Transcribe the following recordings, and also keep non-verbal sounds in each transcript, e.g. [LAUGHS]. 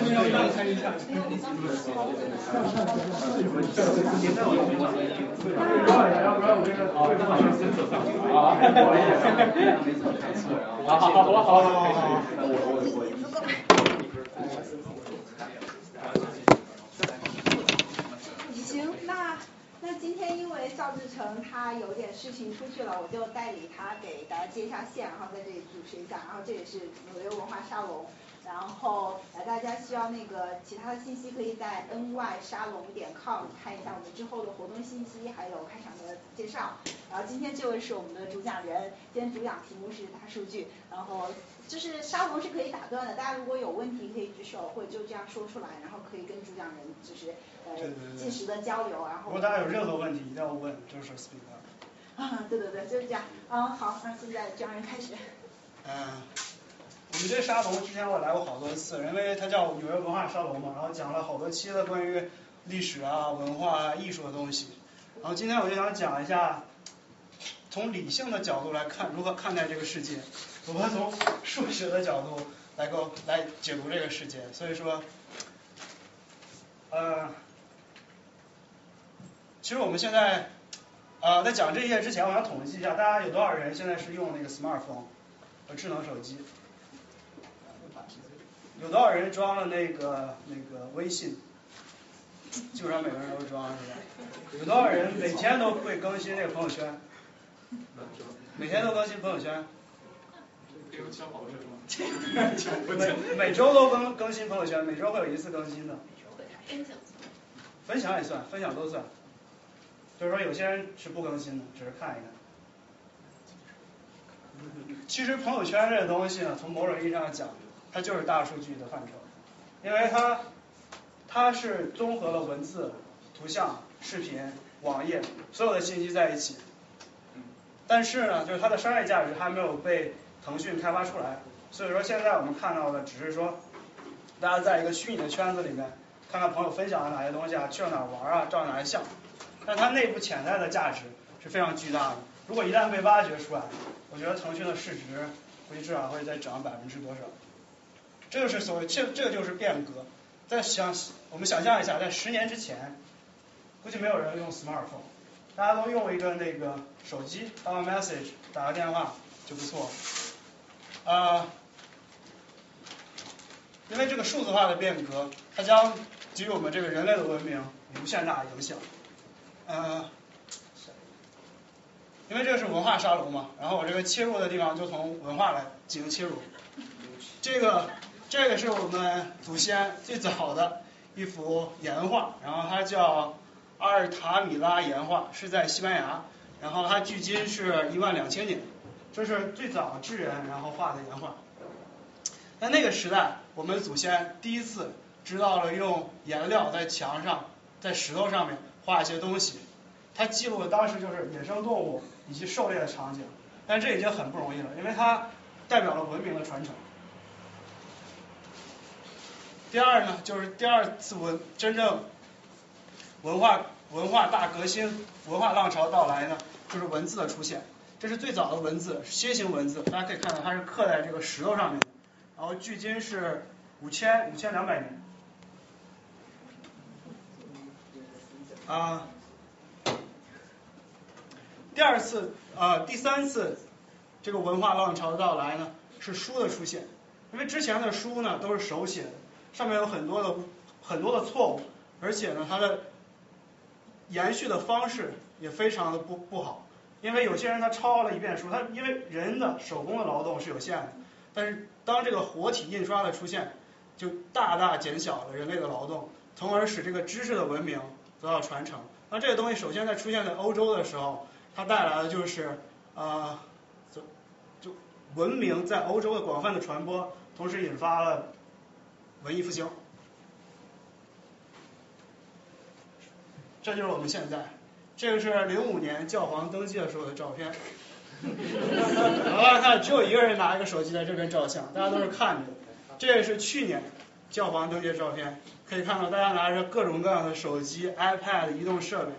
是不是要让开一下？好好好，好了好了好了好了。行，那那今天因为赵志成他有点事情出去了，我就代理他给大家接一下线，然后在这里主持一下，然后这也是纽约文化沙龙。然后呃大家需要那个其他的信息，可以在 N Y 沙龙点 com 看一下我们之后的活动信息，还有开场的介绍。然后今天这位是我们的主讲人，今天主讲题目是大数据，然后就是沙龙是可以打断的，大家如果有问题可以举手，或者就这样说出来，然后可以跟主讲人就是呃及时的交流，然后。如果大家有任何问题一定要问，就是 speak up。啊，对对对，就是这样。嗯，好，那现在主讲人开始。嗯。我们这沙龙之前我来过好多次，因为它叫纽约文化沙龙嘛，然后讲了好多期的关于历史啊、文化、啊、艺术的东西。然后今天我就想讲一下，从理性的角度来看如何看待这个世界，如何从数学的角度来够来解读这个世界。所以说，呃，其实我们现在啊在讲这些之前，我想统计一下，大家有多少人现在是用那个 smartphone 和智能手机？有多少人装了那个那个微信？基本上每个人都装是吧？有多少人每天都会更新那个朋友圈？每天都更新朋友圈？每每周都更更新朋友圈，每周会有一次更新的。分享也算，分享都算。就是说有些人是不更新的，只是看一看。其实朋友圈这个东西呢，从某种意义上讲。它就是大数据的范畴，因为它它是综合了文字、图像、视频、网页所有的信息在一起，但是呢，就是它的商业价值还没有被腾讯开发出来，所以说现在我们看到的只是说，大家在一个虚拟的圈子里面，看看朋友分享了哪些东西啊，去了哪儿玩啊，照哪些相，但它内部潜在的价值是非常巨大的，如果一旦被挖掘出来，我觉得腾讯的市值估计至少会再涨百分之多少。这就是所谓，这这就是变革。在想，我们想象一下，在十年之前，估计没有人用 smartphone，大家都用一个那个手机发个 message，打个电话就不错。啊，因为这个数字化的变革，它将给予我们这个人类的文明无限大的影响。呃，因为这个是文化沙龙嘛，然后我这个切入的地方就从文化来进行切入。这个。这个是我们祖先最早的一幅岩画，然后它叫阿尔塔米拉岩画，是在西班牙，然后它距今是一万两千年，这是最早智人然后画的岩画。在那个时代，我们祖先第一次知道了用颜料在墙上、在石头上面画一些东西，它记录的当时就是野生动物以及狩猎的场景，但这已经很不容易了，因为它代表了文明的传承。第二呢，就是第二次文真正文化文化大革新、文化浪潮到来呢，就是文字的出现。这是最早的文字，楔形文字，大家可以看到它是刻在这个石头上面，然后距今是五千五千两百年。啊，第二次啊第三次这个文化浪潮的到来呢，是书的出现，因为之前的书呢都是手写的。上面有很多的很多的错误，而且呢，它的延续的方式也非常的不不好，因为有些人他抄了一遍书，他因为人的手工的劳动是有限的，但是当这个活体印刷的出现，就大大减小了人类的劳动，从而使这个知识的文明得到传承。那这个东西首先在出现在欧洲的时候，它带来的就是啊，就就文明在欧洲的广泛的传播，同时引发了。文艺复兴，这就是我们现在。这个是零五年教皇登基的时候的照片。大家看，只有一个人拿一个手机在这边照相，大家都是看着。这也是去年教皇登基的照片，可以看到大家拿着各种各样的手机、iPad、移动设备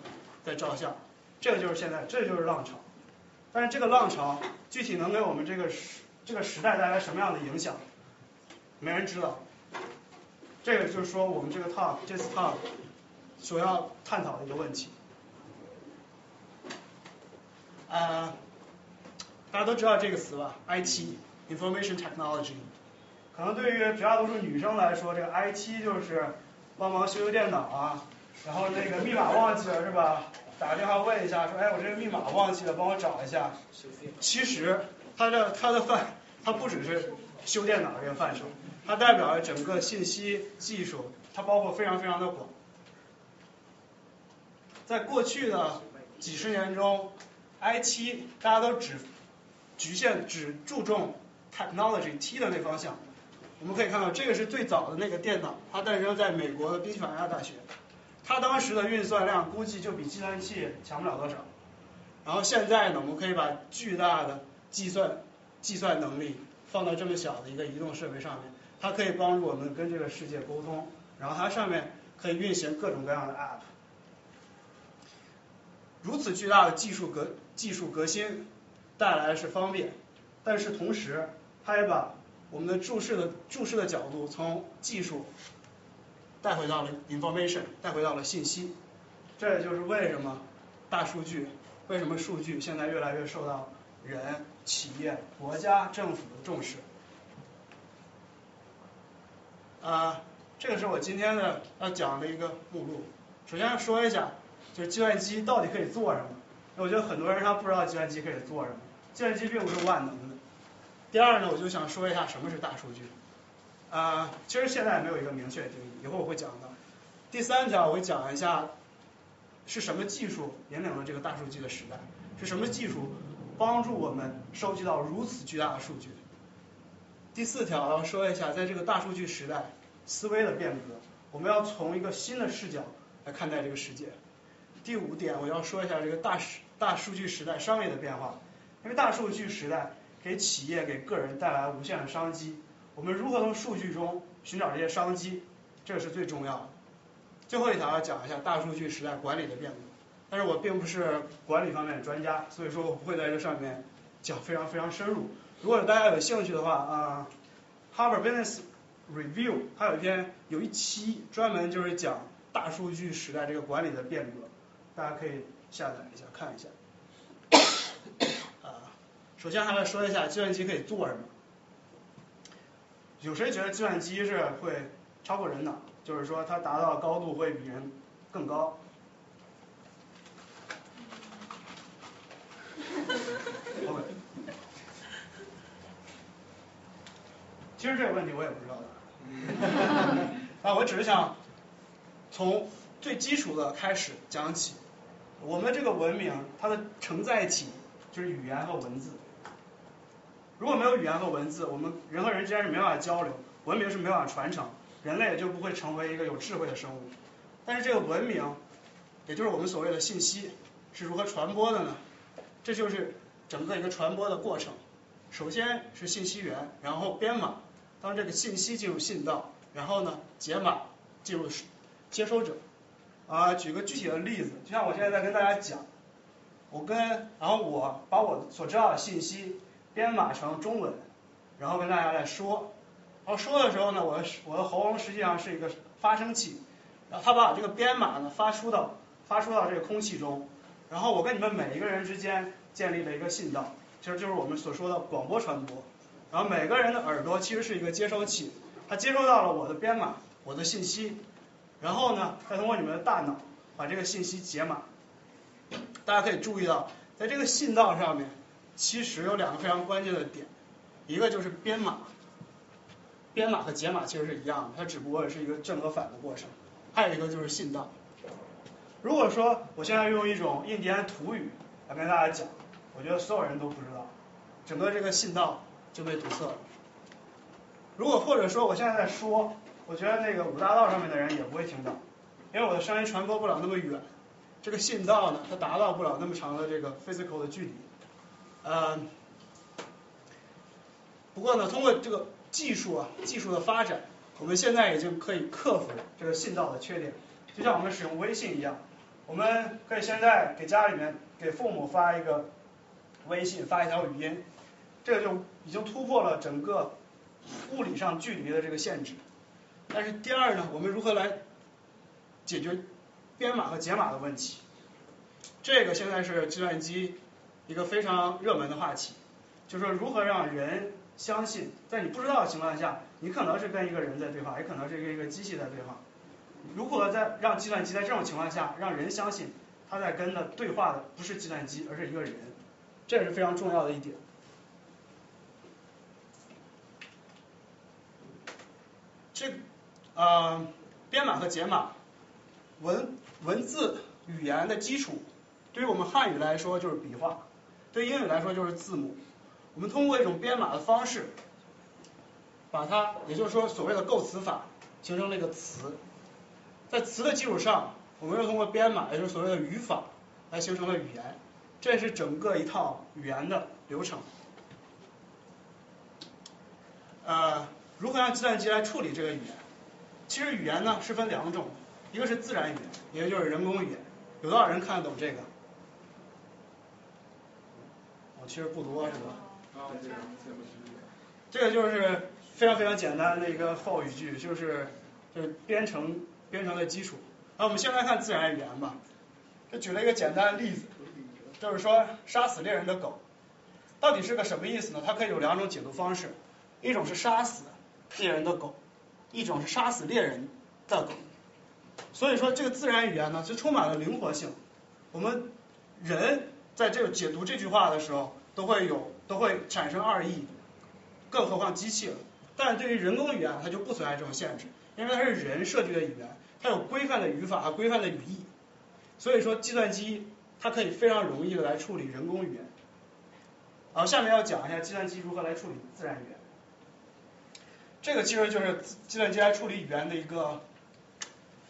在照相。这个就是现在，这就是浪潮。但是这个浪潮具体能给我们这个时这个时代带来什么样的影响，没人知道。这个就是说我们这个 talk 这次 talk 所要探讨的一个问题。啊，大家都知道这个词吧？IT Information Technology。可能对于绝大多数女生来说，这个 IT 就是帮忙修修电脑啊，然后那个密码忘记了是吧？打个电话问一下，说哎我这个密码忘记了，帮我找一下。其实它的它的范，它不只是修电脑这个范畴，它代表了整个信息技术，它包括非常非常的广。在过去的几十年中，IT 大家都只局限只注重 technology T 的那方向。我们可以看到，这个是最早的那个电脑，它诞生在美国的宾夕法尼亚大学。它当时的运算量估计就比计算器强不了多少。然后现在呢，我们可以把巨大的计算计算能力放到这么小的一个移动设备上面，它可以帮助我们跟这个世界沟通。然后它上面可以运行各种各样的 App。如此巨大的技术革技术革新带来的是方便，但是同时它也把我们的注视的注视的角度从技术带回到了 information，带回到了信息。这也就是为什么大数据，为什么数据现在越来越受到人、企业、国家、政府的重视。啊，这个是我今天的要讲的一个目录。首先说一下，就是计算机到底可以做什么？我觉得很多人他不知道计算机可以做什么。计算机并不是万能的。第二呢，我就想说一下什么是大数据。啊，其实现在没有一个明确的定义，以后我会讲的。第三条我会讲一下是什么技术引领了这个大数据的时代，是什么技术帮助我们收集到如此巨大的数据。第四条要说一下，在这个大数据时代，思维的变革，我们要从一个新的视角来看待这个世界。第五点，我要说一下这个大数大数据时代商业的变化，因为大数据时代。给企业、给个人带来无限的商机。我们如何从数据中寻找这些商机，这是最重要的。最后一条要讲一下大数据时代管理的变革，但是我并不是管理方面的专家，所以说我不会在这上面讲非常非常深入。如果大家有兴趣的话啊，Harvard Business Review 它有一篇有一期专门就是讲大数据时代这个管理的变革，大家可以下载一下看一下。首先还来说一下计算机可以做什么？有谁觉得计算机是会超过人的？就是说它达到高度会比人更高？OK。[LAUGHS] 其实这个问题我也不知道的。[LAUGHS] 啊，我只是想从最基础的开始讲起。我们这个文明它的承载体就是语言和文字。如果没有语言和文字，我们人和人之间是没办法交流，文明是没办法传承，人类也就不会成为一个有智慧的生物。但是这个文明，也就是我们所谓的信息，是如何传播的呢？这就是整个一个传播的过程。首先是信息源，然后编码，当这个信息进入信道，然后呢解码进入接收者。啊，举个具体的例子，就像我现在在跟大家讲，我跟然后我把我所知道的信息。编码成中文，然后跟大家来说。然后说的时候呢，我的我的喉咙实际上是一个发声器，然后它把这个编码呢发出到发出到这个空气中，然后我跟你们每一个人之间建立了一个信道，其实就是我们所说的广播传播。然后每个人的耳朵其实是一个接收器，它接收到了我的编码，我的信息，然后呢再通过你们的大脑把这个信息解码。大家可以注意到，在这个信道上面。其实有两个非常关键的点，一个就是编码，编码和解码其实是一样的，它只不过是一个正和反的过程。还有一个就是信道。如果说我现在用一种印第安土语来跟大家讲，我觉得所有人都不知道，整个这个信道就被堵塞了。如果或者说我现在在说，我觉得那个五大道上面的人也不会听到，因为我的声音传播不了那么远，这个信道呢，它达到不了那么长的这个 physical 的距离。嗯，不过呢，通过这个技术啊，技术的发展，我们现在已经可以克服这个信道的缺点。就像我们使用微信一样，我们可以现在给家里面给父母发一个微信，发一条语音，这个就已经突破了整个物理上距离的这个限制。但是第二呢，我们如何来解决编码和解码的问题？这个现在是计算机一个非常热门的话题，就是说如何让人相信，在你不知道的情况下，你可能是跟一个人在对话，也可能是跟一个机器在对话。如何在让计算机在这种情况下让人相信他在跟的对话的不是计算机，而是一个人？这也是非常重要的一点。这呃，编码和解码，文文字语言的基础，对于我们汉语来说就是笔画，对英语来说就是字母。我们通过一种编码的方式，把它，也就是说所谓的构词法，形成了一个词。在词的基础上，我们又通过编码，也就是所谓的语法，来形成了语言。这是整个一套语言的流程。呃，如何让计算机来处理这个语言？其实语言呢是分两种，一个是自然语言，一个就是人工语言。有多少人看得懂这个？哦，其实不多是吧？这个就是非常非常简单的一个后语句，就是就是编程编程的基础。那我们先来看自然语言吧。这举了一个简单的例子。就是说，杀死猎人的狗，到底是个什么意思呢？它可以有两种解读方式，一种是杀死猎人的狗，一种是杀死猎人的狗。所以说，这个自然语言呢，是充满了灵活性。我们人在这个解读这句话的时候，都会有都会产生二意，更何况机器了。但对于人工语言，它就不存在这种限制，因为它是人设计的语言，它有规范的语法和规范的语义。所以说，计算机。它可以非常容易的来处理人工语言。好，下面要讲一下计算机如何来处理自然语言。这个其实就是计算机来处理语言的一个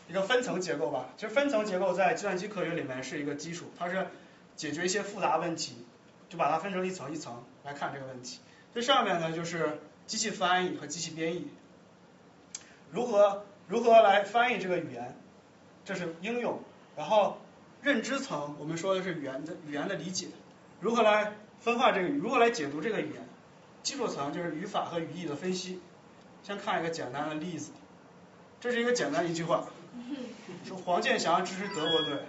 一个分层结构吧。其实分层结构在计算机科学里面是一个基础，它是解决一些复杂问题，就把它分成一层一层来看这个问题。最上面呢就是机器翻译和机器编译。如何如何来翻译这个语言？这是应用，然后。认知层，我们说的是语言的语言的理解，如何来分化这个语，如何来解读这个语言？基础层就是语法和语义的分析。先看一个简单的例子，这是一个简单一句话，说黄健翔支持德国队，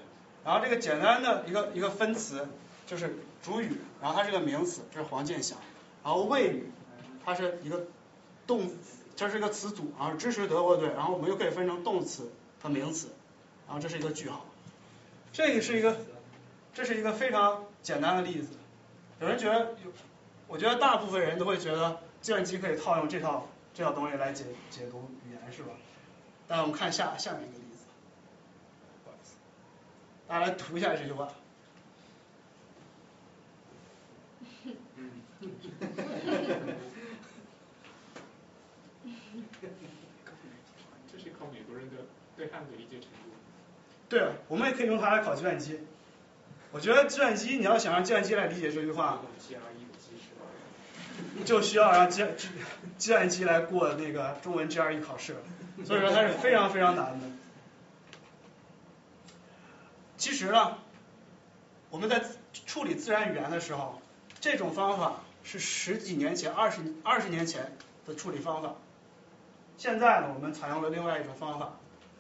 然后这个简单的一个一个分词就是主语，然后它是个名词，这是黄健翔，然后谓语它是一个动，这是一个词组，然后支持德国队，然后我们又可以分成动词和名词，然后这是一个句号。这个是一个，这是一个非常简单的例子。有人觉得有，我觉得大部分人都会觉得计算机可以套用这套这套东西来解解读语言，是吧？但我们看下下面一个例子，不好意思，大家来读一下这句话。这是靠美国人的对汉的理解程度。对，我们也可以用它来考计算机。我觉得计算机，你要想让计算机来理解这句话，[LAUGHS] 就需要让计计计算机来过那个中文 GRE 考试，[LAUGHS] 所以说它是非常非常难的。其实呢，我们在处理自然语言的时候，这种方法是十几年前、二十二十年前的处理方法。现在呢，我们采用了另外一种方法。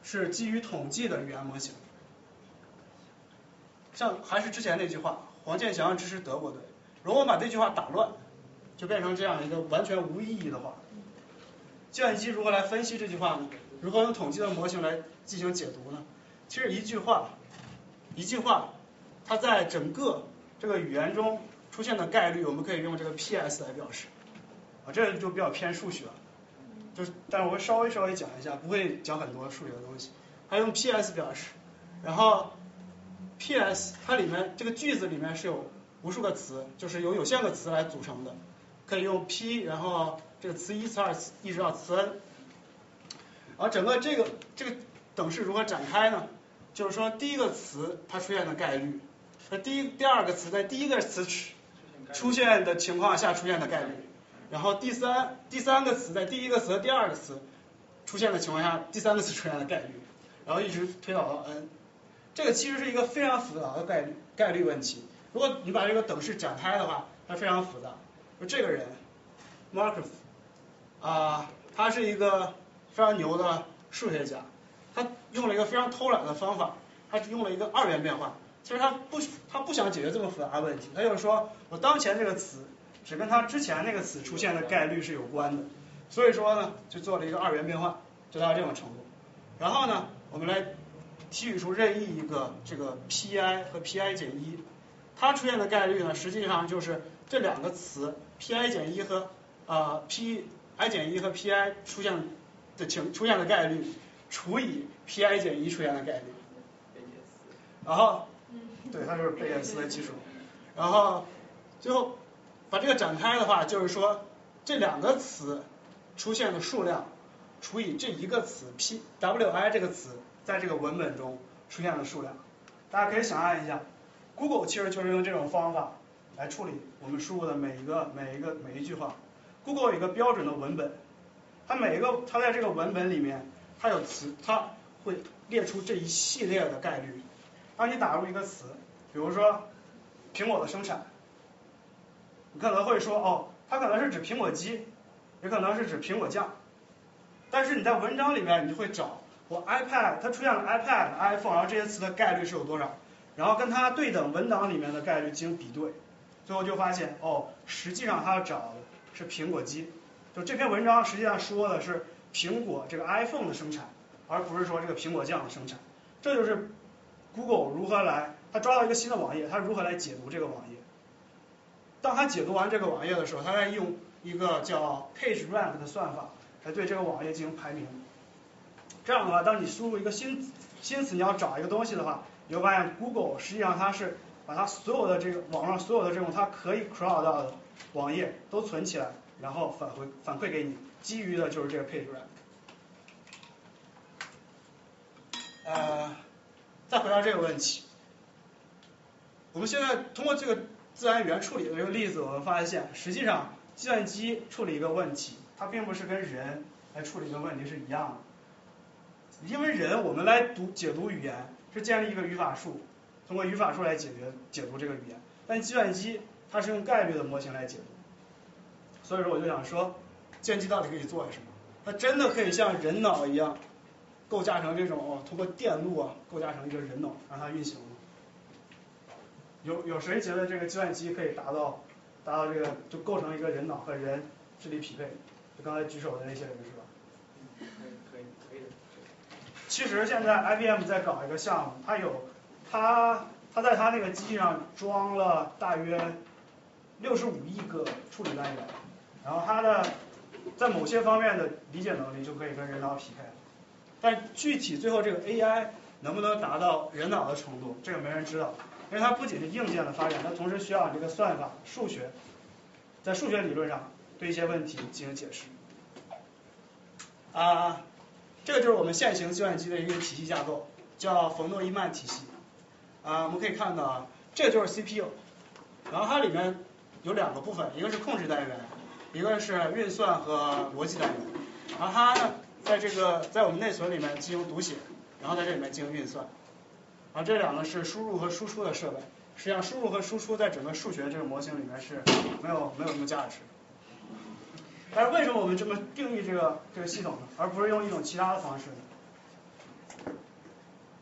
是基于统计的语言模型，像还是之前那句话，黄健翔支持德国队。如果我把这句话打乱，就变成这样一个完全无意义的话。计算机如何来分析这句话呢？如何用统计的模型来进行解读呢？其实一句话，一句话，它在整个这个语言中出现的概率，我们可以用这个 PS 来表示。啊，这就比较偏数学了。就是，但是我稍微稍微讲一下，不会讲很多数学的东西。还用 PS 表示，然后 PS 它里面这个句子里面是有无数个词，就是由有限个词来组成的，可以用 P，然后这个词一、词二、词一直到词 n。而整个这个这个等式如何展开呢？就是说第一个词它出现的概率，和第一第二个词在第一个词出现的情况下出现的概率。然后第三第三个词在第一个词和第二个词出现的情况下，第三个词出现的概率，然后一直推导到 n，这个其实是一个非常复杂的概率概率问题。如果你把这个等式展开的话，它非常复杂。就这个人，Markov，啊，他是一个非常牛的数学家，他用了一个非常偷懒的方法，他用了一个二元变换。其实他不他不想解决这么复杂的问题，他就是说我当前这个词只跟它之前那个词出现的概率是有关的，所以说呢就做了一个二元变换，就到这种程度。然后呢，我们来提取出任意一个这个 pi 和 pi 减一，它出现的概率呢，实际上就是这两个词 pi 减一和呃 pi 减一和 pi 出现的情出现的概率除以 pi 减一出现的概率，然后对，它就是贝叶斯的基数。然后最后把这个展开的话，就是说这两个词出现的数量除以这一个词 p wi 这个词在这个文本中出现的数量。大家可以想象一下，Google 其实就是用这种方法来处理我们输入的每一个每一个每一句话。Google 有一个标准的文本，它每一个它在这个文本里面，它有词，它会列出这一系列的概率。当你打入一个词，比如说苹果的生产，你可能会说哦，它可能是指苹果机，也可能是指苹果酱。但是你在文章里面，你就会找我 iPad，它出现了 iPad、iPhone，然后这些词的概率是有多少，然后跟它对等文档里面的概率进行比对，最后就发现哦，实际上他要找的是苹果机，就这篇文章实际上说的是苹果这个 iPhone 的生产，而不是说这个苹果酱的生产，这就是 Google 如何来，他抓到一个新的网页，他如何来解读这个网页。当他解读完这个网页的时候，他在用一个叫 PageRank 的算法来对这个网页进行排名。这样的话，当你输入一个新新词，你要找一个东西的话，你会发现 Google 实际上它是把它所有的这个网上所有的这种它可以 crawl 到的网页都存起来，然后返回反馈给你，基于的就是这个 PageRank。呃，再回到这个问题，我们现在通过这个自然语言处理的这个例子，我们发现，实际上计算机处理一个问题，它并不是跟人来处理一个问题是一样的。因为人我们来读解读语言是建立一个语法树，通过语法树来解决解读这个语言，但计算机它是用概率的模型来解读。所以说我就想说，计算机到底可以做什么？它真的可以像人脑一样构架成这种哦，通过电路啊构架成一个人脑让它运行吗？有有谁觉得这个计算机可以达到达到这个就构成一个人脑和人智力匹配？就刚才举手的那些人是吧？可以可以可以的。其实现在 IBM 在搞一个项目，它有它它在它那个机器上装了大约六十五亿个处理单元，然后它的在某些方面的理解能力就可以跟人脑匹配了。但具体最后这个 AI 能不能达到人脑的程度，这个没人知道，因为它不仅是硬件的发展，它同时需要这个算法、数学，在数学理论上对一些问题进行解释。啊。这个就是我们现行计算机的一个体系架构，叫冯诺依曼体系。啊，我们可以看到啊，这就是 CPU，然后它里面有两个部分，一个是控制单元，一个是运算和逻辑单元。然后它呢，在这个在我们内存里面进行读写，然后在这里面进行运算。然后这两个是输入和输出的设备。实际上，输入和输出在整个数学这个模型里面是没有没有什么价值。但是为什么我们这么定义这个这个系统呢？而不是用一种其他的方式呢？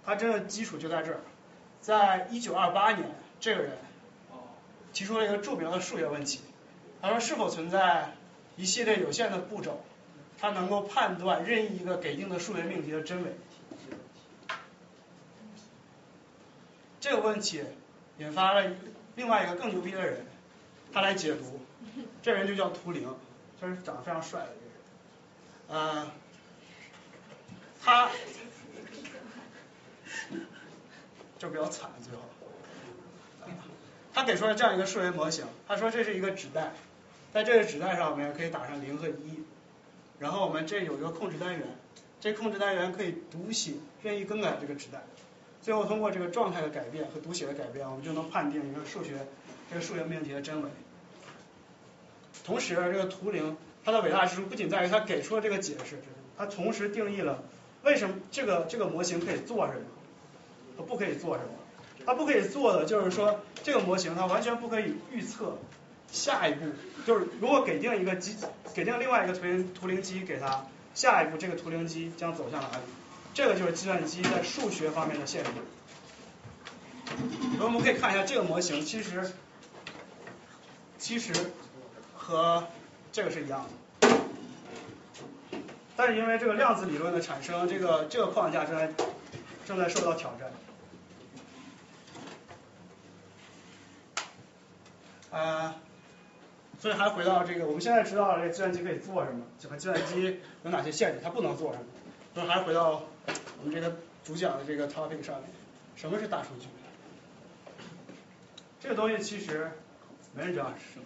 它真的基础就在这儿，在一九二八年，这个人提出了一个著名的数学问题，他说是否存在一系列有限的步骤，他能够判断任意一个给定的数学命题的真伪？这个问题引发了另外一个更牛逼的人，他来解读，[LAUGHS] 这人就叫图灵。他是长得非常帅的一个人，呃，他就比较惨最后，[LAUGHS] 他给出了这样一个数学模型，他说这是一个纸带，在这个纸带上面可以打上零和一，然后我们这有一个控制单元，这控制单元可以读写任意更改这个纸带，最后通过这个状态的改变和读写的改变，我们就能判定一个数学这个数学命题的真伪。同时，这个图灵它的伟大之处不仅在于它给出了这个解释，它同时定义了为什么这个这个模型可以做什么，不可以做什么。它不可以做的就是说，这个模型它完全不可以预测下一步，就是如果给定一个机，给定另外一个图灵图灵机给它，下一步这个图灵机将走向哪里。这个就是计算机在数学方面的限制。我们可以看一下这个模型，其实其实和这个是一样的，但是因为这个量子理论的产生，这个这个框架正在正在受到挑战。啊，所以还回到这个，我们现在知道这个计算机可以做什么，就和计算机有哪些限制，它不能做什么。所以还是回到我们这个主讲的这个 topic 上面，什么是大数据？这个东西其实没人知道是什么。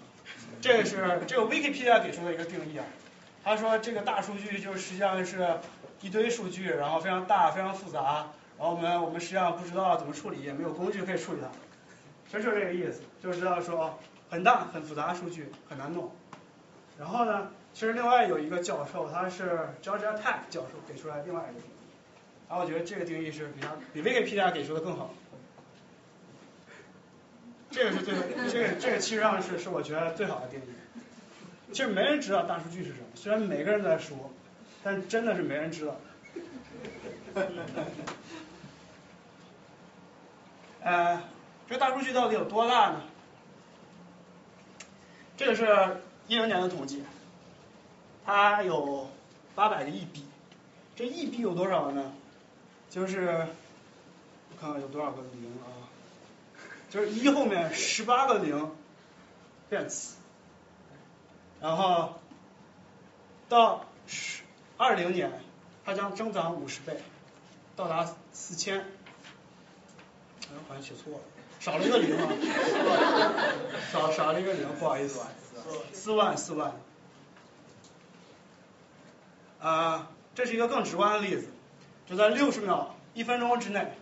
这个是这个 Wikipedia 给出的一个定义啊，他说这个大数据就实际上是一堆数据，然后非常大、非常复杂，然后我们我们实际上不知道怎么处理，也没有工具可以处理它。其实就是这个意思，就是知道说很大、很复杂数据很难弄。然后呢，其实另外有一个教授，他是 Georgia Tech 教授给出来另外一个定义，然后我觉得这个定义是比他比 Wikipedia 给出的更好。这个是最这个这个其实上是是我觉得最好的定义。其实没人知道大数据是什么，虽然每个人都在说，但真的是没人知道。[LAUGHS] 呃，这大数据到底有多大呢？这个是一零年的统计，它有八百个亿币这亿币有多少呢？就是我看看有多少个零啊？就是一后面十八个零变次，然后到十二零年，它将增长五十倍，到达四千。哎，好像写错了，少了一个零啊，[LAUGHS] 少少了一个零，不好意思啊，四万四万。啊，这是一个更直观的例子，就在六十秒、一分钟之内，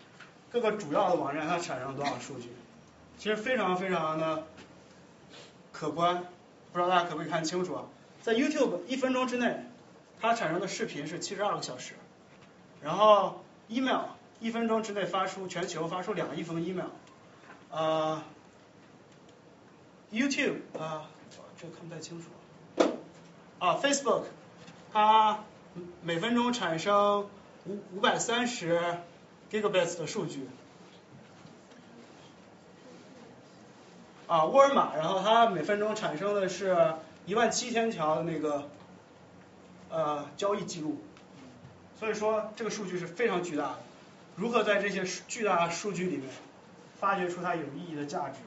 各个主要的网站它产生了多少数据？其实非常非常的可观，不知道大家可不可以看清楚啊？在 YouTube 一分钟之内，它产生的视频是七十二个小时，然后 email 一分钟之内发出全球发出两亿封 email，啊，YouTube 啊，这看不太清楚，啊，Facebook 它每分钟产生五五百三十 gigabits 的数据。啊，沃尔玛，然后它每分钟产生的是一万七千条的那个呃交易记录，所以说这个数据是非常巨大的。如何在这些巨大数据里面发掘出它有意义的价值，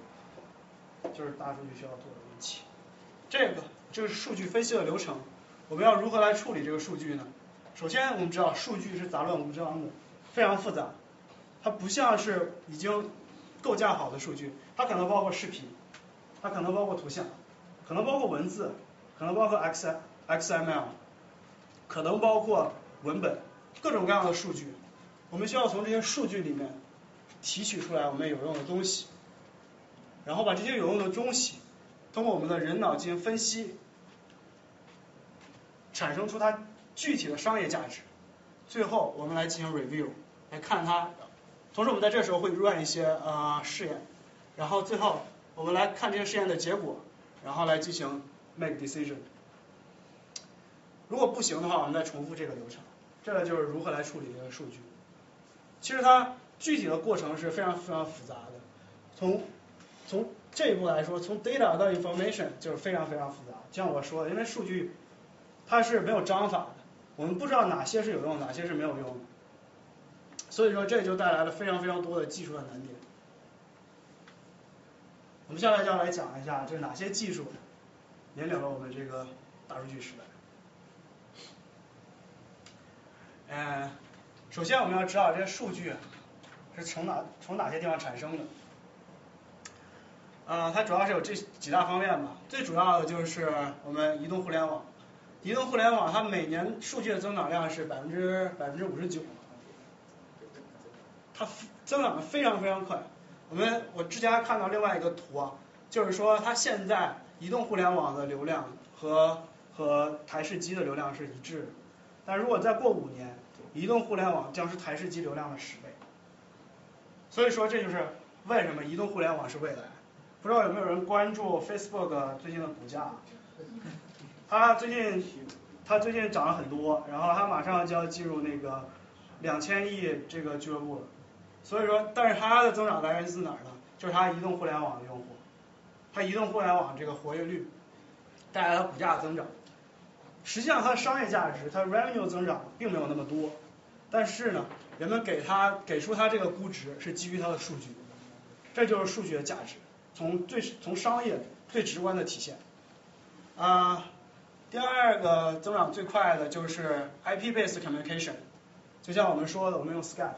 就是大数据需要做的一切。这个就是数据分析的流程，我们要如何来处理这个数据呢？首先我们知道数据是杂乱无章的，非常复杂，它不像是已经构架好的数据，它可能包括视频。它可能包括图像，可能包括文字，可能包括 X XML，可能包括文本，各种各样的数据。我们需要从这些数据里面提取出来我们有用的东西，然后把这些有用的东西通过我们的人脑进行分析，产生出它具体的商业价值。最后我们来进行 review，来看它。同时我们在这时候会 run 一些呃试验，然后最后。我们来看这些试验的结果，然后来进行 make decision。如果不行的话，我们再重复这个流程。这个就是如何来处理这个数据。其实它具体的过程是非常非常复杂的。从从这一步来说，从 data 到 information 就是非常非常复杂。就像我说的，因为数据它是没有章法的，我们不知道哪些是有用，哪些是没有用的。所以说这就带来了非常非常多的技术的难点。我们下来就要来讲一下，这哪些技术引领了我们这个大数据时代。嗯，首先我们要知道这些数据是从哪从哪些地方产生的。啊，它主要是有这几大方面吧。最主要的就是我们移动互联网。移动互联网它每年数据的增长量是百分之百分之五十九，它增长的非常非常快。我们我之前还看到另外一个图啊，就是说它现在移动互联网的流量和和台式机的流量是一致的，但如果再过五年，移动互联网将是台式机流量的十倍。所以说这就是为什么移动互联网是未来。不知道有没有人关注 Facebook 最近的股价？它最近它最近涨了很多，然后它马上就要进入那个两千亿这个俱乐部了。所以说，但是它的增长来源自哪儿呢？就是它移动互联网的用户，它移动互联网这个活跃率带来了股价增长。实际上，它的商业价值，它 revenue 增长并没有那么多，但是呢，人们给它给出它这个估值是基于它的数据，这就是数据的价值，从最从商业最直观的体现。啊，第二个增长最快的就是 IP-based communication，就像我们说的，我们用 Skype，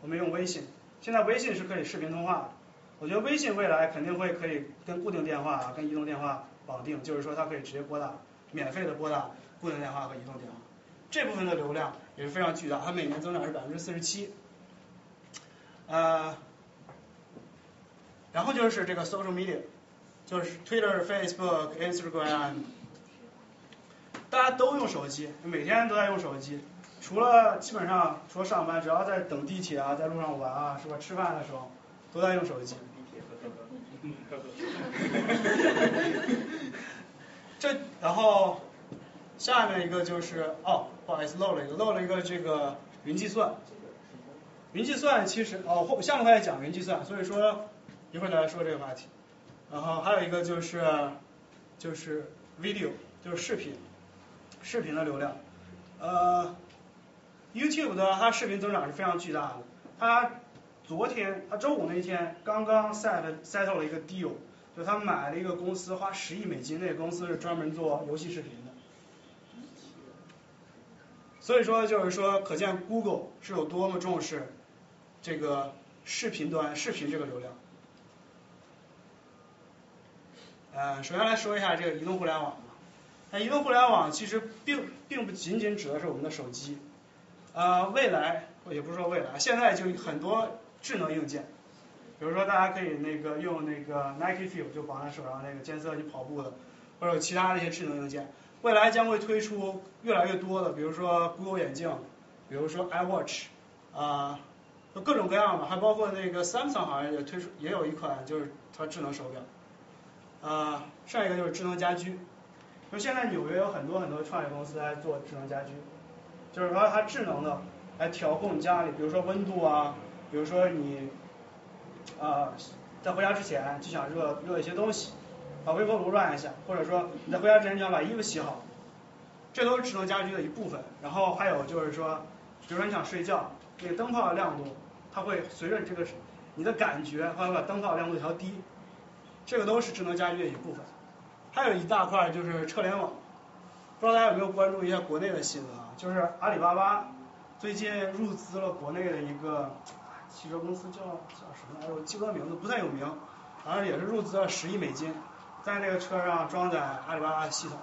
我们用微信，现在微信是可以视频通话的，我觉得微信未来肯定会可以跟固定电话、跟移动电话绑定，就是说它可以直接拨打，免费的拨打固定电话和移动电话，这部分的流量也是非常巨大，它每年增长是百分之四十七，呃，然后就是这个 social media。就是 Twitter、Facebook、Instagram，大家都用手机，每天都在用手机。除了基本上除了上班，只要在等地铁啊，在路上玩啊，是吧？吃饭的时候都在用手机。[LAUGHS] 这然后下面一个就是哦，不好意思漏了一个，漏了一个这个云计算。云计算其实哦，后下面会讲云计算，所以说一会儿再说这个话题。然后还有一个就是就是 video，就是视频，视频的流量。呃，YouTube 的它视频增长是非常巨大的。它昨天，它周五那一天刚刚 set settle 了一个 deal，就他买了一个公司，花十亿美金，那个公司是专门做游戏视频。所以说就是说，可见 Google 是有多么重视这个视频端视频这个流量。呃，首先来说一下这个移动互联网。那移动互联网其实并并不仅仅指的是我们的手机，呃，未来也不是说未来，现在就很多智能硬件，比如说大家可以那个用那个 Nike Feel 就绑在手上那个监测你跑步的，或者其他的一些智能硬件，未来将会推出越来越多的，比如说 Google 眼镜，比如说 iWatch，啊，各种各样的，还包括那个 Samsung 好像也推出也有一款就是它智能手表。啊，上一个就是智能家居，就现在纽约有很多很多创业公司在做智能家居，就是说它智能的来调控家里，比如说温度啊，比如说你啊在回家之前就想热热一些东西，把微波炉转一下，或者说你在回家之前就要把衣服洗好，这都是智能家居的一部分。然后还有就是说，比如说你想睡觉，这个灯泡的亮度，它会随着这个你的感觉，它会把灯泡亮度调低。这个都是智能家居的一部分，还有一大块就是车联网，不知道大家有没有关注一下国内的新闻啊？就是阿里巴巴最近入资了国内的一个汽车公司，叫叫什么来着？我记不得名字，不太有名，好像也是入资了十亿美金，在那个车上装载阿里巴巴系统。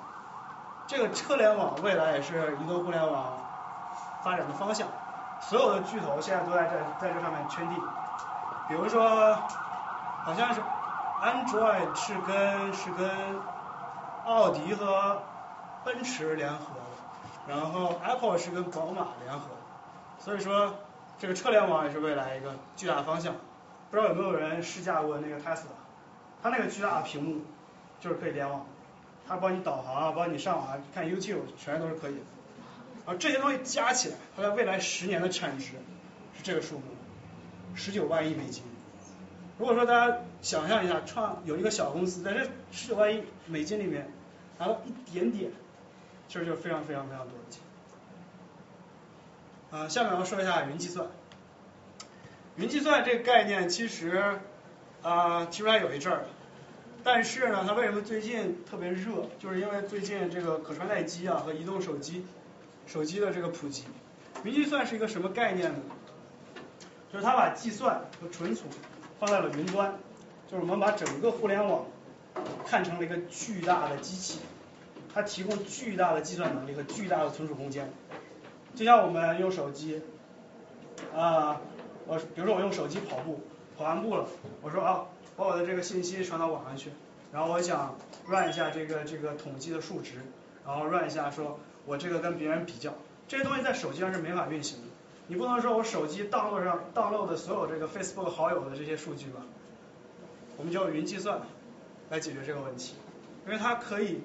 这个车联网未来也是移动互联网发展的方向，所有的巨头现在都在这在这上面圈地，比如说好像是。Android 是跟是跟奥迪和奔驰联合的，然后 Apple 是跟宝马联合，所以说这个车联网也是未来一个巨大方向。不知道有没有人试驾过那个 Tesla？它那个巨大的屏幕就是可以联网，它帮你导航啊，帮你上网啊看 YouTube，全都是可以的。而，这些东西加起来，它在未来十年的产值是这个数目，十九万亿美金。如果说大家想象一下，创有一个小公司在这十九万亿美金里面拿到一点点，其实就非常非常非常多的钱。啊，下面我要说一下云计算。云计算这个概念其实啊提出来有一阵儿，但是呢，它为什么最近特别热？就是因为最近这个可穿戴机啊和移动手机手机的这个普及。云计算是一个什么概念呢？就是它把计算和存储。放在了云端，就是我们把整个互联网看成了一个巨大的机器，它提供巨大的计算能力和巨大的存储空间。就像我们用手机，啊，我比如说我用手机跑步，跑完步了，我说啊，把我的这个信息传到网上去，然后我想 run 一下这个这个统计的数值，然后 run 一下说我这个跟别人比较，这些东西在手机上是没法运行的。你不能说我手机盗录上盗录的所有这个 Facebook 好友的这些数据吧？我们就用云计算来解决这个问题，因为它可以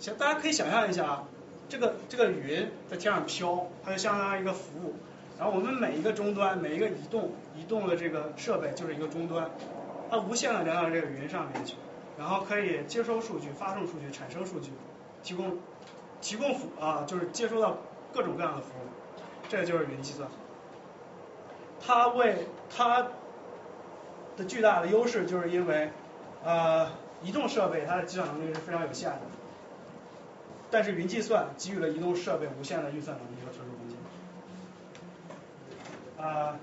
想大家可以想象一下啊，这个这个云在天上飘，它就相当于一个服务。然后我们每一个终端，每一个移动移动的这个设备就是一个终端，它无限的连到这个云上面去，然后可以接收数据、发送数据、产生数据，提供提供服啊，就是接收到各种各样的服务，这就是云计算。它为它的巨大的优势，就是因为呃移动设备它的计算能力是非常有限的，但是云计算给予了移动设备无限的运算能力和存储空间。啊，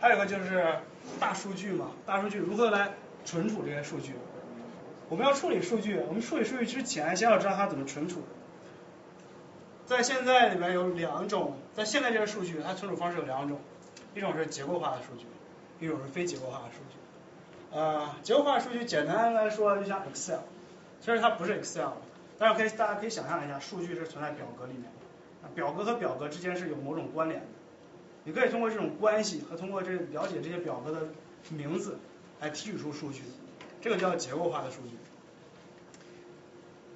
还有一个就是大数据嘛，大数据如何来存储这些数据？我们要处理数据，我们处理数据之前，先要知道它怎么存储。在现在里面有两种，在现在这个数据，它存储方式有两种，一种是结构化的数据，一种是非结构化的数据。呃，结构化数据简单来说就像 Excel，其实它不是 Excel，但是可以大家可以想象一下，数据是存在表格里面的，表格和表格之间是有某种关联的。你可以通过这种关系和通过这了解这些表格的名字来提取出数据，这个叫结构化的数据。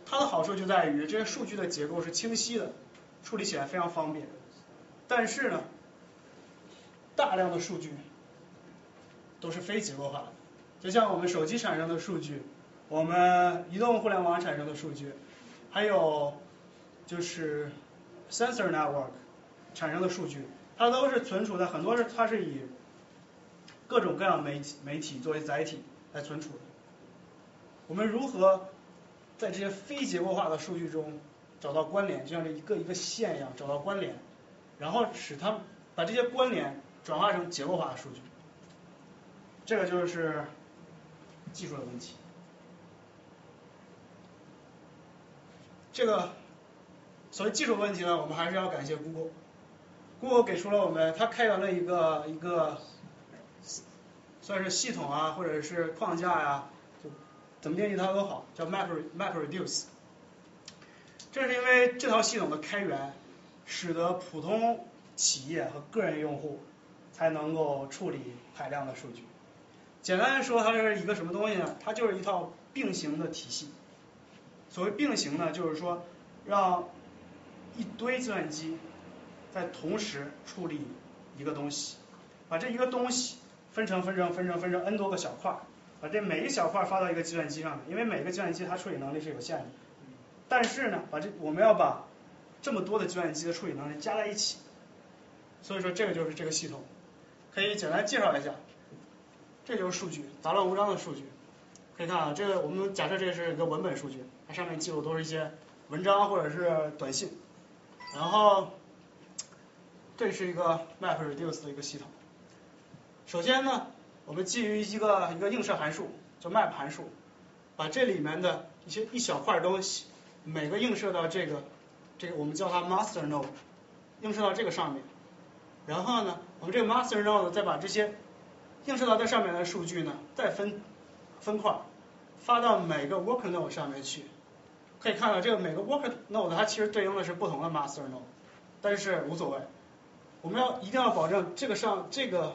它的好处就在于这些数据的结构是清晰的，处理起来非常方便。但是呢，大量的数据都是非结构化的，就像我们手机产生的数据，我们移动互联网产生的数据，还有就是 sensor network 产生的数据。它都是存储的，很多是它是以各种各样媒体媒体作为载体来存储的。我们如何在这些非结构化的数据中找到关联，就像这一个一个线一样找到关联，然后使它把这些关联转化成结构化的数据，这个就是技术的问题。这个所谓技术问题呢，我们还是要感谢 Google。给出了我们，它开源了一个一个算是系统啊，或者是框架呀，就怎么定义它都好，叫 Map MapReduce。正是因为这套系统的开源，使得普通企业和个人用户才能够处理海量的数据。简单来说，它是一个什么东西呢？它就是一套并行的体系。所谓并行呢，就是说让一堆计算机。在同时处理一个东西，把这一个东西分成分成分成分成 n 多个小块，把这每一小块发到一个计算机上面，因为每个计算机它处理能力是有限的。但是呢，把这我们要把这么多的计算机的处理能力加在一起，所以说这个就是这个系统。可以简单介绍一下，这就是数据，杂乱无章的数据。可以看啊，这个我们假设这是一个文本数据，它上面记录都是一些文章或者是短信，然后。这是一个 MapReduce 的一个系统。首先呢，我们基于一个一个映射函数，叫 Map 函数，把这里面的一些一小块东西，每个映射到这个这个我们叫它 Master Node，映射到这个上面。然后呢，我们这个 Master Node 再把这些映射到这上面的数据呢，再分分块发到每个 Worker Node 上面去。可以看到，这个每个 Worker Node 它其实对应的是不同的 Master Node，但是无所谓。我们要一定要保证这个上这个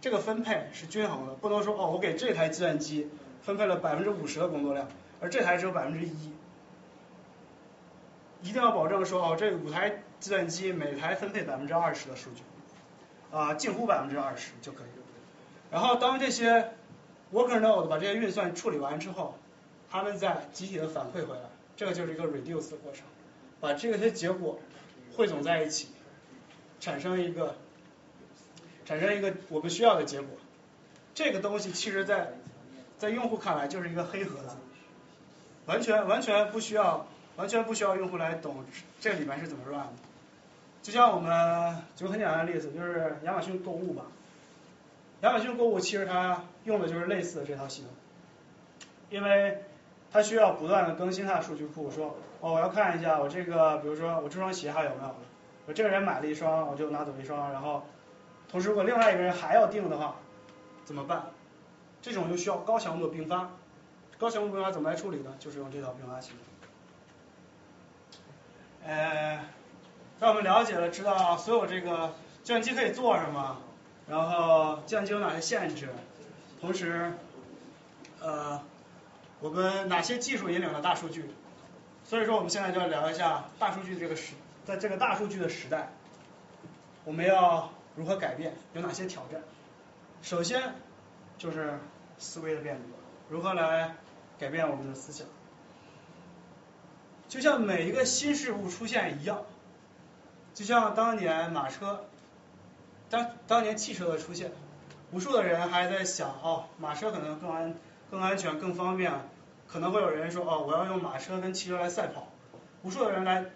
这个分配是均衡的，不能说哦，我给这台计算机分配了百分之五十的工作量，而这台只有百分之一。一定要保证说哦，这五台计算机每台分配百分之二十的数据，啊，近乎百分之二十就可以。然后当这些 worker node 把这些运算处理完之后，他们再集体的反馈回来，这个就是一个 reduce 的过程，把这些结果汇总在一起。产生一个，产生一个我们需要的结果。这个东西其实，在在用户看来就是一个黑盒子，完全完全不需要，完全不需要用户来懂这里面是怎么 run 的。就像我们举个很简单的例子，就是亚马逊购物吧。亚马逊购物其实它用的就是类似的这套系统，因为它需要不断的更新它的数据库，说哦我要看一下我这个，比如说我这双鞋还有没有了。我这个人买了一双，我就拿走一双，然后，同时如果另外一个人还要订的话，怎么办？这种就需要高强度的并发，高强度并发怎么来处理呢？就是用这套并发系统。呃，让我们了解了，知道所有这个计算机可以做什么，然后计算机有哪些限制，同时，呃，我们哪些技术引领了大数据？所以说我们现在就要聊一下大数据这个时，在这个大数据的时代，我们要如何改变，有哪些挑战？首先就是思维的变革，如何来改变我们的思想？就像每一个新事物出现一样，就像当年马车，当当年汽车的出现，无数的人还在想，哦，马车可能更安、更安全、更方便，可能会有人说，哦，我要用马车跟汽车来赛跑，无数的人来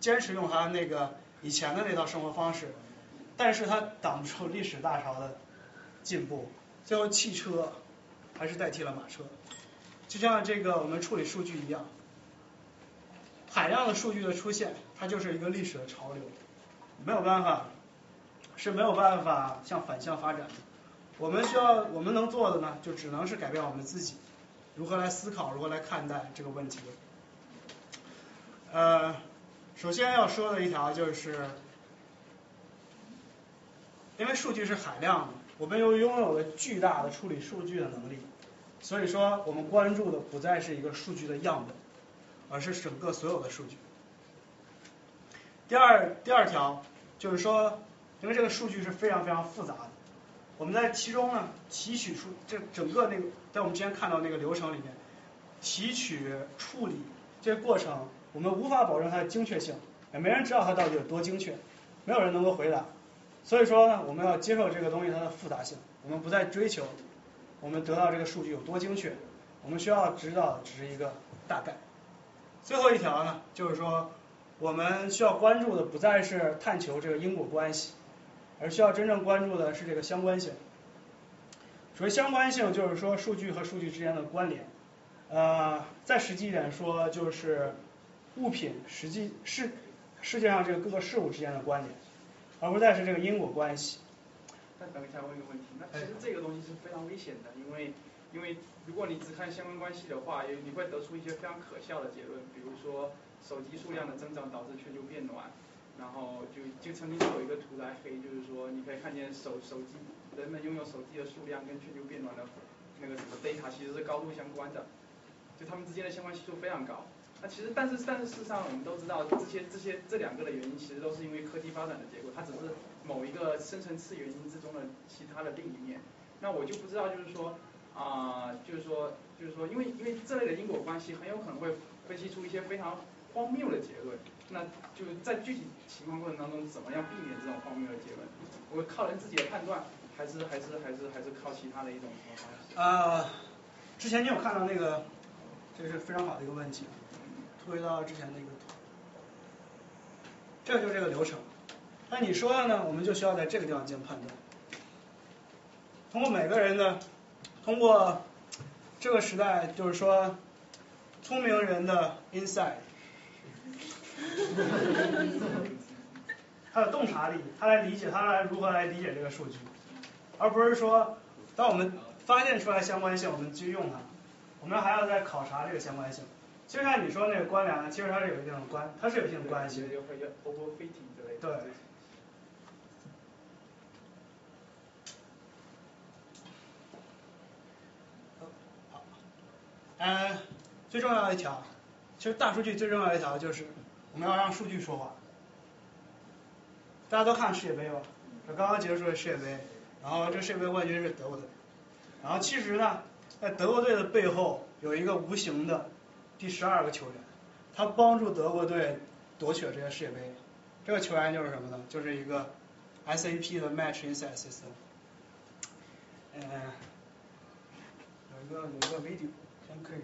坚持用他那个以前的那套生活方式，但是他挡不住历史大潮的进步，最后汽车还是代替了马车，就像这个我们处理数据一样。海量的数据的出现，它就是一个历史的潮流，没有办法，是没有办法向反向发展的。我们需要，我们能做的呢，就只能是改变我们自己，如何来思考，如何来看待这个问题。呃，首先要说的一条就是，因为数据是海量的，我们又拥有了巨大的处理数据的能力，所以说我们关注的不再是一个数据的样本。而是整个所有的数据。第二第二条就是说，因为这个数据是非常非常复杂的，我们在其中呢提取出这整个那个在我们之前看到那个流程里面，提取处理这个过程，我们无法保证它的精确性，也没人知道它到底有多精确，没有人能够回答。所以说呢，我们要接受这个东西它的复杂性，我们不再追求我们得到这个数据有多精确，我们需要知道的只是一个大概。最后一条呢，就是说，我们需要关注的不再是探求这个因果关系，而需要真正关注的是这个相关性。所谓相关性，就是说数据和数据之间的关联。呃，再实际一点说，就是物品实际世世界上这个各个事物之间的关联，而不再是这个因果关系。那等一下问一个问题，那其实这个东西是非常危险的，因为。因为如果你只看相关关系的话，你会得出一些非常可笑的结论，比如说手机数量的增长导致全球变暖，然后就就曾经有一个图来黑，就是说你可以看见手手机人们拥有手机的数量跟全球变暖的那个什么 data 其实是高度相关的，就他们之间的相关系数非常高。那其实但是但是事实上我们都知道这些这些这两个的原因其实都是因为科技发展的结果，它只是某一个深层次原因之中的其他的另一面。那我就不知道就是说。啊，就是说，就是说，因为因为这类的因果关系很有可能会分析出一些非常荒谬的结论。那就在具体情况过程当中，怎么样避免这种荒谬的结论？我靠人自己的判断，还是还是还是还是靠其他的一种方式？呃，之前你有看到那个，这是非常好的一个问题，回到之前那个图，这就是这个流程。那你说的呢？我们就需要在这个地方进行判断，通过每个人的。通过这个时代，就是说，聪明人的 inside，[LAUGHS] 他的洞察力，他来理解，他来如何来理解这个数据，而不是说，当我们发现出来相关性，我们去用它，我们还要再考察这个相关性。就像你说那个关联，其实它是有一定的关，它是有一定的关系。对。嗯，最重要的一条，其实大数据最重要的一条就是我们要让数据说话。大家都看世界杯吧？这刚刚结束的世界杯，然后这世界杯冠军是德国队，然后其实呢，在德国队的背后有一个无形的第十二个球员，他帮助德国队夺取了这个世界杯。这个球员就是什么呢？就是一个 SAP 的 Match Insight System。嗯，有一个有一个 video。可以。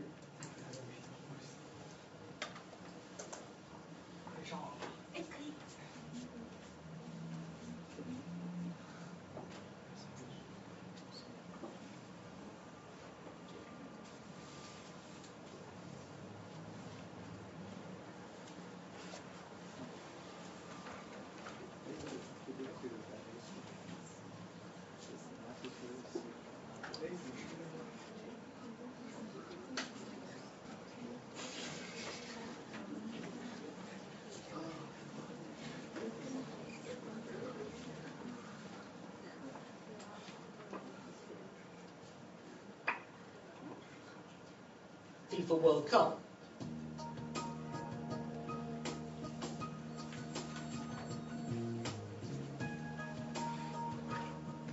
FIFA World Cup.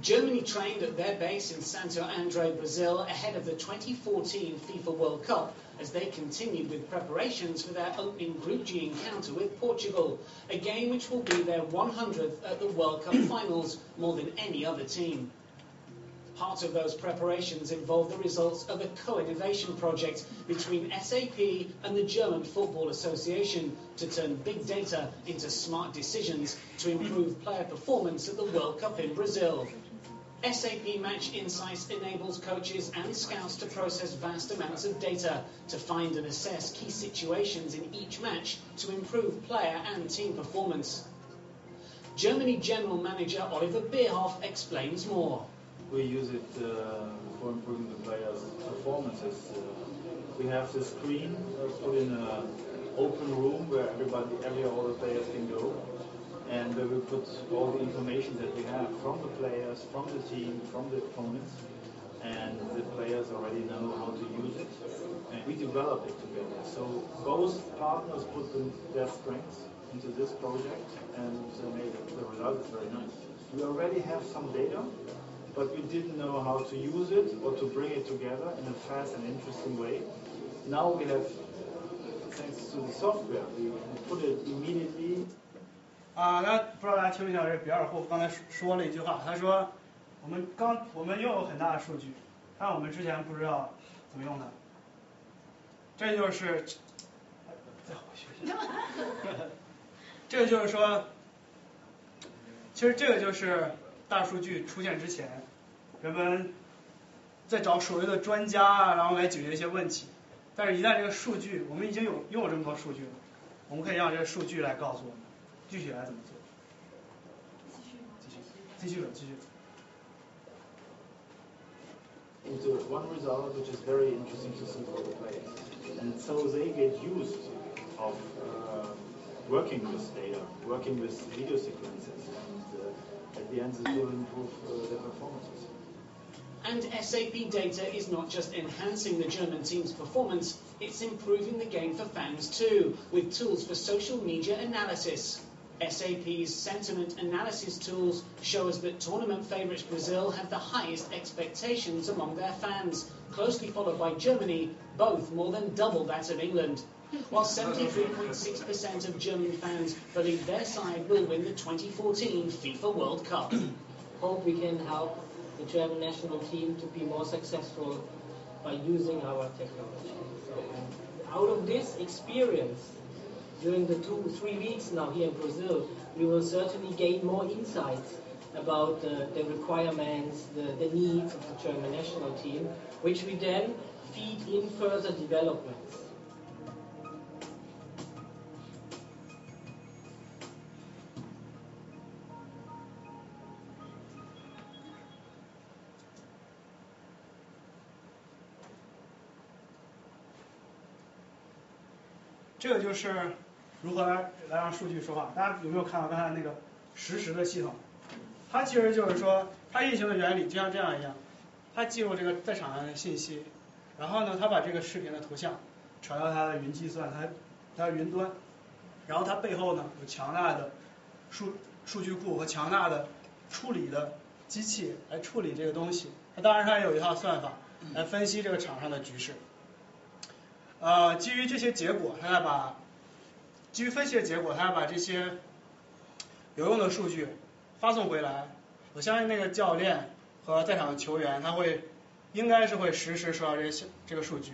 Germany trained at their base in Santo André, Brazil, ahead of the 2014 FIFA World Cup as they continued with preparations for their opening Group G encounter with Portugal, a game which will be their 100th at the World Cup finals, more than any other team. Part of those preparations involved the results of a co-innovation project between SAP and the German Football Association to turn big data into smart decisions to improve player performance at the World Cup in Brazil. SAP Match Insights enables coaches and scouts to process vast amounts of data to find and assess key situations in each match to improve player and team performance. Germany General Manager Oliver Bierhoff explains more. We use it uh, for improving the players' performances. Uh, we have the screen uh, put in an open room where everybody, every all the players can go and where we put all the information that we have from the players, from the team, from the opponents, and the players already know how to use it, and we develop it together. So both partners put their strengths into this project, and the result is very nice. We already have some data, but we didn't know how to use it or to bring it together in a fast and interesting way. Now we have, thanks to the software, we put it immediately 啊，那不知道大家听没听到这比尔霍夫刚才说了一句话，他说我们刚我们拥有很大的数据，但我们之前不知道怎么用它。这就是再回去一下，这个就是说，其实这个就是大数据出现之前，人们在找所谓的专家啊，然后来解决一些问题。但是，一旦这个数据，我们已经有拥有这么多数据了，我们可以让这个数据来告诉我们。具体来怎么做？继续，继续，继续了，继续。Into one result which is very interesting to see for the players, and so they get used of uh, working with data, working with video sequences, and uh, at the end this will improve uh, their performances. And SAP data is not just enhancing the German team's performance, it's improving the game for fans too, with tools for social media analysis. SAP's sentiment analysis tools show us that tournament favourites Brazil have the highest expectations among their fans, closely followed by Germany, both more than double that of England. While 73.6% of German fans believe their side will win the 2014 FIFA World Cup. [CLEARS THROAT] Hope we can help the German national team to be more successful by using our technology. Out of this experience, during the two, three weeks now here in Brazil, we will certainly gain more insights about uh, the requirements, the, the needs of the German national team, which we then feed in further developments. 这个就是如何来来让数据说话。大家有没有看到刚才那个实时的系统？它其实就是说，它运行的原理就像这样一样，它记录这个在场上的信息，然后呢，它把这个视频的图像传到它的云计算，它它云端，然后它背后呢有强大的数数据库和强大的处理的机器来处理这个东西。它当然它也有一套算法来分析这个场上的局势。呃，基于这些结果，他要把基于分析的结果，他要把这些有用的数据发送回来。我相信那个教练和在场的球员，他会应该是会实时收到这些这个数据。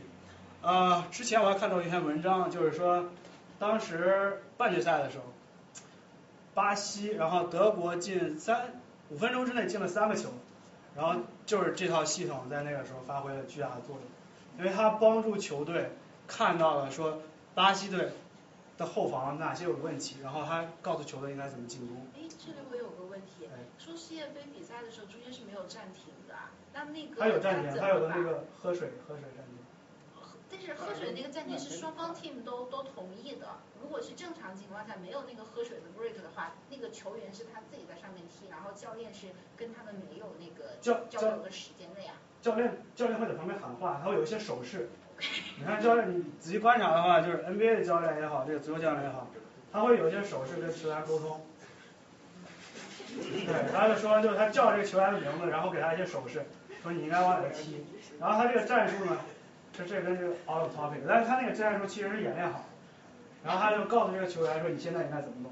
呃，之前我还看到一篇文章，就是说当时半决赛的时候，巴西然后德国进三五分钟之内进了三个球，然后就是这套系统在那个时候发挥了巨大的作用，因为它帮助球队。看到了说巴西队的后防哪些有问题，然后他告诉球队应该怎么进攻。哎，这里我有个问题，说世界杯比赛的时候中间是没有暂停的，那那个他有暂停，他有的那个喝水喝水暂停。但是喝水那个暂停是双方 team 都都同意的，如果是正常情况下没有那个喝水的 break 的话，那个球员是他自己在上面踢，然后教练是跟他们没有那个交交流的时间的呀。教练教练会在旁边喊话，他会有一些手势。你看教练，你仔细观察的话，就是 NBA 的教练也好，这个足球教练也好，他会有一些手势跟球员沟通。对，对，他就说，就是他叫这个球员的名字，然后给他一些手势，说你应该往哪踢。然后他这个战术呢，这这跟这个 out of topic，但是他那个战术其实是演练好，然后他就告诉这个球员说你现在应该怎么弄。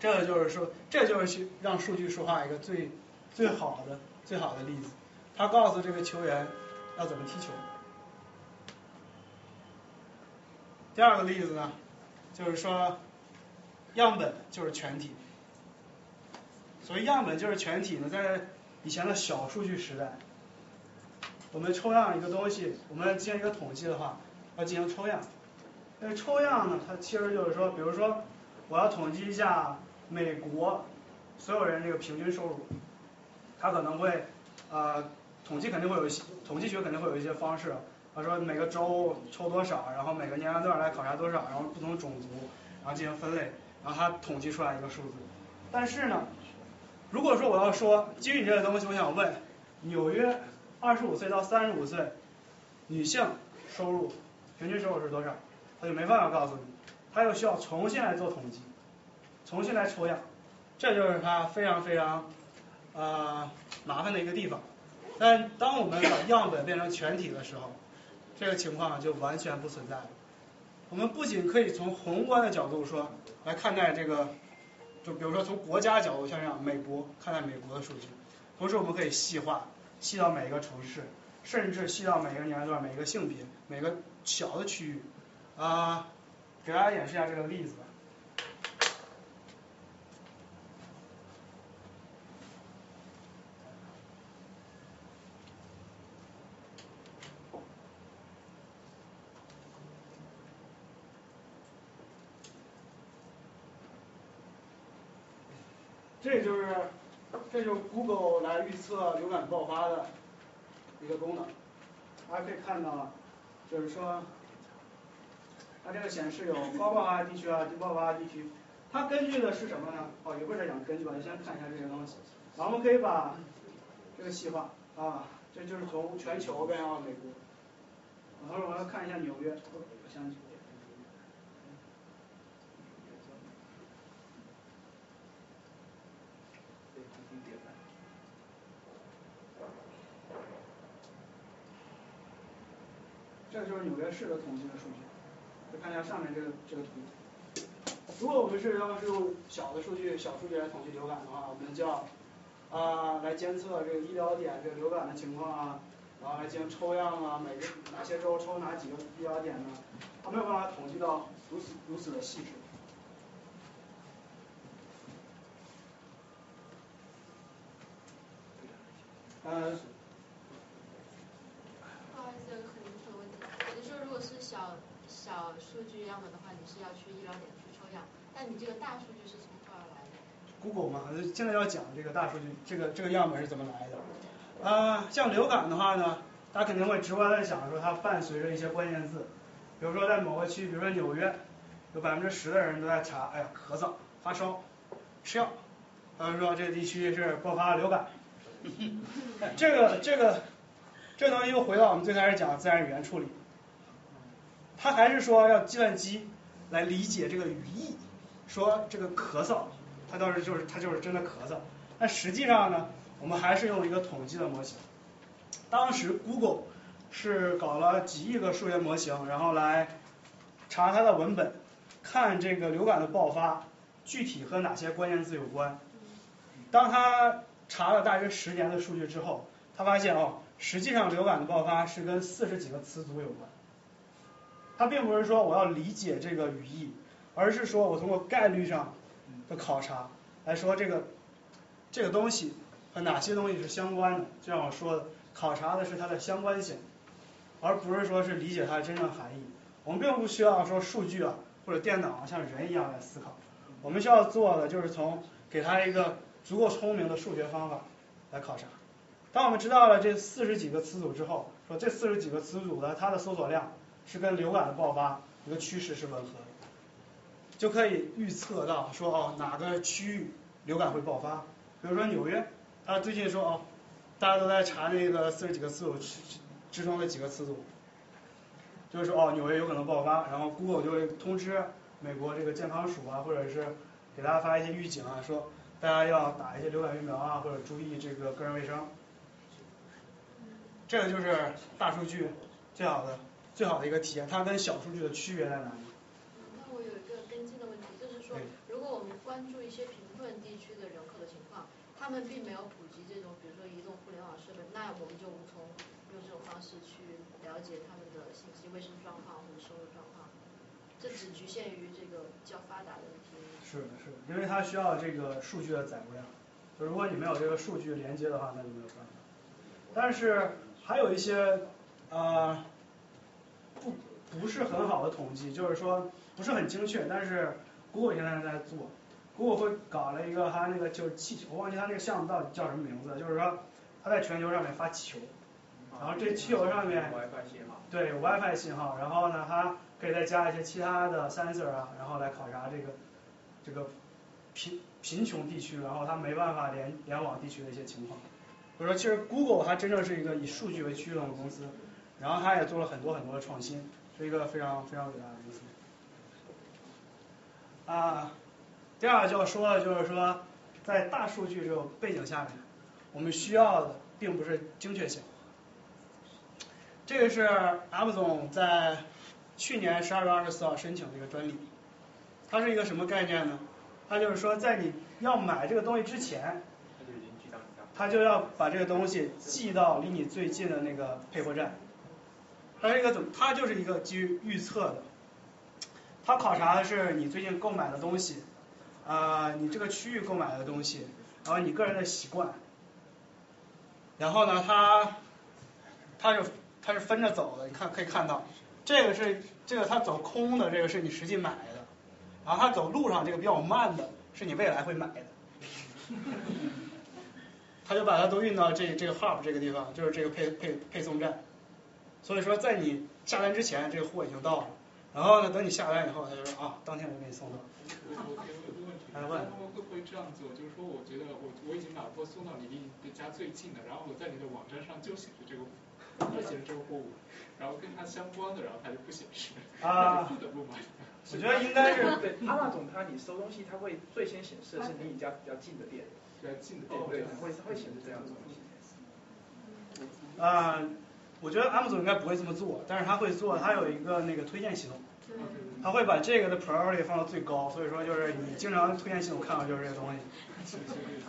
这个就是说，这就是去让数据说话一个最最好的最好的例子。他告诉这个球员要怎么踢球。第二个例子呢，就是说样本就是全体。所谓样本就是全体呢，在以前的小数据时代，我们抽样一个东西，我们进行一个统计的话，要进行抽样。那抽样呢，它其实就是说，比如说我要统计一下美国所有人这个平均收入，他可能会呃统计肯定会有一些统计学肯定会有一些方式。他说每个州抽多少，然后每个年龄段来考察多少，然后不同种族，然后进行分类，然后他统计出来一个数字。但是呢，如果说我要说基于你这个东西，我想问纽约二十五岁到三十五岁女性收入平均收入是多少，他就没办法告诉你，他又需要重新来做统计，重新来抽样，这就是他非常非常呃麻烦的一个地方。但当我们把样本变成全体的时候，[LAUGHS] 这个情况就完全不存在。我们不仅可以从宏观的角度说来看待这个，就比如说从国家角度，像这样美国看待美国的数据，同时我们可以细化，细到每一个城市，甚至细到每一个年龄段、每一个性别、每个小的区域。啊，给大家演示一下这个例子。这就是，这就是 Google 来预测流感爆发的一个功能。大家可以看到，就是说，它这个显示有高爆发地区啊、低爆发地区。它根据的是什么呢？哦，一会儿再讲根据吧，先看一下这些东西。然后我们可以把这个细化啊，这就是从全球变到美国。然后我要看一下纽约，我想就是纽约市的统计的数据，再看一下上面这个这个图。如果我们是要是用小的数据、小数据来统计流感的话，我们就要啊来监测这个医疗点这个流感的情况啊，然后来进行抽样啊，每个哪些州抽哪几个医疗点呢？它没有办法统计到如此如此的细致。呃。是小小数据样本的话，你是要去医疗点去抽样，但你这个大数据是从哪儿来的？Google 嘛，现在要讲这个大数据，这个这个样本是怎么来的？啊，像流感的话呢，大家肯定会直观的想说它伴随着一些关键字，比如说在某个区，比如说纽约，有百分之十的人都在查，哎呀，咳嗽、发烧、吃药，他说这个地区是爆发流感。[LAUGHS] 这个这个这东西又回到我们最开始讲的自然语言处理。他还是说要计算机来理解这个语义，说这个咳嗽，他倒是就是他就是真的咳嗽，但实际上呢，我们还是用一个统计的模型。当时 Google 是搞了几亿个数学模型，然后来查它的文本，看这个流感的爆发具体和哪些关键字有关。当他查了大约十年的数据之后，他发现哦，实际上流感的爆发是跟四十几个词组有关。它并不是说我要理解这个语义，而是说我通过概率上的考察来说这个这个东西和哪些东西是相关的。就像我说的，考察的是它的相关性，而不是说是理解它的真正含义。我们并不需要说数据啊或者电脑啊像人一样来思考，我们需要做的就是从给它一个足够聪明的数学方法来考察。当我们知道了这四十几个词组之后，说这四十几个词组的它的搜索量。是跟流感的爆发一个趋势是吻合的，就可以预测到说哦哪个区域流感会爆发，比如说纽约，他最近说哦，大家都在查那个四十几个词组之中的几个词组，就是说哦纽约有可能爆发，然后 Google 就会通知美国这个健康署啊或者是给大家发一些预警啊，说大家要打一些流感疫苗啊，或者注意这个个人卫生。这个就是大数据最好的最好的一个体验，它跟小数据的区别在哪里？那我有一个跟进的问题，就是说，如果我们关注一些贫困地区的人口的情况，他们并没有普及这种，比如说移动互联网设备，那我们就无从用这种方式去了解他们的信息、卫生状况或者收入状况。这只局限于这个较发达的地区。是的，是的，因为它需要这个数据的载入量，就如果你没有这个数据连接的话，那就没有办法。但是还有一些啊不不是很好的统计，就是说不是很精确，但是 Google 现在在做，Google 会搞了一个它那个就是气球，我忘记它那个项目到底叫什么名字，就是说它在全球上面发气球，然后这气球上面对有 WiFi 信号，然后呢它可以再加一些其他的 sensor 啊，然后来考察这个这个贫贫穷地区，然后它没办法联联网地区的一些情况。我说其实 Google 它真正是一个以数据为驱动的公司，然后它也做了很多很多的创新，是一个非常非常伟大的公司。啊，第二个就要说的就是说，在大数据这种背景下面，我们需要的并不是精确性。这个是 Amazon 在去年十二月二十四号申请的一个专利，它是一个什么概念呢？它就是说，在你要买这个东西之前。它就要把这个东西寄到离你最近的那个配货站。它是一个怎么？它就是一个基于预测的。它考察的是你最近购买的东西，啊，你这个区域购买的东西，然后你个人的习惯。然后呢，它，它是它是分着走的，你看可以看到，这个是这个它走空的，这个是你实际买的，然后它走路上这个比较慢的，是你未来会买的。[LAUGHS] 他就把它都运到这这个 hub 这个地方，就是这个配配配送站。所以说，在你下单之前，这个货已经到了。然后呢，等你下单以后，他就说啊，当天我给你送到。我我有个问题，他们会不会这样做？就是说，我觉得我我已经把货送到你离你家最近的，然后我在你的网站上就显示这个，就显示这个货物，然后跟它相关的，然后它就不显示，啊，不得不买。[LAUGHS] 我觉得应该是对，阿玛总他你搜东西，他会最先显示的是离你家比较近的店。比较近的店，对，会会显示这样子。啊，我觉得 Amazon 应该不会这么做，但是他会做，他有一个那个推荐系统，他会把这个的 priority 放到最高，所以说就是你经常推荐系统看到就是这个东西。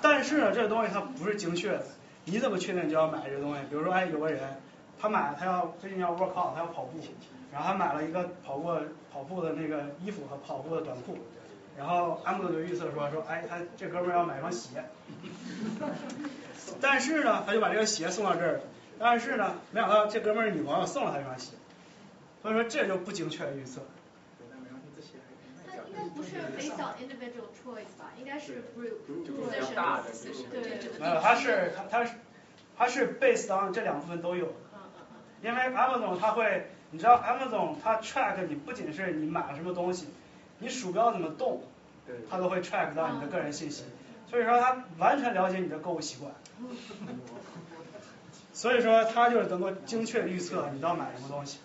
但是呢，这个东西它不是精确的，你怎么确定就要买这个东西？比如说，哎，有个人他买他要最近要 work out，他要跑步，然后他买了一个跑步跑步的那个衣服和跑步的短裤。然后 Amazon 就预测说说，哎，他这哥们儿要买双鞋，[LAUGHS] 但是呢，他就把这个鞋送到这儿，但是呢，没想到这哥们儿女朋友送了他一双鞋，所以说这就不精确的预测。那应该不是 based on individual choice 吧？应该是 group 就是大的，对。没有，它是他他是它是 based on 这两部分都有。因为 Amazon 它会，你知道 Amazon 它 track 你不仅是你买了什么东西。你鼠标怎么动，它都会 track 到你的个人信息，所以说它完全了解你的购物习惯，所以说它就是能够精确预测你要买什么东西。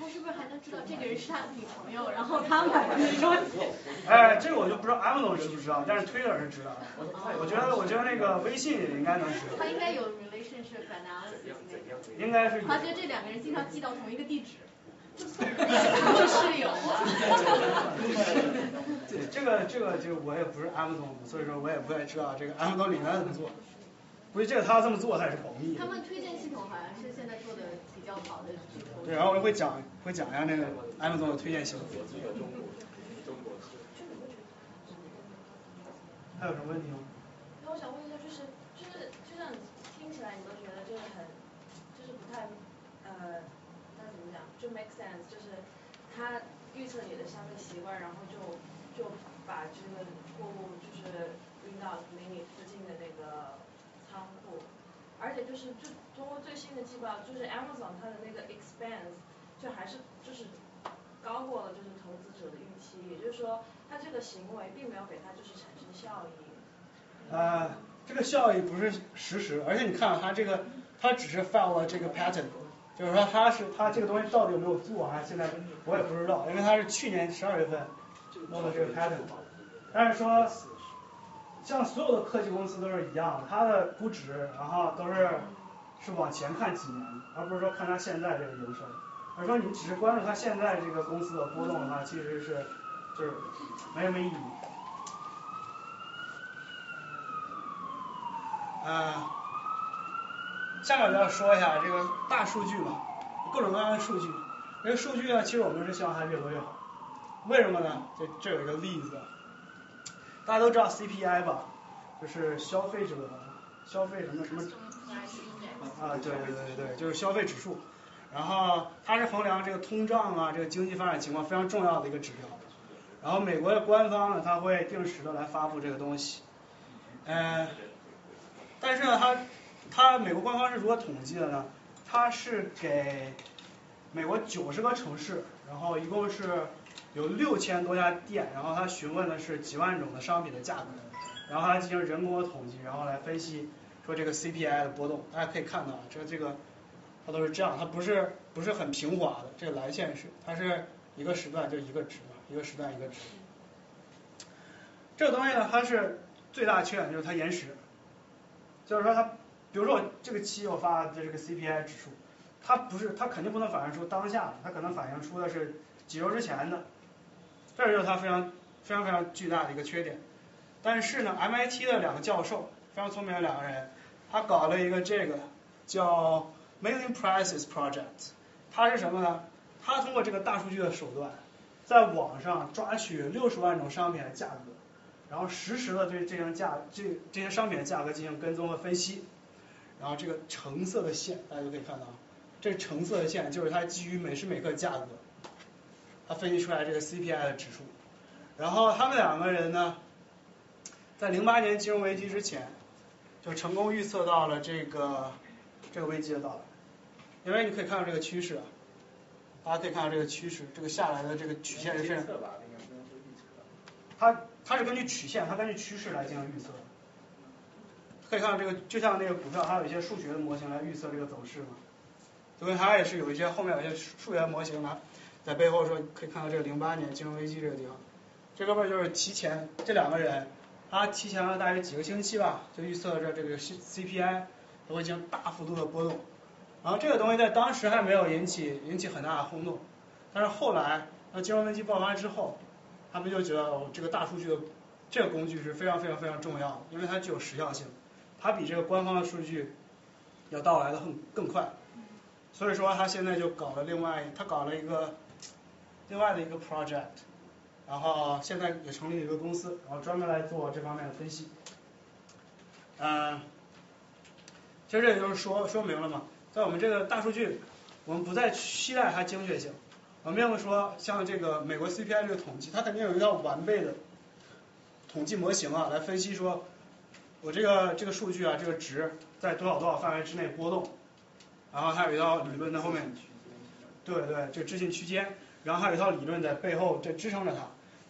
他是不是还能知道这个人是他的女朋友，然后他买的那双鞋？哎，这个我就不知道 Amazon 知不知道，但是 Twitter 是知道的。我觉得我觉得那个微信也应该能知道。他应该有 relationship analysis 应该是。他觉得这两个人经常寄到同一个地址，他是室友啊。这个这个就我也不是 Amazon，所以说我也不太知道这个 Amazon 里面怎么做。估计这个他要这么做，他也是保密。他们推荐系统好像是现在做的比较好的。对，然后我会讲会讲一下那个 Amazon 的推荐系统。还有什么问题吗？那我想问一下，就是就是就像听起来你都觉得就是很就是不太呃那怎么讲就 make sense，就是他预测你的消费习惯，然后就就把这个货物就是运到离你附近的那个仓库。而且就是就通过最新的季报，就是 Amazon 它的那个 expense 就还是就是高过了就是投资者的预期，也就是说它这个行为并没有给它就是产生效益。啊，这个效益不是实时，而且你看它这个它只是 file 了这个 patent，就是说它是它这个东西到底有没有做，还现在我也不知道，因为它是去年十二月份弄的这个 patent，但是说像所有的科技公司都是一样的，它的估值然后都是是往前看几年，而不是说看它现在这个营收。而说你只是关注它现在这个公司的波动的话，其实是就是没什么意义。啊，下面就要说一下这个大数据嘛，各种各样的数据。这个数据呢，其实我们是希望它越多越好。为什么呢？这这有一个例子，大家都知道 CPI 吧，就是消费者消费什么什么啊，对对对对，就是消费指数。然后它是衡量这个通胀啊，这个经济发展情况非常重要的一个指标。然后美国的官方呢，它会定时的来发布这个东西。嗯，但是呢，它它美国官方是如何统计的呢？它是给美国九十个城市，然后一共是有六千多家店，然后它询问的是几万种的商品的价格，然后它进行人工的统计，然后来分析说这个 CPI 的波动。大家可以看到，这这个。它都是这样，它不是不是很平滑的，这个蓝线是，它是一个时段就一个值嘛，一个时段一个值。这个东西呢，它是最大缺点就是它延时，就是说它，比如说我这个期我发的这个 CPI 指数，它不是，它肯定不能反映出当下，它可能反映出的是几周之前的，这就是它非常非常非常巨大的一个缺点。但是呢，MIT 的两个教授非常聪明的两个人，他搞了一个这个叫。Million Prices Project，它是什么呢？他通过这个大数据的手段，在网上抓取六十万种商品的价格，然后实时的对这些价这这些商品的价格进行跟踪和分析。然后这个橙色的线，大家就可以看到，这橙色的线就是它基于每时每刻价格，它分析出来这个 CPI 的指数。然后他们两个人呢，在零八年金融危机之前，就成功预测到了这个这个危机的到来。因为你可以看到这个趋势啊，大家可以看到这个趋势，这个下来的这个曲线是，它它是根据曲线，它根据趋势来进行预测。可以看到这个，就像那个股票，它有一些数学的模型来预测这个走势嘛。所以它也是有一些后面有一些数学模型呢，在背后说可以看到这个零八年金融危机这个地方，这哥们儿就是提前这两个人，他提前了大约几个星期吧，就预测着这个 C C P I 都会进行大幅度的波动。然后这个东西在当时还没有引起引起很大的轰动，但是后来那金融危机爆发之后，他们就觉得哦这个大数据的这个工具是非常非常非常重要的，因为它具有时效性，它比这个官方的数据要到来的更更快，所以说他现在就搞了另外他搞了一个另外的一个 project，然后现在也成立了一个公司，然后专门来做这方面的分析，嗯，其实这也就是说说明了嘛。在我们这个大数据，我们不再期待它精确性。我们要么说，像这个美国 CPI 这个统计，它肯定有一套完备的统计模型啊，来分析说，我这个这个数据啊，这个值在多少多少范围之内波动。然后还有一套理论在后面，对对，这置信区间。然后还有一套理论在背后在支撑着它。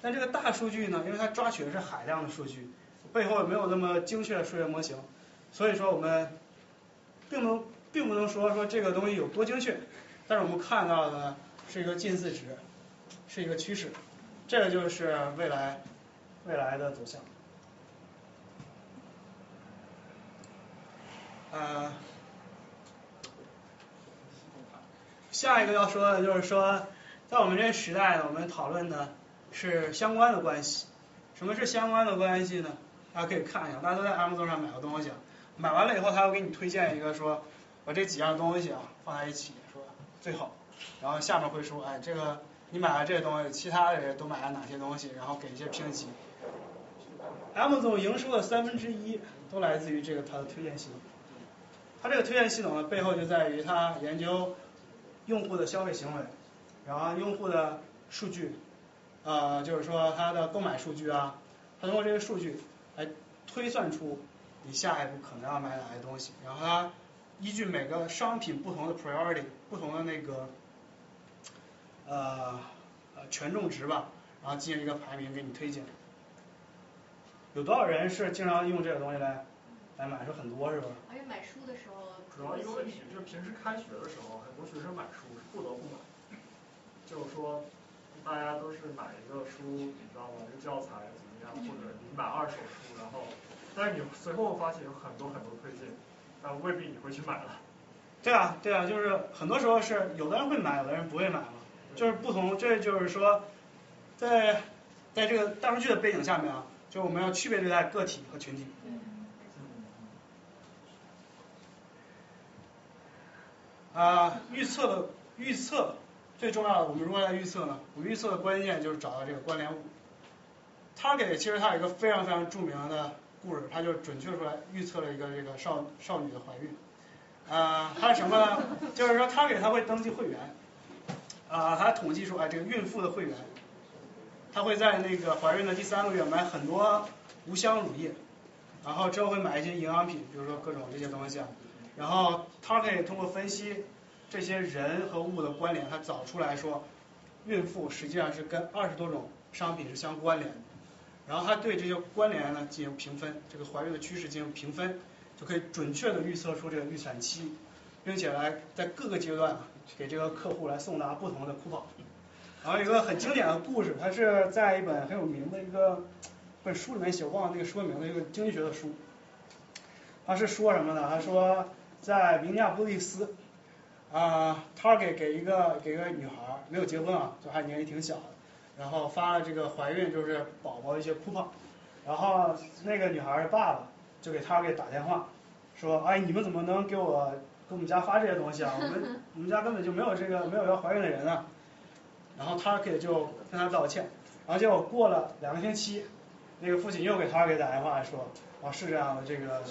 但这个大数据呢，因为它抓取的是海量的数据，背后也没有那么精确的数学模型，所以说我们并能。并不能说说这个东西有多精确，但是我们看到的是一个近似值，是一个趋势，这个就是未来未来的走向。呃，下一个要说的就是说，在我们这个时代，我们讨论的是相关的关系。什么是相关的关系呢？大家可以看一下，大家都在 Amazon 上买个东西，买完了以后，他会给你推荐一个说。把这几样东西啊放在一起说最好，然后下面会说，哎，这个你买了这个东西，其他的人都买了哪些东西，然后给一些评级。Amazon 营收的三分之一都来自于这个它的推荐系统。它这个推荐系统的背后就在于它研究用户的消费行为，然后用户的数据，呃，就是说他的购买数据啊，他通过这些数据来推算出你下一步可能要买哪些东西，然后它。依据每个商品不同的 priority，不同的那个呃呃权重值吧，然后进行一个排名给你推荐。有多少人是经常用这个东西来来买？是很多是吧？而且买书的时候主要一个问题就是平时开学的时候，很多学生买书是不得不买，就是说大家都是买一个书，你知道吗？一个教材怎么样，或者你买二手书，然后但是你随后发现有很多很多推荐，但未必你会去买了。对啊，对啊，就是很多时候是有的人会买，有的人不会买嘛，就是不同，这就是说，在在这个大数据的背景下面啊，就我们要区别对待个体和群体。啊，预测的预测最重要的，我们如何来预测呢？我们预测的关键就是找到这个关联物。Target 其实它有一个非常非常著名的故事，它就准确出来预测了一个这个少少女的怀孕。啊，它是什么呢？就是说 Target 它会登记会员，啊，它统计出来这个孕妇的会员，她会在那个怀孕的第三个月买很多无香乳液，然后之后会买一些营养品，比如说各种这些东西啊。然后他可以通过分析这些人和物的关联，他找出来说，孕妇实际上是跟二十多种商品是相关联的。然后他对这些关联呢进行评分，这个怀孕的趋势进行评分，就可以准确的预测出这个预产期，并且来在各个阶段给这个客户来送达不同的库宝。然后有一个很经典的故事，它是在一本很有名的一个本书里面写，忘了那个书名的一个经济学的书。他是说什么呢？他说。在明尼阿波利斯，啊，Target 给一个给一个女孩没有结婚啊，就还年纪挺小的，然后发了这个怀孕就是宝宝一些 coupon，然后那个女孩的爸爸就给 Target 打电话，说，哎，你们怎么能给我给我们家发这些东西啊？我们 [LAUGHS] 我们家根本就没有这个没有要怀孕的人啊。然后 Target 就跟他道歉，然后结果过了两个星期，那个父亲又给 Target 打电话说，啊，是这样的，这个。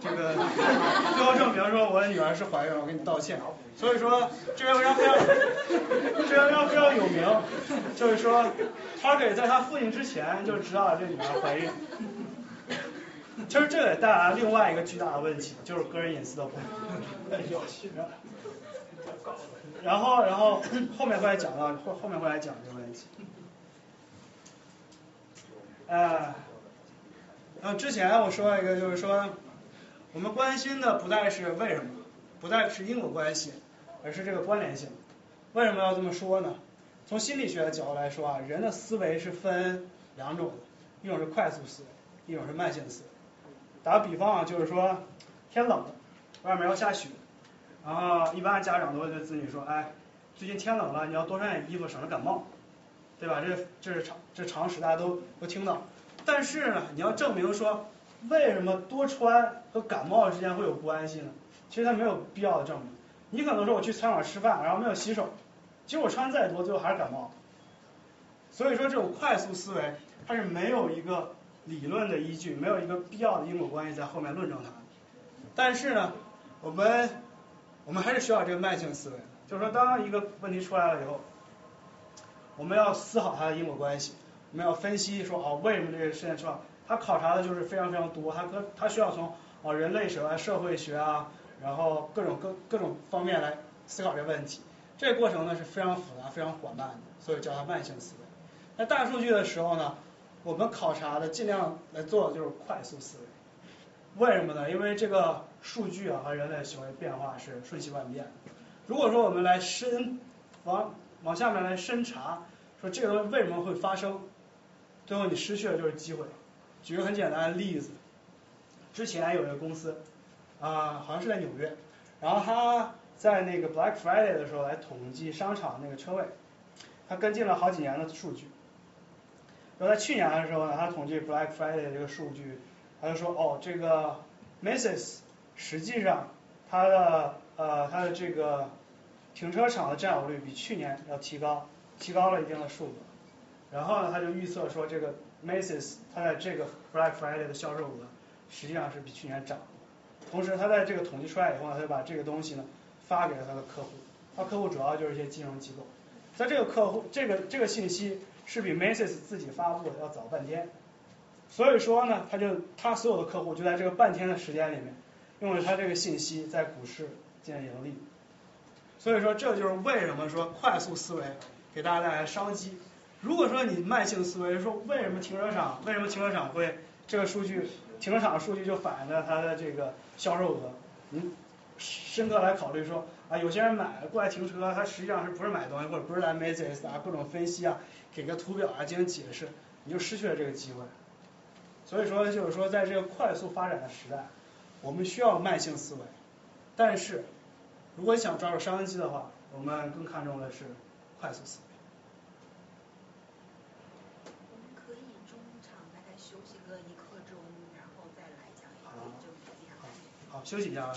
这个最后证明说我的女儿是怀孕了，我给你道歉。所以说这篇文章非常，这篇文章非常有名，就是说他给在他父亲之前就知道这女儿怀孕。其实这也带来另外一个巨大的问题，就是个人隐私的保护。然后然后后面会来讲到后后面会来讲这个问题。呃，然后之前我说一个就是说。我们关心的不再是为什么，不再是因果关系，而是这个关联性。为什么要这么说呢？从心理学的角度来说啊，人的思维是分两种的，一种是快速思维，一种是慢性思维。打个比方啊，就是说天冷了，外面要下雪，然后一般家长都会对子女说，哎，最近天冷了，你要多穿点衣服，省得感冒，对吧？这这是常这常识，大家都都听到。但是呢，你要证明说。为什么多穿和感冒之间会有关系呢？其实它没有必要的证明。你可能说我去餐馆吃饭，然后没有洗手，其实我穿再多，最后还是感冒。所以说这种快速思维，它是没有一个理论的依据，没有一个必要的因果关系在后面论证它。但是呢，我们我们还是需要这个慢性思维，就是说当一个问题出来了以后，我们要思考它的因果关系，我们要分析说啊为什么这个事件出来。他考察的就是非常非常多，他可他需要从啊人类学啊社会学啊，然后各种各各种方面来思考这个问题。这个过程呢是非常复杂、非常缓慢的，所以叫它慢性思维。那大数据的时候呢，我们考察的尽量来做的就是快速思维。为什么呢？因为这个数据啊和人类行为变化是瞬息万变。如果说我们来深往往下面来深查，说这个东西为什么会发生，最后你失去的就是机会。举个很简单的例子，之前有一个公司，啊，好像是在纽约，然后他在那个 Black Friday 的时候来统计商场那个车位，他跟进了好几年的数据，然后在去年的时候呢，他统计 Black Friday 这个数据，他就说，哦，这个 Macy's 实际上它的呃它的这个停车场的占有率比去年要提高，提高了一定的数额，然后呢，他就预测说这个。Macy's 它在这个 Black Friday 的销售额实际上是比去年涨，同时它在这个统计出来以后呢，他就把这个东西呢发给了他的客户，他客户主要就是一些金融机构，在这个客户这个这个信息是比 Macy's 自己发布的要早半天，所以说呢，他就他所有的客户就在这个半天的时间里面用了他这个信息在股市建盈利，所以说这就是为什么说快速思维给大家带来商机。如果说你慢性思维说为什么停车场为什么停车场会这个数据停车场的数据就反映了它的这个销售额，你深刻来考虑说啊，有些人买过来停车，他实际上是不是买东西，或者不是来 Macy's 啊，各种分析啊，给个图表啊进行解释，你就失去了这个机会。所以说，就是说，在这个快速发展的时代，我们需要慢性思维。但是，如果你想抓住商机的话，我们更看重的是快速思维。我们可以中场大概休息个一刻钟，然后再来讲一个就这样。好，休息一下。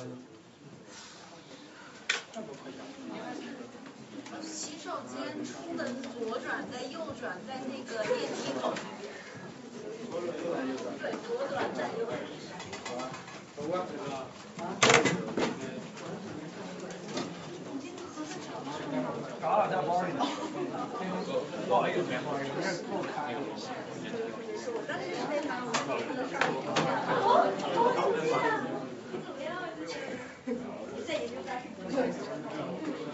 洗手间出门左转，再右转，在那个电梯口。对，左转再右转。找两下包里头。不好意思，不好意思，这是不开。在研究自动的大数据处理能力更上升。对，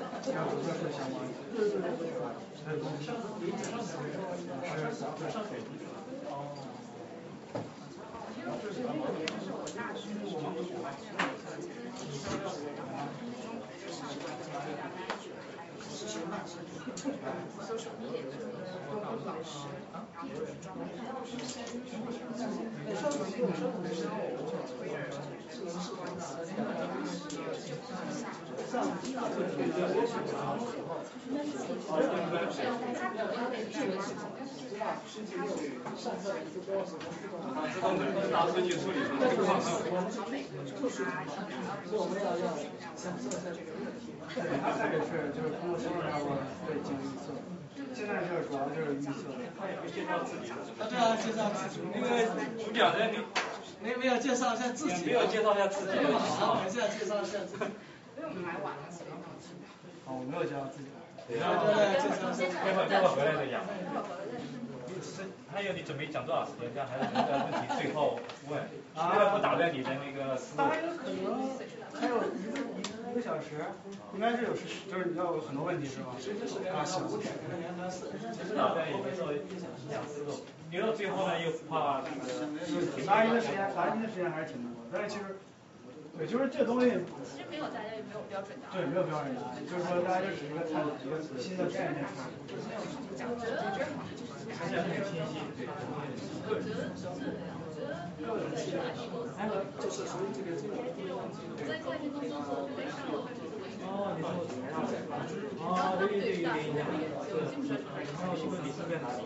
它这个是就是通过市场上对进行预测，现在就是主要就是预测。他也会介绍自己的。啊，对啊，介绍自己。那个主讲人你没没有介绍一下自己？没有介绍一下自己。好，还是要介绍一下自己。因为我们来晚了，所以好，我没有介绍自己。对啊，待会待会回来再讲。还有你准备讲多少时间？这样还是那个问题最后问，为了不打断你的那个思路。大概可能还有一个一一个小时，应该是有时，就是你要有很多问题是吧？啊，行。其实打断也没说影响思路，留到最后呢又怕那个。答疑的时间，答疑的时间还是挺多，但是其实，对，就是这东西。其实没有大家也没有标准答案。对，没有标准答案，就是说大家就是一个探索一个新的概念。还是很清晰，对，个人。个人的哎，就是属于这个这个。在做运动的时候，会上有会就是微信。哦，你说哦，对对对，有点影响。哦，是问你是在哪里？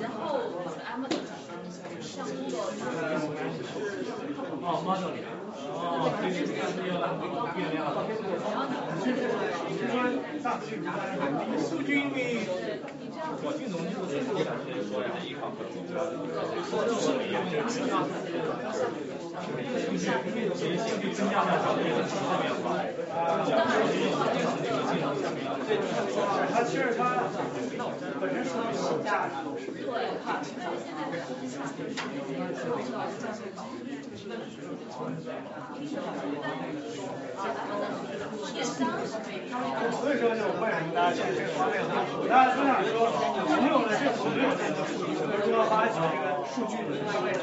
然后就是 M 的项目的。哦，model。哦，对对对，是要变量。数据因为。我运动运动员我感觉说呀，一款可能主要是视力有点增加，就是兴趣增加了，它会有其他。其实它本身是有价值。对，所以说就为什么大家现在这个方面大家都想说，没有了这个没有这个数据，所以说发掘这个数据的方面就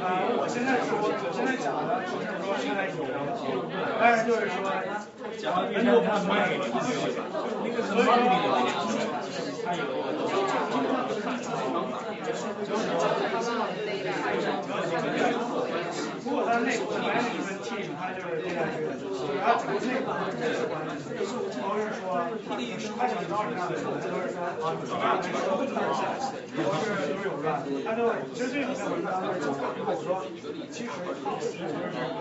啊，我现在说，我现在讲的不是说现在有，但是就是说，讲的没有办法给，那个什么有，不过他内部的 management team 他就是这样一个，就是他整个内部的人事管理，都是说他想招什么样的人，都是说啊，怎么样这个都是都是都是有的，他就其实这里面文章就是讲，如果说其实就是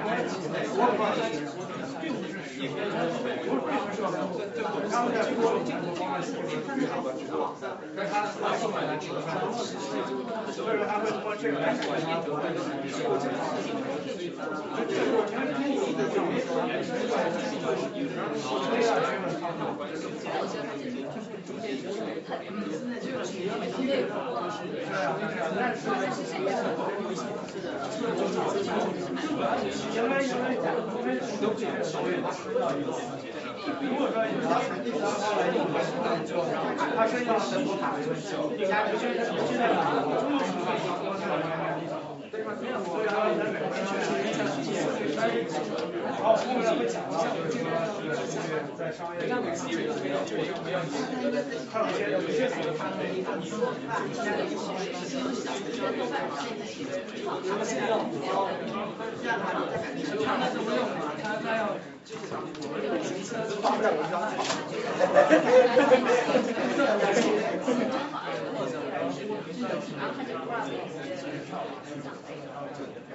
来自美国的话，并不是实，不是并不是说他们在多种传统方面是非常的主导，但是他他后面来这个所以说他会通过这个来改变他国内的这个。如果说你拿成绩单来用的话，就它身上的不卡的问题，应该不是现在中国中国情况下多是两个地方。所以说你在美国上面，然后后面会讲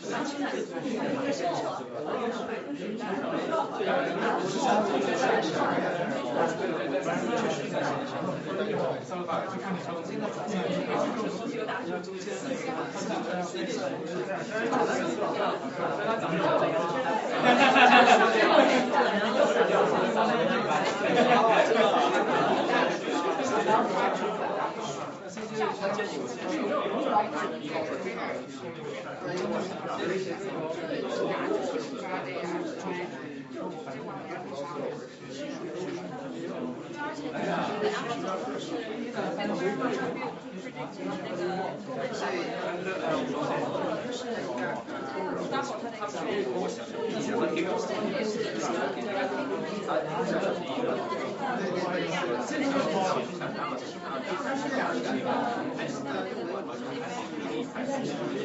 在商业里面，还有一些有一些所谓他们那怎么用嘛？他他要发不了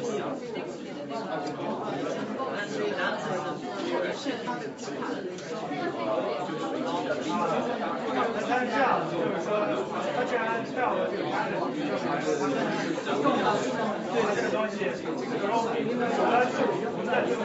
文章。但是这样，就是说，他既然跳了这个单子，就是他们对这个东西，然后他就不在最后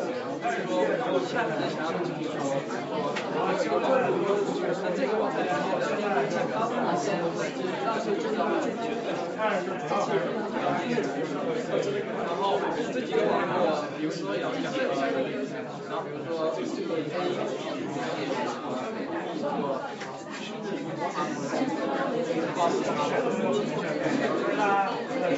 然后这几个网络，比如说有两个，然后比如说但是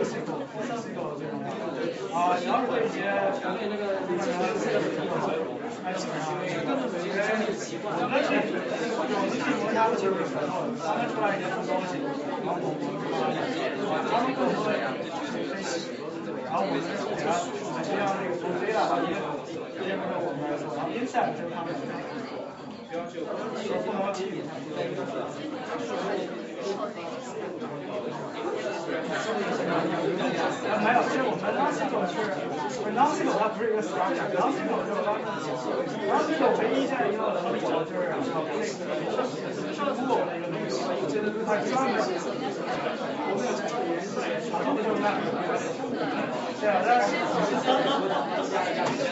啊，比如说说，比如 SQL、SQL 这种啊，你要是对一些那个那个那基本上，因为我们去我们去摩擦就是他们出来一些东西，然后我们，然后我们给他，我们需要那个从 data 到 info，这些部分我们，然后 insight 是他们来做。说不能给予没有，其实我们当时就是 NoSQL 它不是一个 structure，NoSQL 就是它 NoSQL 唯一现在一个能力就是那个是 Google 的一个东西，它专门我们有这个研究，然后就是那对啊，但是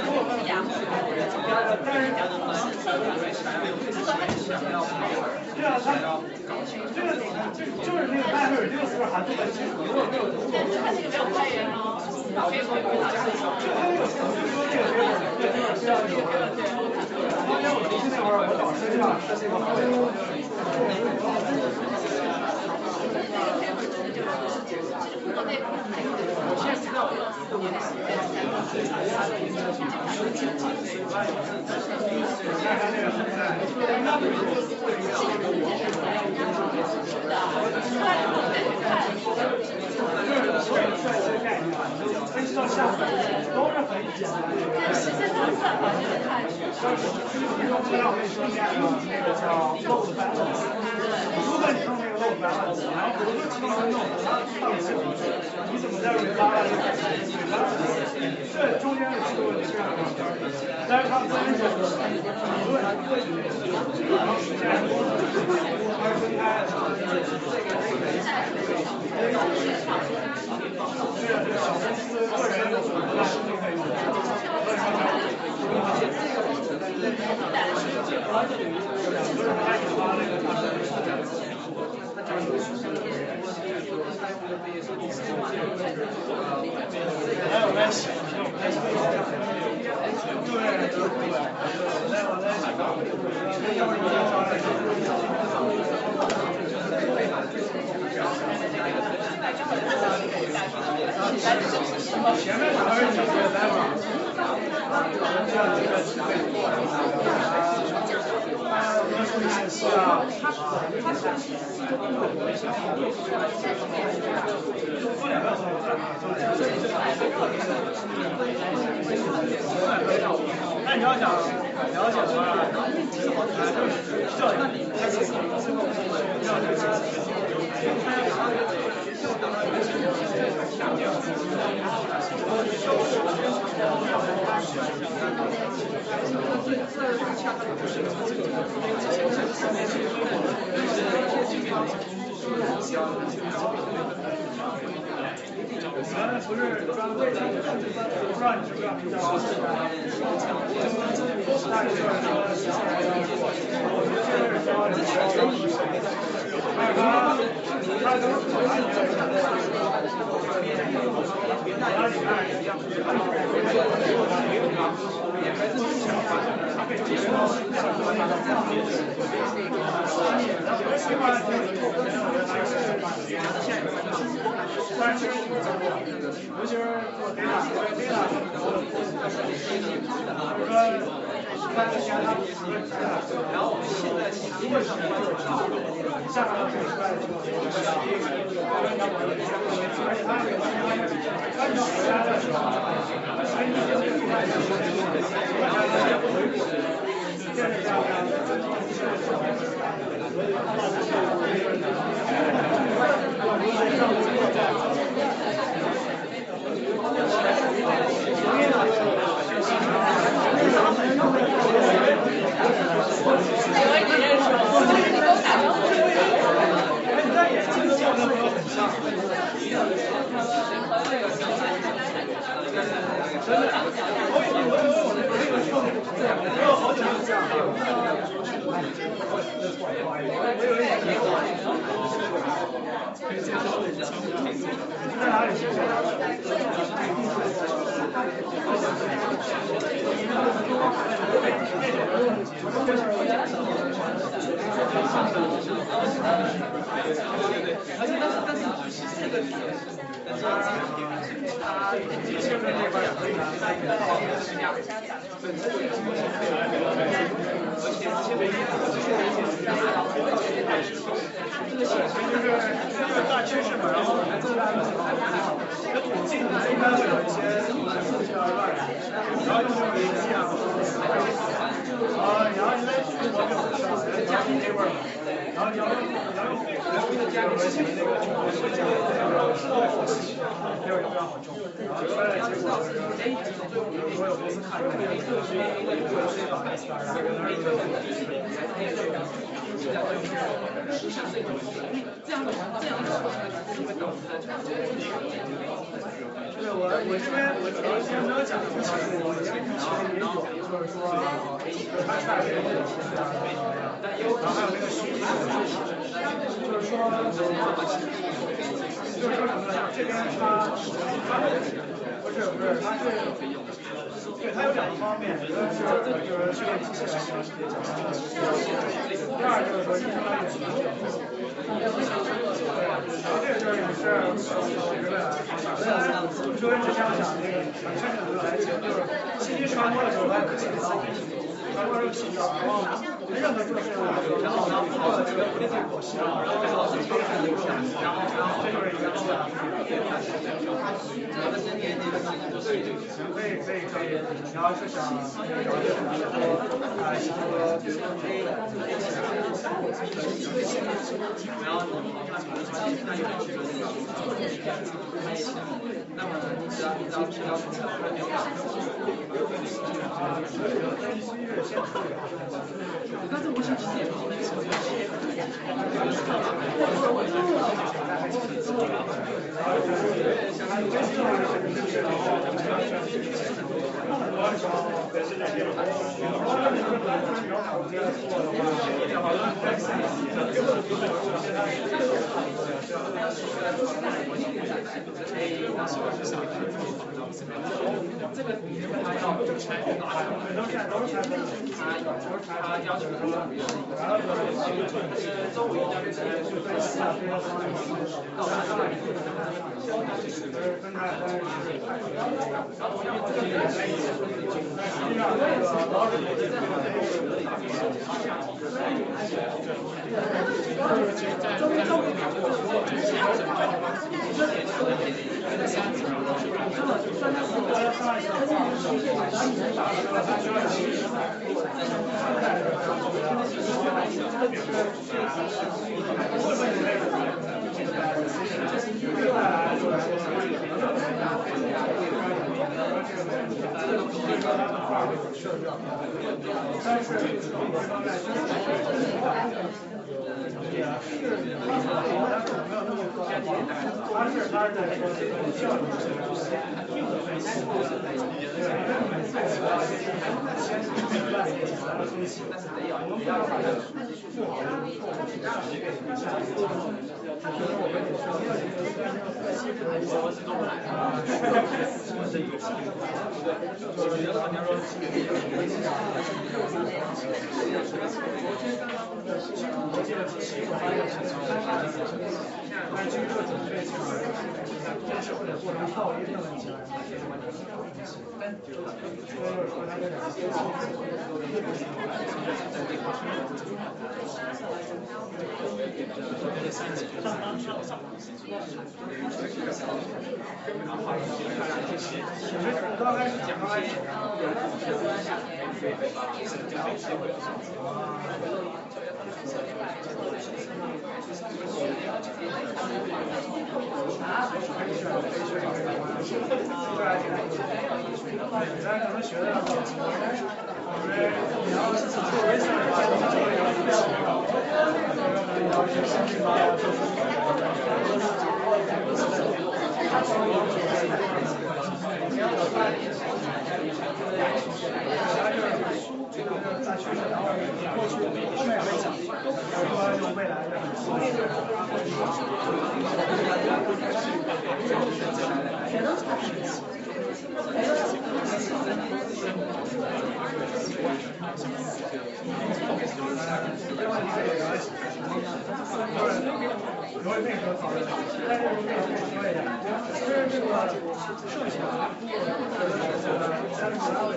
如果但是对啊，它这个就是那个 Matter 这个是不是函数的基础？如果没有如果它这个没有开源哦。我就说这个当年我读书那会儿，我导师啊是这个好我现在知道就是所有的帅气的概念，分析到下面都是很简单的。实现它的算法就是看。当时用不了我跟你说那个那个叫 load balance，如果你用那个 load balance，然后比如说其他人用它放的你怎么在 rebalance 这中间的这个问题是这样的，但是它分是理论，然后实现它是分开的。对啊，这个小公司个人有什么大数据可以用？个人都是他引发那个他的。来，我来写，我来写。对对对，来我来写。要不你先上来。前面哪是你的来吧？这个是啊。那你要想了解的话，我们不是专门，不知道你知不知道比较好。大学说，我们现在是教人 [LAUGHS] 教，但是他他都是考完但是，尤其是做 data，因为 data，就是说。然后我们现在如果是下面这个出来的结果，而且它按照回来的时候，所以你就得出来的时候，大家也不回补，电视上在哪里？而且但是但是这个这个套之下，本身就有而且切分这个显示就是大趋势嘛，然后我们这边这个途径它应该会有一些数据啊，然后用这个逻辑啊，啊，然后因为中国就是加进这味儿嘛，然后你要用你要用然后加个什么那个中国是加然后第二个非常好用，然后出来的结果就是哎，我有公司看中了，一个是一个一个是把 S 然后跟那儿一个这样的这样的对我我这边我我之前没有讲，其实我其实也有，就是说他差这个问题是这样的，然后还有那个虚拟的，就是说就是说什么呢？这边他他不是是它是，对它有两个方面，一个是就是这个机器来讲是比较简单的，第二就是说相当于然后这个就是也是未来，作为只想讲那个本身这个来讲，就是信息传播的时候它可以扫，传播这个信息，然后任何做事物，然后它通过这个不列颠果实，然后然后这就是一个，然后然后这就是一个方法。可以可以可以，你要是想了解很多，啊，想说比如说 A 的，然后你看比如说那有趣的地方，那么你只要你只要只要从小的牛马，啊，这个分析是先处理。但是我想直接这个你们还要拆分啊，都是都是拆分，他他要求说，然后就是周围那边是分四啊，分到三啊，到三啊，就是分 Thank you. 这个在一起，但实际上那个老师这个周围周围两个，三次，三次，三次。但是也是，他是没有那么高，他是他是在说这种教育性的分析，对，每次我要先先先来一次分析，我们不要把它不好的错误指向给下一个，就是我们首先要研究分析这个逻辑中来啊，[LAUGHS] 我是一个系统，我觉得好像说分析啊，昨天刚刚的系统逻辑的分析。发现是从开发的过程，但是这个准备起码是在做事或者过程效率的问题来解决问题。但就是说它这两个情况，一个是在这块儿，这三个就是然后其实刚开始讲刚开始，咱可能学的，我们你要是作为是在学生然后过去后面也会讲，说就未来的。不会配合讨论，但是我跟你说一下，其实这个剩下呃三十八位，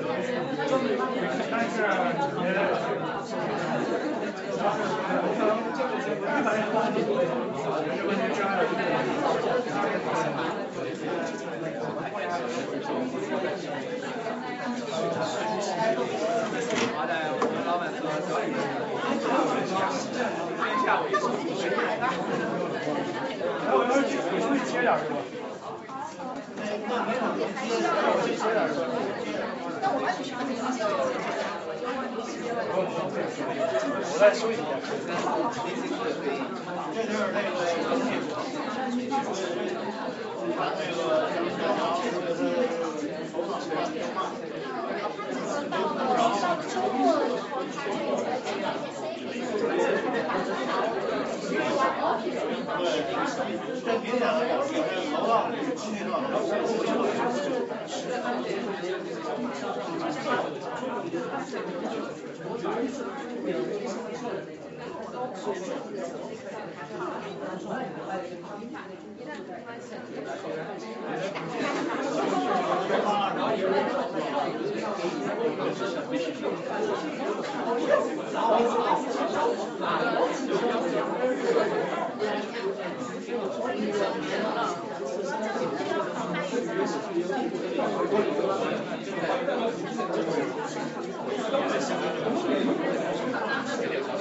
但是也，然后我可能一百零八分，这个问题是二十好的，我们我要是去，我去切点是？那我去切点是吧？那我去切点就。我再修一下。这就是那个。对，这明显的是，这老，我 [LAUGHS]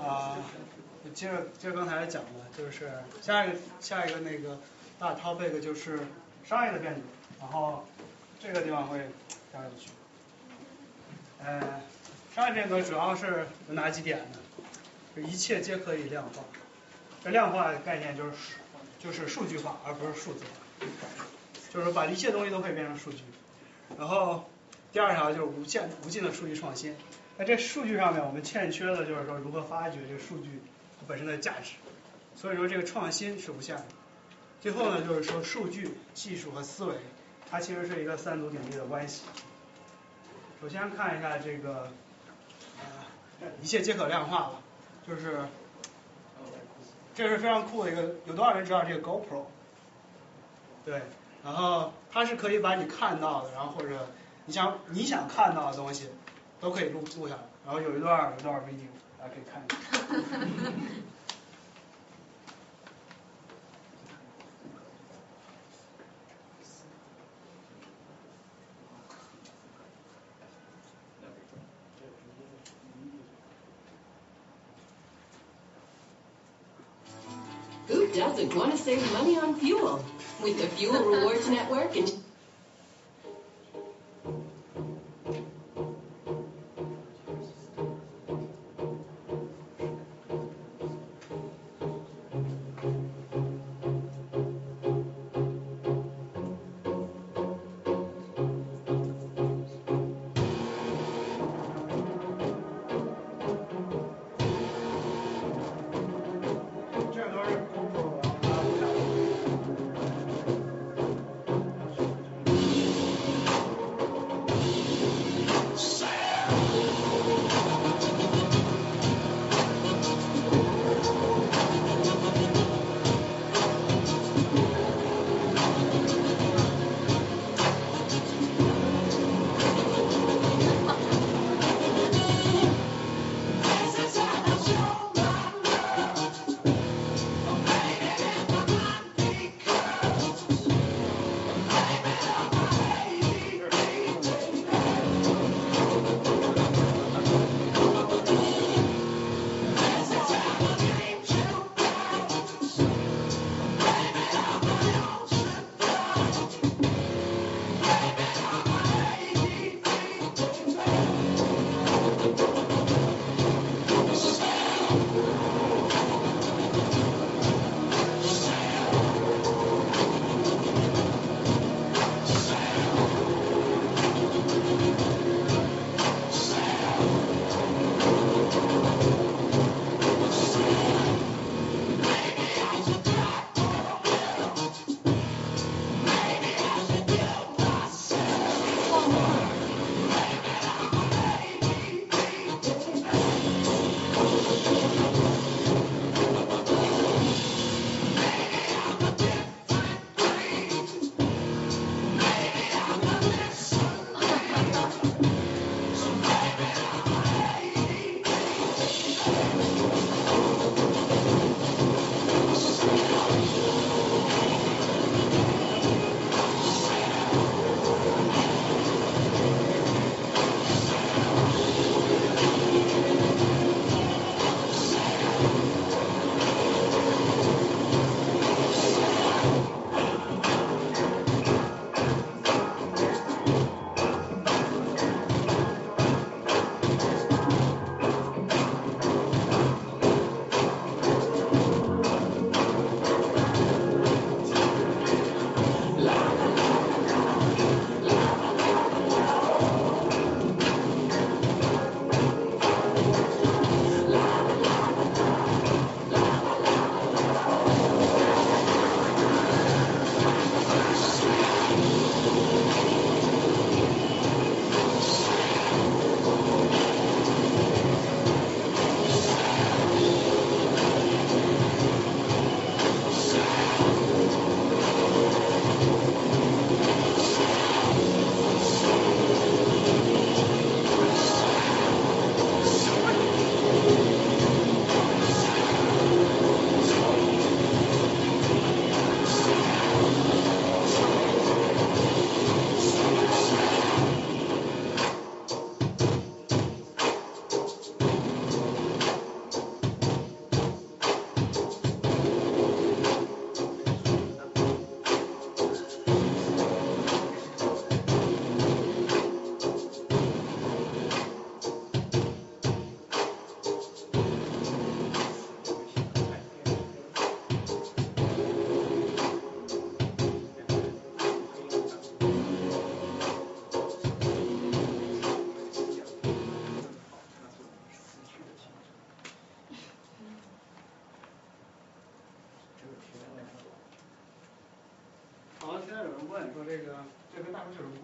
啊，接着接着刚才讲的，就是下一个下一个那个大 topic 就是商业的变革，然后这个地方会加有趣。呃，商业变革主要是有哪几点呢？一切皆可以量化。这量化概念就是就是数据化，而不是数字化，就是把一切东西都可以变成数据。然后第二条就是无限无尽的数据创新。在这数据上面，我们欠缺的就是说如何发掘这个数据本身的价值。所以说这个创新是无限的。最后呢，就是说数据技术和思维，它其实是一个三足鼎立的关系。首先看一下这个，呃，一切皆可量化吧，就是。这是非常酷的一个，有多少人知道这个 GoPro？对，然后它是可以把你看到的，然后或者你想你想看到的东西，都可以录录下来，然后有一段有一段 video，大家可以看一下。[LAUGHS] Want to save money on fuel? With the Fuel Rewards Network and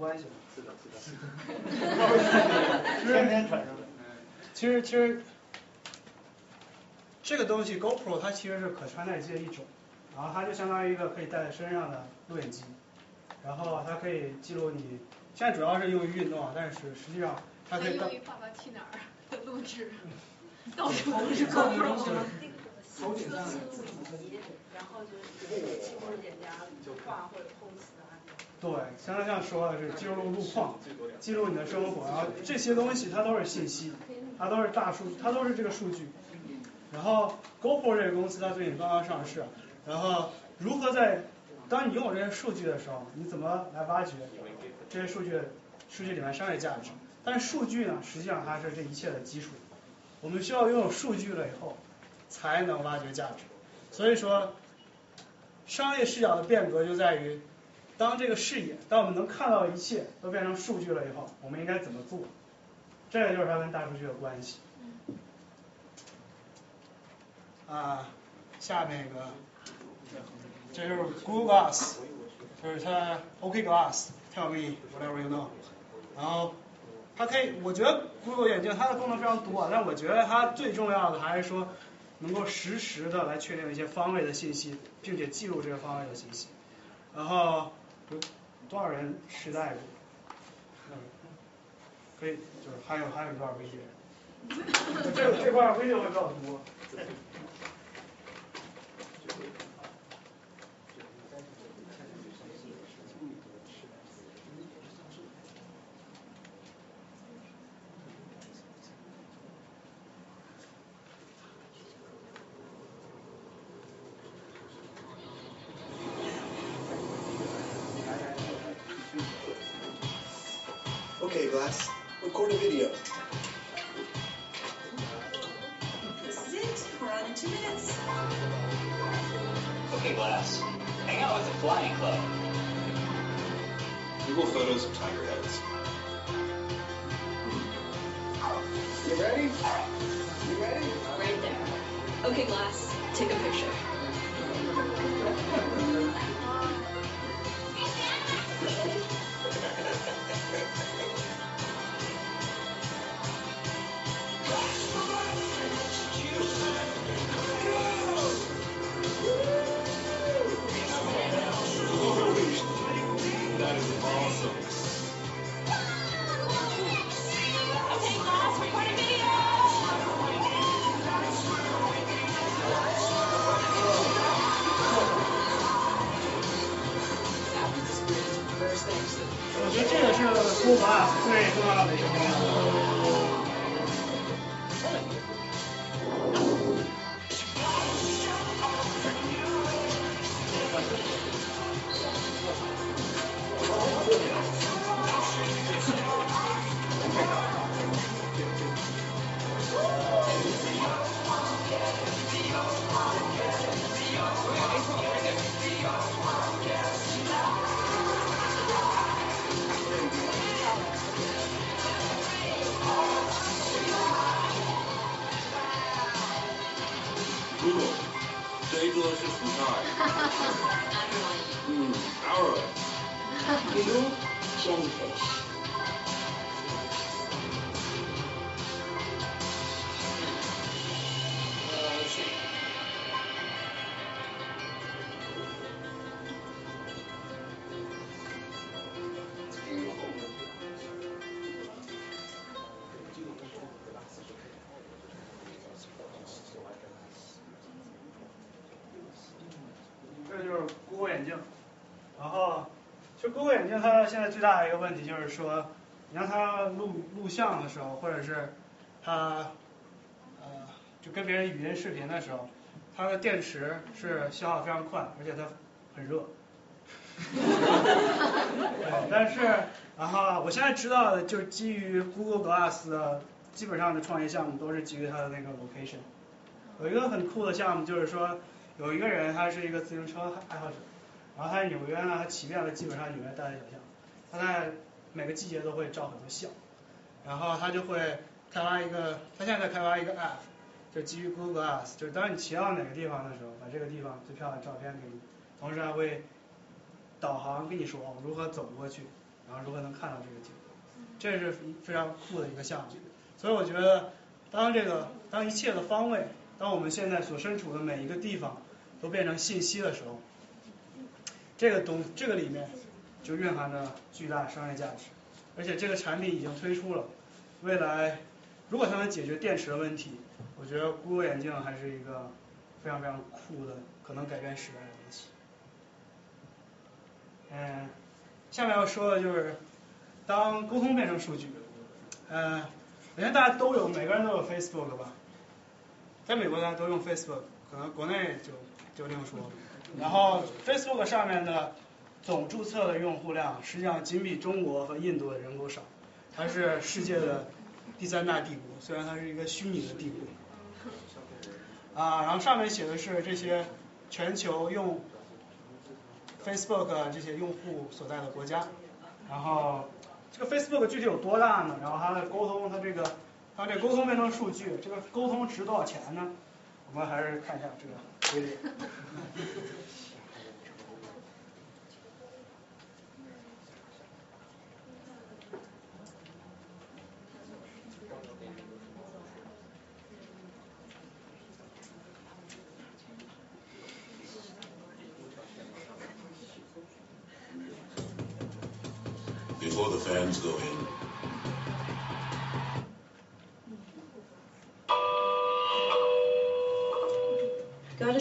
关系吗？是的，是的。[LAUGHS] 天天传上来。其实其实这个东西 GoPro 它其实是可穿戴机的一种，然后它就相当于一个可以戴在身上的录影机，然后它可以记录你现在主要是用于运动，但是实际上它可以用于爸爸去哪儿的 [LAUGHS] 录制，[LAUGHS] 到处都是 GoPro。头顶上自己然后就是轻松点加画或者。对，刚才像说的是记录路况，记录你的生活，然后这些东西它都是信息，它都是大数，它都是这个数据。然后 GoPro 这个公司它最近刚刚上市，然后如何在当你拥有这些数据的时候，你怎么来挖掘这些数据数据里面商业价值？但是数据呢，实际上它是这一切的基础。我们需要拥有数据了以后，才能挖掘价值。所以说，商业视角的变革就在于，当这个视野，当我们能看到一切都变成数据了以后，我们应该怎么做？这个就是它跟大数据的关系。啊，下面一个，这就是 Google Glass，就是它 OK Glass，Tell me whatever you know。然后它可以，我觉得 Google 眼镜它的功能非常多，但我觉得它最重要的还是说能够实时的来确定一些方位的信息，并且记录这个方位的信息。然后有多少人试戴过？可以，就是还有还有多少微信人？这这块微信会比较多。Okay, Glass, record a video. This is it. We're on in two minutes. Okay, Glass. Hang out with the Flying Club. Google photos of tiger heads. You ready? You ready? Right there. Okay, Glass, take a picture. 现在最大的一个问题就是说，你让他录录像的时候，或者是他呃就跟别人语音视频的时候，它的电池是消耗非常快，而且它很热。[LAUGHS] 对，但是然后我现在知道的就是基于 Google Glass 的基本上的创业项目都是基于它的那个 location。有一个很酷的项目就是说，有一个人他是一个自行车爱好者，然后他在纽约呢，他骑遍了基本上纽约大街小巷，他在每个季节都会照很多相，然后他就会开发一个，他现在在开发一个 app，就基于 Google Glass，就是当你骑到哪个地方的时候，把这个地方最漂亮的照片给你，同时还会导航跟你说如何走过去，然后如何能看到这个景，这是非常酷的一个项目。所以我觉得，当这个当一切的方位，当我们现在所身处的每一个地方都变成信息的时候，这个东这个里面就蕴含着巨大商业价值，而且这个产品已经推出了，未来如果它能解决电池的问题，我觉得 Google 眼镜还是一个非常非常酷的，可能改变时代的东西。嗯，下面要说的就是当沟通变成数据，嗯，首先大家都有，每个人都有 Facebook 吧，在美国大家都用 Facebook，可能国内就就另说。然后 Facebook 上面的总注册的用户量实际上仅比中国和印度的人口少，它是世界的第三大帝国，虽然它是一个虚拟的帝国。啊，然后上面写的是这些全球用 Facebook 这些用户所在的国家，然后这个 Facebook 具体有多大呢？然后它的沟通，它这个它这沟通变成数据，这个沟通值多少钱呢？我们还是看一下这个规律。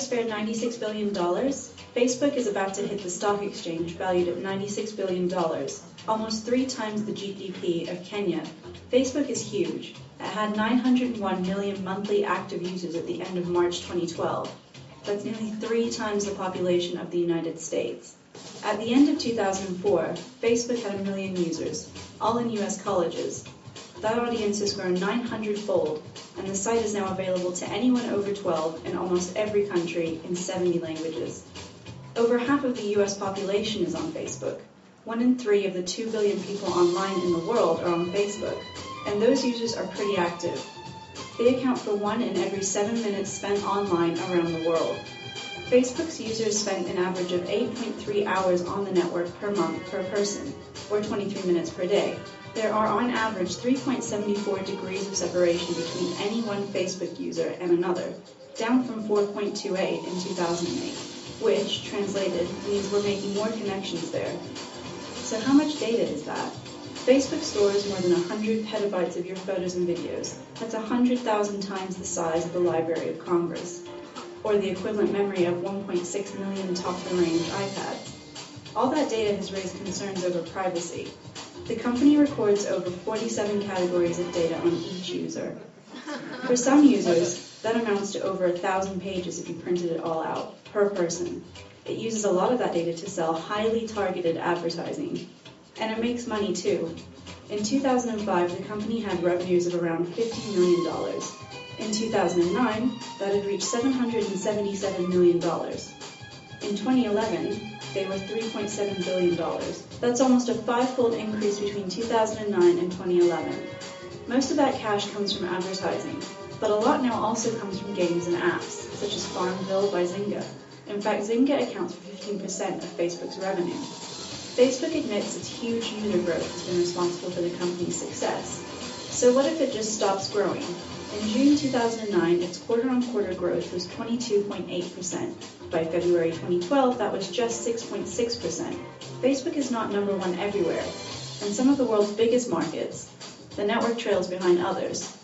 Spared $96 billion. Facebook is about to hit the stock exchange valued at $96 billion, almost three times the GDP of Kenya. Facebook is huge. It had 901 million monthly active users at the end of March 2012. That's nearly three times the population of the United States. At the end of 2004, Facebook had a million users, all in US colleges. That audience has grown 900 fold, and the site is now available to anyone over 12 in almost every country in 70 languages. Over half of the US population is on Facebook. One in three of the 2 billion people online in the world are on Facebook, and those users are pretty active. They account for one in every seven minutes spent online around the world. Facebook's users spend an average of 8.3 hours on the network per month per person, or 23 minutes per day. There are on average 3.74 degrees of separation between any one Facebook user and another, down from 4.28 in 2008, which, translated, means we're making more connections there. So how much data is that? Facebook stores more than 100 petabytes of your photos and videos. That's 100,000 times the size of the Library of Congress or the equivalent memory of 1.6 million top-of-the-range iPads. All that data has raised concerns over privacy. The company records over 47 categories of data on each user. For some users, that amounts to over a thousand pages if you printed it all out, per person. It uses a lot of that data to sell highly targeted advertising. And it makes money too. In 2005, the company had revenues of around $50 million. In 2009, that had reached $777 million. In 2011, they were $3.7 billion. That's almost a five-fold increase between 2009 and 2011. Most of that cash comes from advertising, but a lot now also comes from games and apps, such as Farmville by Zynga. In fact, Zynga accounts for 15% of Facebook's revenue. Facebook admits its huge user growth has been responsible for the company's success. So what if it just stops growing? In June 2009, its quarter-on-quarter growth was 22.8%. By February 2012, that was just 6.6%. Facebook is not number one everywhere. In some of the world's biggest markets, the network trails behind others.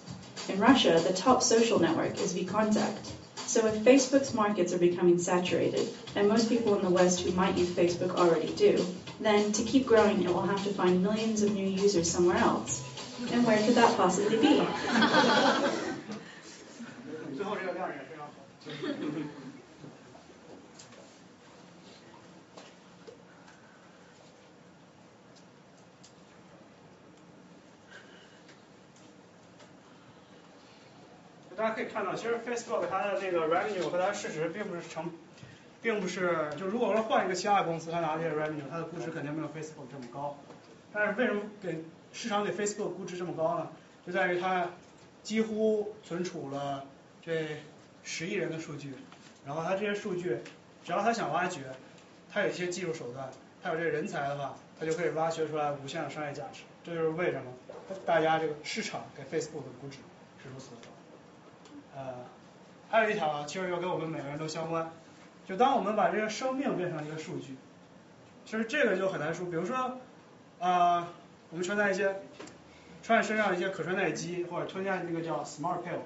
In Russia, the top social network is VKontakte. So if Facebook's markets are becoming saturated, and most people in the West who might use Facebook already do, then to keep growing, it will have to find millions of new users somewhere else. And where could that possibly be? 最后这个量也非常好。大家可以看到，其实 Facebook 它的那个 revenue 和它的市值并不是成，并不是就如果说换一个其他的公司，它拿这些 revenue，它的估值肯定没有 Facebook 这么高。但是为什么给市场给 Facebook 估值这么高呢？就在于它几乎存储了这十亿人的数据，然后它这些数据，只要它想挖掘，它有一些技术手段，它有这个人才的话，它就可以挖掘出来无限的商业价值。这就是为什么大家这个市场给 Facebook 的估值是如此的高。呃，还有一条啊其实又跟我们每个人都相关，就当我们把这个生命变成一个数据，其实这个就很难说。比如说、呃，我们穿戴一些穿在身上一些可穿戴机，或者添加那个叫 Smart Pill，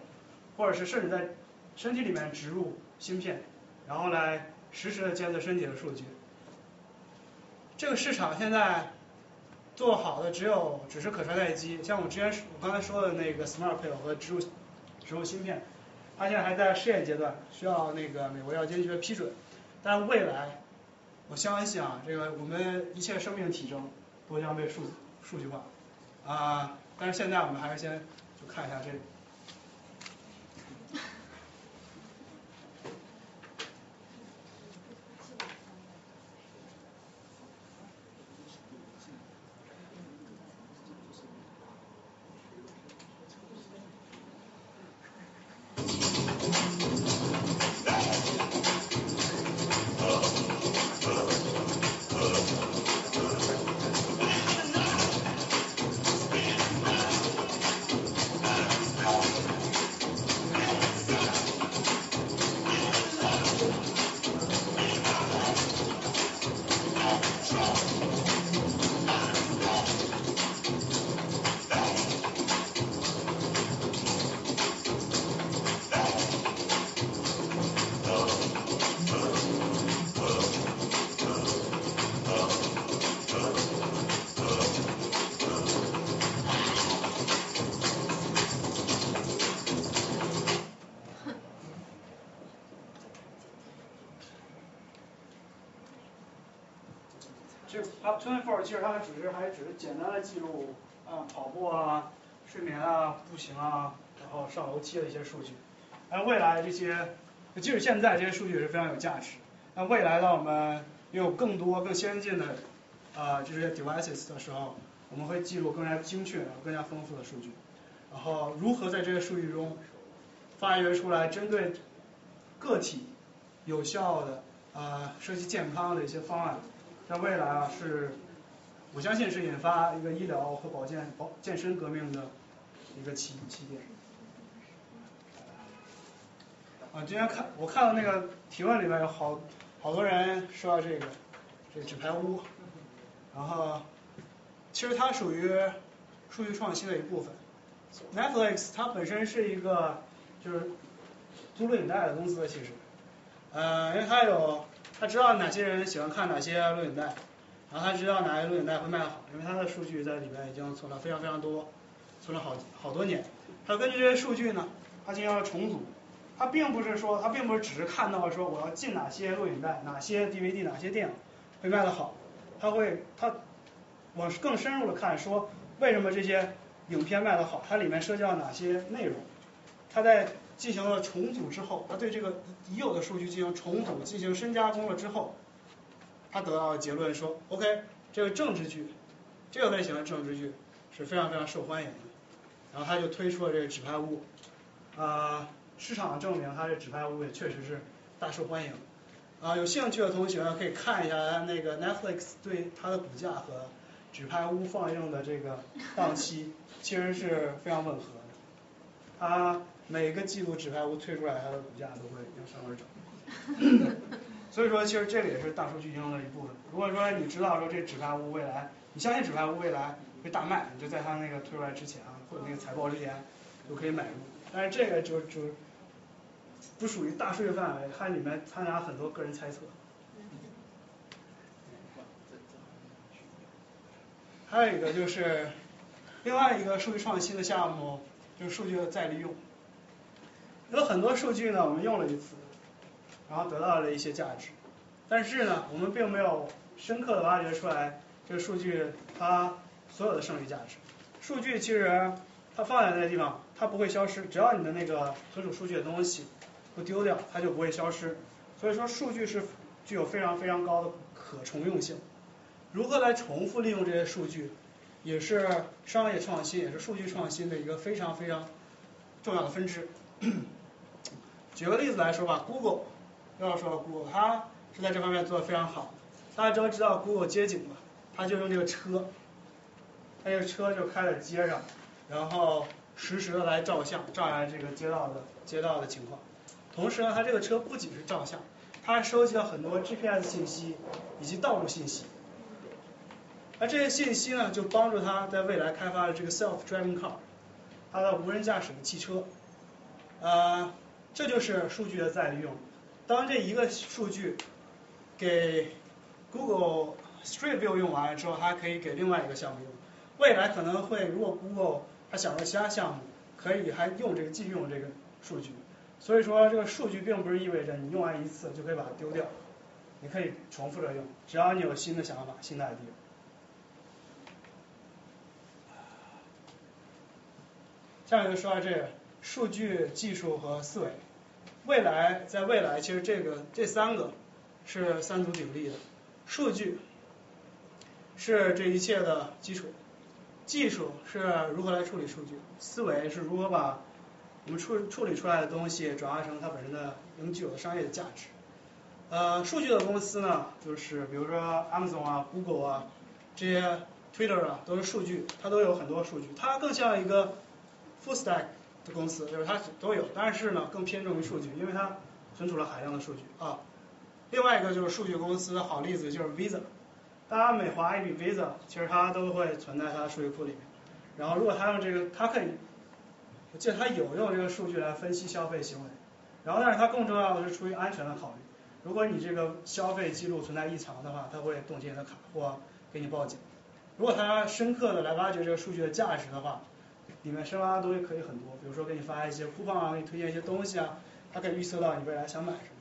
或者是甚至在身体里面植入芯片，然后来实时的监测身体的数据。这个市场现在做好的只有只是可穿戴机，像我之前我刚才说的那个 Smart Pill 和植入植入芯片，它现在还在试验阶段，需要那个美国药监局的批准。但未来，我相信啊，这个我们一切生命体征都将被数字数据化啊。但是现在我们还是先就看一下这个。其实 Up Twenty Four 其实它只是还只是简单的记录啊跑步啊、睡眠啊、步行啊，然后上楼梯的一些数据。而未来这些，即使现在这些数据也是非常有价值。那未来当我们拥有更多更先进的啊这些 devices 的时候，我们会记录更加精确、然后更加丰富的数据。然后如何在这些数据中发掘出来针对个体有效的啊设计健康的一些方案？在未来啊，是我相信是引发一个医疗和保健、保健身革命的一个起起点。啊，今天看我看到那个提问里面有好好多人说到这个这个纸牌屋，然后其实它属于数据创新的一部分。Netflix 它本身是一个就是租录影带的公司，其实，呃，因为它有。他知道哪些人喜欢看哪些录影带，然后他知道哪些录影带会卖好，因为他的数据在里面已经存了非常非常多，存了好好多年。他根据这些数据呢，他进行了重组。他并不是说，他并不是只是看到说我要进哪些录影带、哪些 DVD、哪些电影会卖得好，他会他往更深入的看，说为什么这些影片卖得好，它里面涉及到哪些内容，他在。进行了重组之后，他对这个已有的数据进行重组、进行深加工了之后，他得到的结论说：“OK，这个政治剧，这个类型的政治剧是非常非常受欢迎的。”然后他就推出了这个《纸牌屋》，啊，市场证明他这《纸牌屋》也确实是大受欢迎。啊，有兴趣的同学可以看一下那个 Netflix 对它的股价和《纸牌屋》放映的这个档期，其实是非常吻合的。它每个季度纸牌屋推出来，它的股价都会要上而涨。[LAUGHS] 所以说，其实这个也是大数据应用的一部分。如果说你知道说这纸牌屋未来，你相信纸牌屋未来会大卖，你就在它那个推出来之前啊，或者那个财报之前就可以买入。但是这个就就不属于大数据范围，它里面掺杂很多个人猜测。还有一个就是另外一个数据创新的项目，就是数据的再利用。有很多数据呢，我们用了一次，然后得到了一些价值，但是呢，我们并没有深刻的挖掘出来这个数据它所有的剩余价值。数据其实它放在那个地方，它不会消失，只要你的那个存储数据的东西不丢掉，它就不会消失。所以说，数据是具有非常非常高的可重用性。如何来重复利用这些数据，也是商业创新，也是数据创新的一个非常非常重要的分支。举个例子来说吧，Google，要说 Google，它是在这方面做的非常好。大家都知道 Google 街景嘛，它就用这个车，它这个车就开在街上，然后实时的来照相，照下这个街道的街道的情况。同时呢，它这个车不仅是照相，它还收集了很多 GPS 信息以及道路信息。而这些信息呢，就帮助它在未来开发了这个 self-driving car，它的无人驾驶的汽车。呃，这就是数据的再利用。当这一个数据给 Google Street View 用完了之后，还可以给另外一个项目用。未来可能会，如果 Google 它想做其他项目，可以还用这个继续用这个数据。所以说，这个数据并不是意味着你用完一次就可以把它丢掉，你可以重复着用，只要你有新的想法、新的 idea。下面就说到这个数据技术和思维。未来，在未来，其实这个这三个是三足鼎立的。数据是这一切的基础，技术是如何来处理数据，思维是如何把我们处处理出来的东西转化成它本身的能具有的商业的价值。呃，数据的公司呢，就是比如说 Amazon 啊、Google 啊这些 Twitter 啊，都是数据，它都有很多数据，它更像一个 full stack。的公司就是它都有，但是呢更偏重于数据，因为它存储了海量的数据啊。另外一个就是数据公司的好例子就是 Visa，大家每划一笔 Visa，其实它都会存在它的数据库里面。然后如果它用这个，它可以，我记得它有用这个数据来分析消费行为。然后但是它更重要的是出于安全的考虑，如果你这个消费记录存在异常的话，它会冻结你的卡或给你报警。如果它深刻的来挖掘这个数据的价值的话。里面深挖的东西可以很多，比如说给你发一些 coupon 啊，给你推荐一些东西啊，它可以预测到你未来想买什么。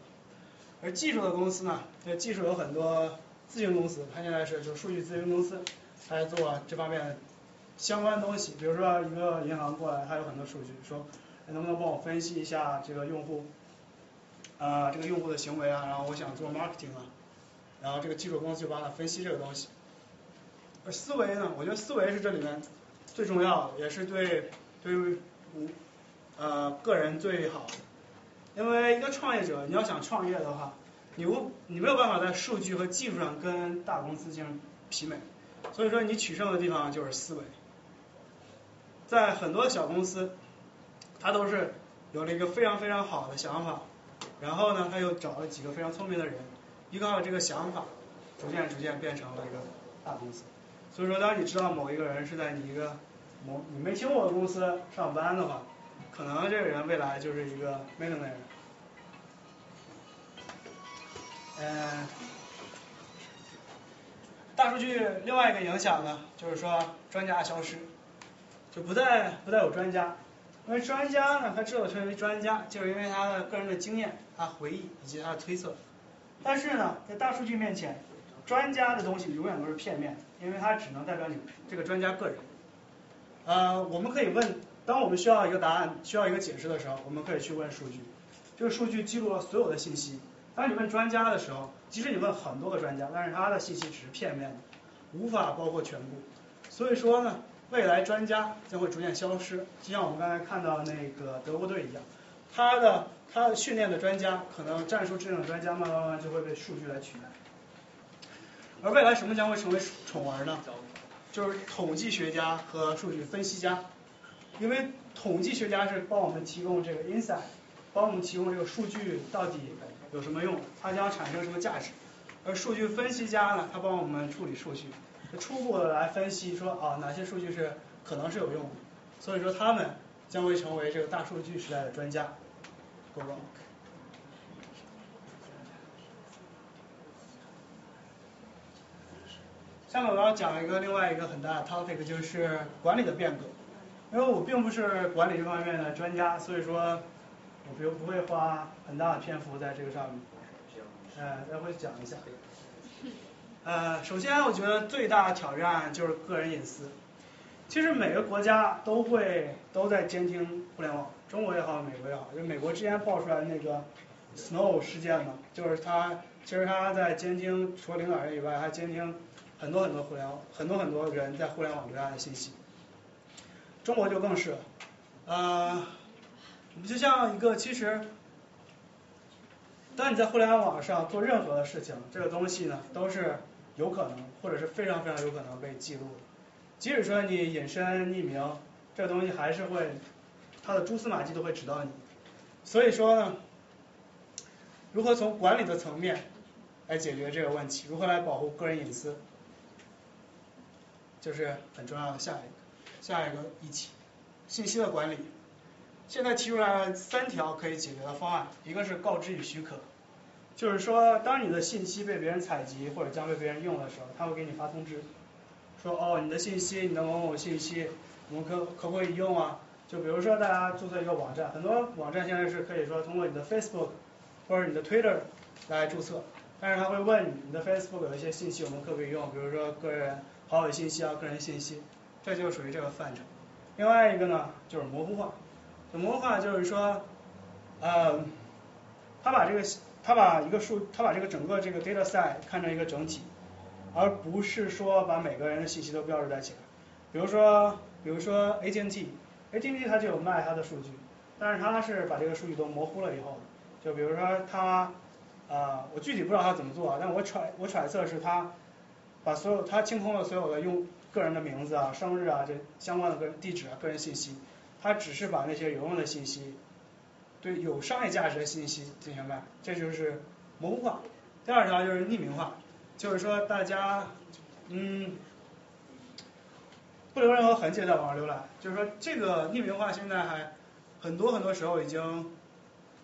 而技术的公司呢，这技术有很多咨询公司，它现在是就数据咨询公司，它在做这方面相关东西。比如说一个银行过来，它有很多数据，说能不能帮我分析一下这个用户啊这个用户的行为啊，然后我想做 marketing 啊，然后这个技术公司就帮他分析这个东西。而思维呢，我觉得思维是这里面。最重要的也是对对于呃个人最好，因为一个创业者你要想创业的话，你无你没有办法在数据和技术上跟大公司进行媲美，所以说你取胜的地方就是思维，在很多小公司，他都是有了一个非常非常好的想法，然后呢他又找了几个非常聪明的人，依靠这个想法，逐渐逐渐变成了一个大公司。所以说，当你知道某一个人是在你一个某你没听过的公司上班的话，可能这个人未来就是一个 millionaire。嗯，大数据另外一个影响呢，就是说专家消失，就不再不再有专家，因为专家呢，他之所以成为专家，就是因为他的个人的经验、他回忆以及他的推测。但是呢，在大数据面前，专家的东西永远都是片面的。因为它只能代表你这个专家个人。呃，我们可以问，当我们需要一个答案、需要一个解释的时候，我们可以去问数据。这个数据记录了所有的信息。当你问专家的时候，即使你问很多个专家，但是他的信息只是片面的，无法包括全部。所以说呢，未来专家将会逐渐消失，就像我们刚才看到那个德国队一样，他的他训练的专家，可能战术制定的专家，慢慢慢就会被数据来取代。而未来什么将会成为宠儿呢？就是统计学家和数据分析家，因为统计学家是帮我们提供这个 insight，帮我们提供这个数据到底有什么用，它将产生什么价值。而数据分析家呢，他帮我们处理数据，初步的来分析说啊哪些数据是可能是有用的，所以说他们将会成为这个大数据时代的专家。Go rock。下面我要讲一个另外一个很大的 topic，就是管理的变革。因为我并不是管理这方面的专家，所以说我不不会花很大的篇幅在这个上面。呃，待会讲一下。[LAUGHS] 呃，首先我觉得最大的挑战就是个人隐私。其实每个国家都会都在监听互联网，中国也好，美国也好。就美国之前爆出来那个 Snow 事件嘛，就是他其实他在监听除了领导人以外，还监听。很多很多互联网，很多很多人在互联网留下的信息。中国就更是，呃，就像一个其实，当你在互联网上做任何的事情，这个东西呢都是有可能或者是非常非常有可能被记录的。即使说你隐身匿名，这个东西还是会它的蛛丝马迹都会指到你。所以说呢，如何从管理的层面来解决这个问题，如何来保护个人隐私，就是很重要的下一个下一个议题，信息的管理。现在提出来三条可以解决的方案，一个是告知与许可，就是说当你的信息被别人采集或者将被别人用的时候，他会给你发通知，说哦你的信息，你的某某信息，我们可可不可以用啊？就比如说大家注册一个网站，很多网站现在是可以说通过你的 Facebook 或者你的 Twitter 来注册，但是他会问你你的 Facebook 有一些信息我们可不可以用，比如说个人好友信息啊、个人信息，这就属于这个范畴。另外一个呢就是模糊化。模糊化就是说，呃，他把这个他把一个数他把这个整个这个 data set 看成一个整体，而不是说把每个人的信息都标注在起来。比如说比如说 AT&T，AT&T 它就有卖它的数据，但是它是把这个数据都模糊了以后，就比如说它啊，我具体不知道它怎么做，但我揣我揣测是它把所有他清空了所有的用个人的名字啊、生日啊这相关的个人地址啊、个人信息。他只是把那些有用的信息，对有商业价值的信息进行卖，这就是模糊化。第二条就是匿名化，就是说大家嗯不留任何痕迹在网上浏览，就是说这个匿名化现在还很多很多时候已经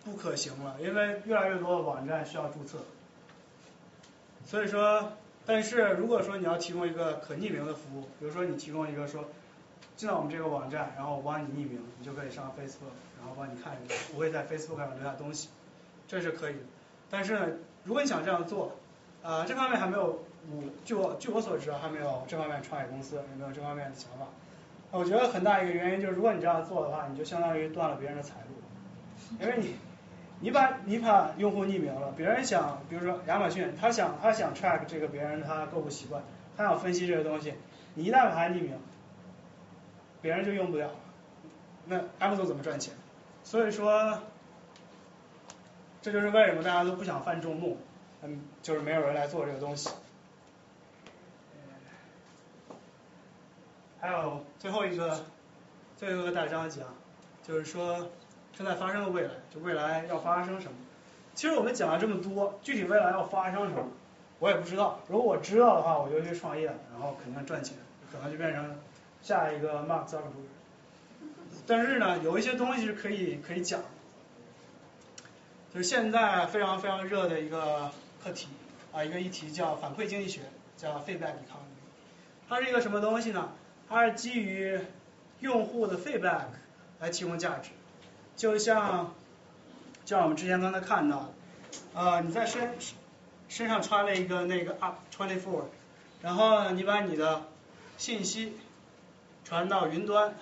不可行了，因为越来越多的网站需要注册。所以说，但是如果说你要提供一个可匿名的服务，比如说你提供一个说。进到我们这个网站，然后我帮你匿名，你就可以上 Facebook，然后帮你看一个，不会在 Facebook 上留下东西，这是可以的。但是呢，如果你想这样做，啊，这方面还没有，我据我据我所知还没有这方面创业公司也没有这方面的想法。我觉得很大一个原因就是，如果你这样做的话，你就相当于断了别人的财路，因为你你把你把用户匿名了，别人想，比如说亚马逊，他想他想 track 这个别人他购物习惯，他想分析这个东西，你一旦把它匿名。别人就用不了，那 Amazon 怎么赚钱？所以说，这就是为什么大家都不想犯众怒，嗯，就是没有人来做这个东西。还有最后一个，最后一个大章节啊，就是说正在发生的未来，就未来要发生什么？其实我们讲了这么多，具体未来要发生什么，我也不知道。如果我知道的话，我就去创业，然后肯定赚钱，可能就变成。下一个 Mark Zuckerberg，但是呢，有一些东西是可以可以讲，就是现在非常非常热的一个课题啊，一个议题叫反馈经济学，叫 feedback economy。它是一个什么东西呢？它是基于用户的 feedback 来提供价值，就像就像我们之前刚才看到，呃，你在身身上穿了一个那个 Up Twenty Four，然后你把你的信息。传到云端，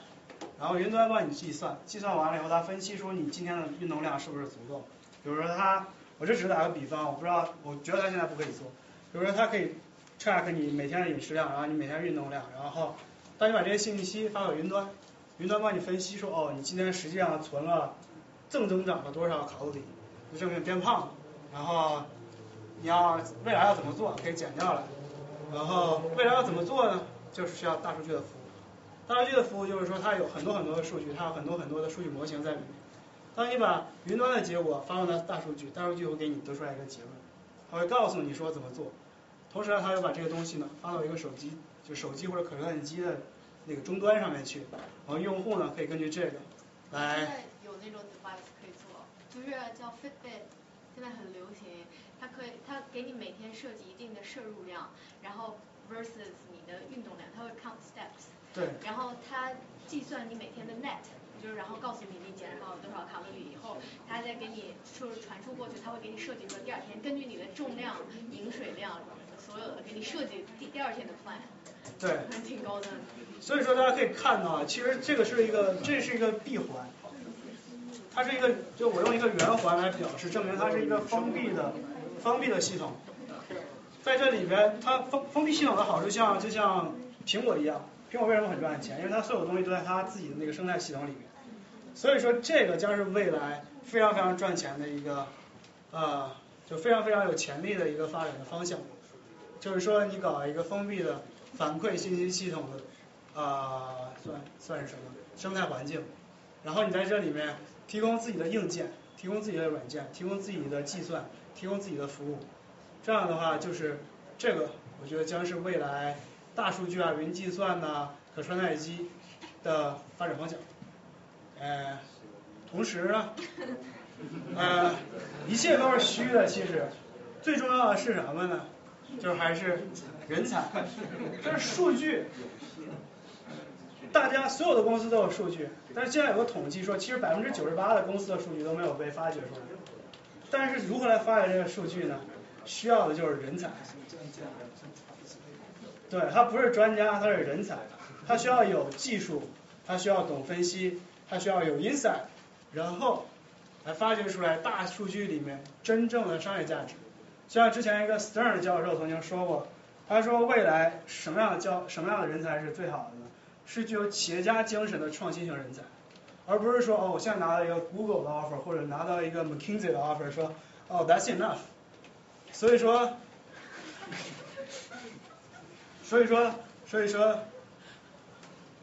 然后云端帮你计算，计算完了以后，它分析出你今天的运动量是不是足够。比如说它，我这只是打个比方，我不知道，我觉得它现在不可以做。比如说它可以 track 你每天的饮食量，然后你每天运动量，然后当你把这些信息发到云端，云端帮你分析说，哦，你今天实际上存了正增长了多少卡路里，就证明变胖了。然后你要未来要怎么做，可以减掉了。然后未来要怎么做呢？就是需要大数据的服务。大数据的服务就是说，它有很多很多的数据，它有很多很多的数据模型在里面。当你把云端的结果发送到大数据，大数据会给你得出来一个结论，它会告诉你说怎么做。同时呢，它又把这个东西呢发到一个手机，就手机或者可算机的那个终端上面去，然后用户呢可以根据这个来。现在有那种 device 可以做，就是叫 Fitbit，现在很流行，它可以它给你每天设计一定的摄入量，然后 versus 你的运动量，它会 count steps。对，然后它计算你每天的 net，就是然后告诉你你减少了多少卡路里以后，它再给你就是传输过去，它会给你设计说第二天根据你的重量、饮水量所有的给你设计第第二天的 plan。对，还挺高的。所以说大家可以看到，其实这个是一个这是一个闭环，它是一个就我用一个圆环来表示，证明它是一个封闭的封闭的系统。在这里边，它封封闭系统的好处像就像苹果一样。苹果为什么很赚钱？因为它所有东西都在它自己的那个生态系统里面，所以说这个将是未来非常非常赚钱的一个啊，就非常非常有潜力的一个发展的方向。就是说，你搞一个封闭的反馈信息系统的啊，算算是什么生态环境，然后你在这里面提供自己的硬件，提供自己的软件，提供自己的计算，提供自己的服务。这样的话，就是这个，我觉得将是未来大数据啊、云计算呐、可穿戴机的发展方向。呃，同时呢，呃，一切都是虚的，其实最重要的是什么呢？就是还是人才，[LAUGHS] 但是数据。大家所有的公司都有数据，但是现在有个统计说，其实百分之九十八的公司的数据都没有被发掘出来。但是如何来发掘这个数据呢？需要的就是人才。对他不是专家，他是人才，他需要有技术，他需要懂分析，他需要有 insight，然后来发掘出来大数据里面真正的商业价值。就像之前一个 Stern 教授曾经说过，他说未来什么样的教什么样的人才是最好的呢？是具有企业家精神的创新型人才，而不是说哦，我现在拿到一个 Google 的 offer 或者拿到一个 McKinsey 的 offer，说哦 that's enough。所以说，所以说，所以说，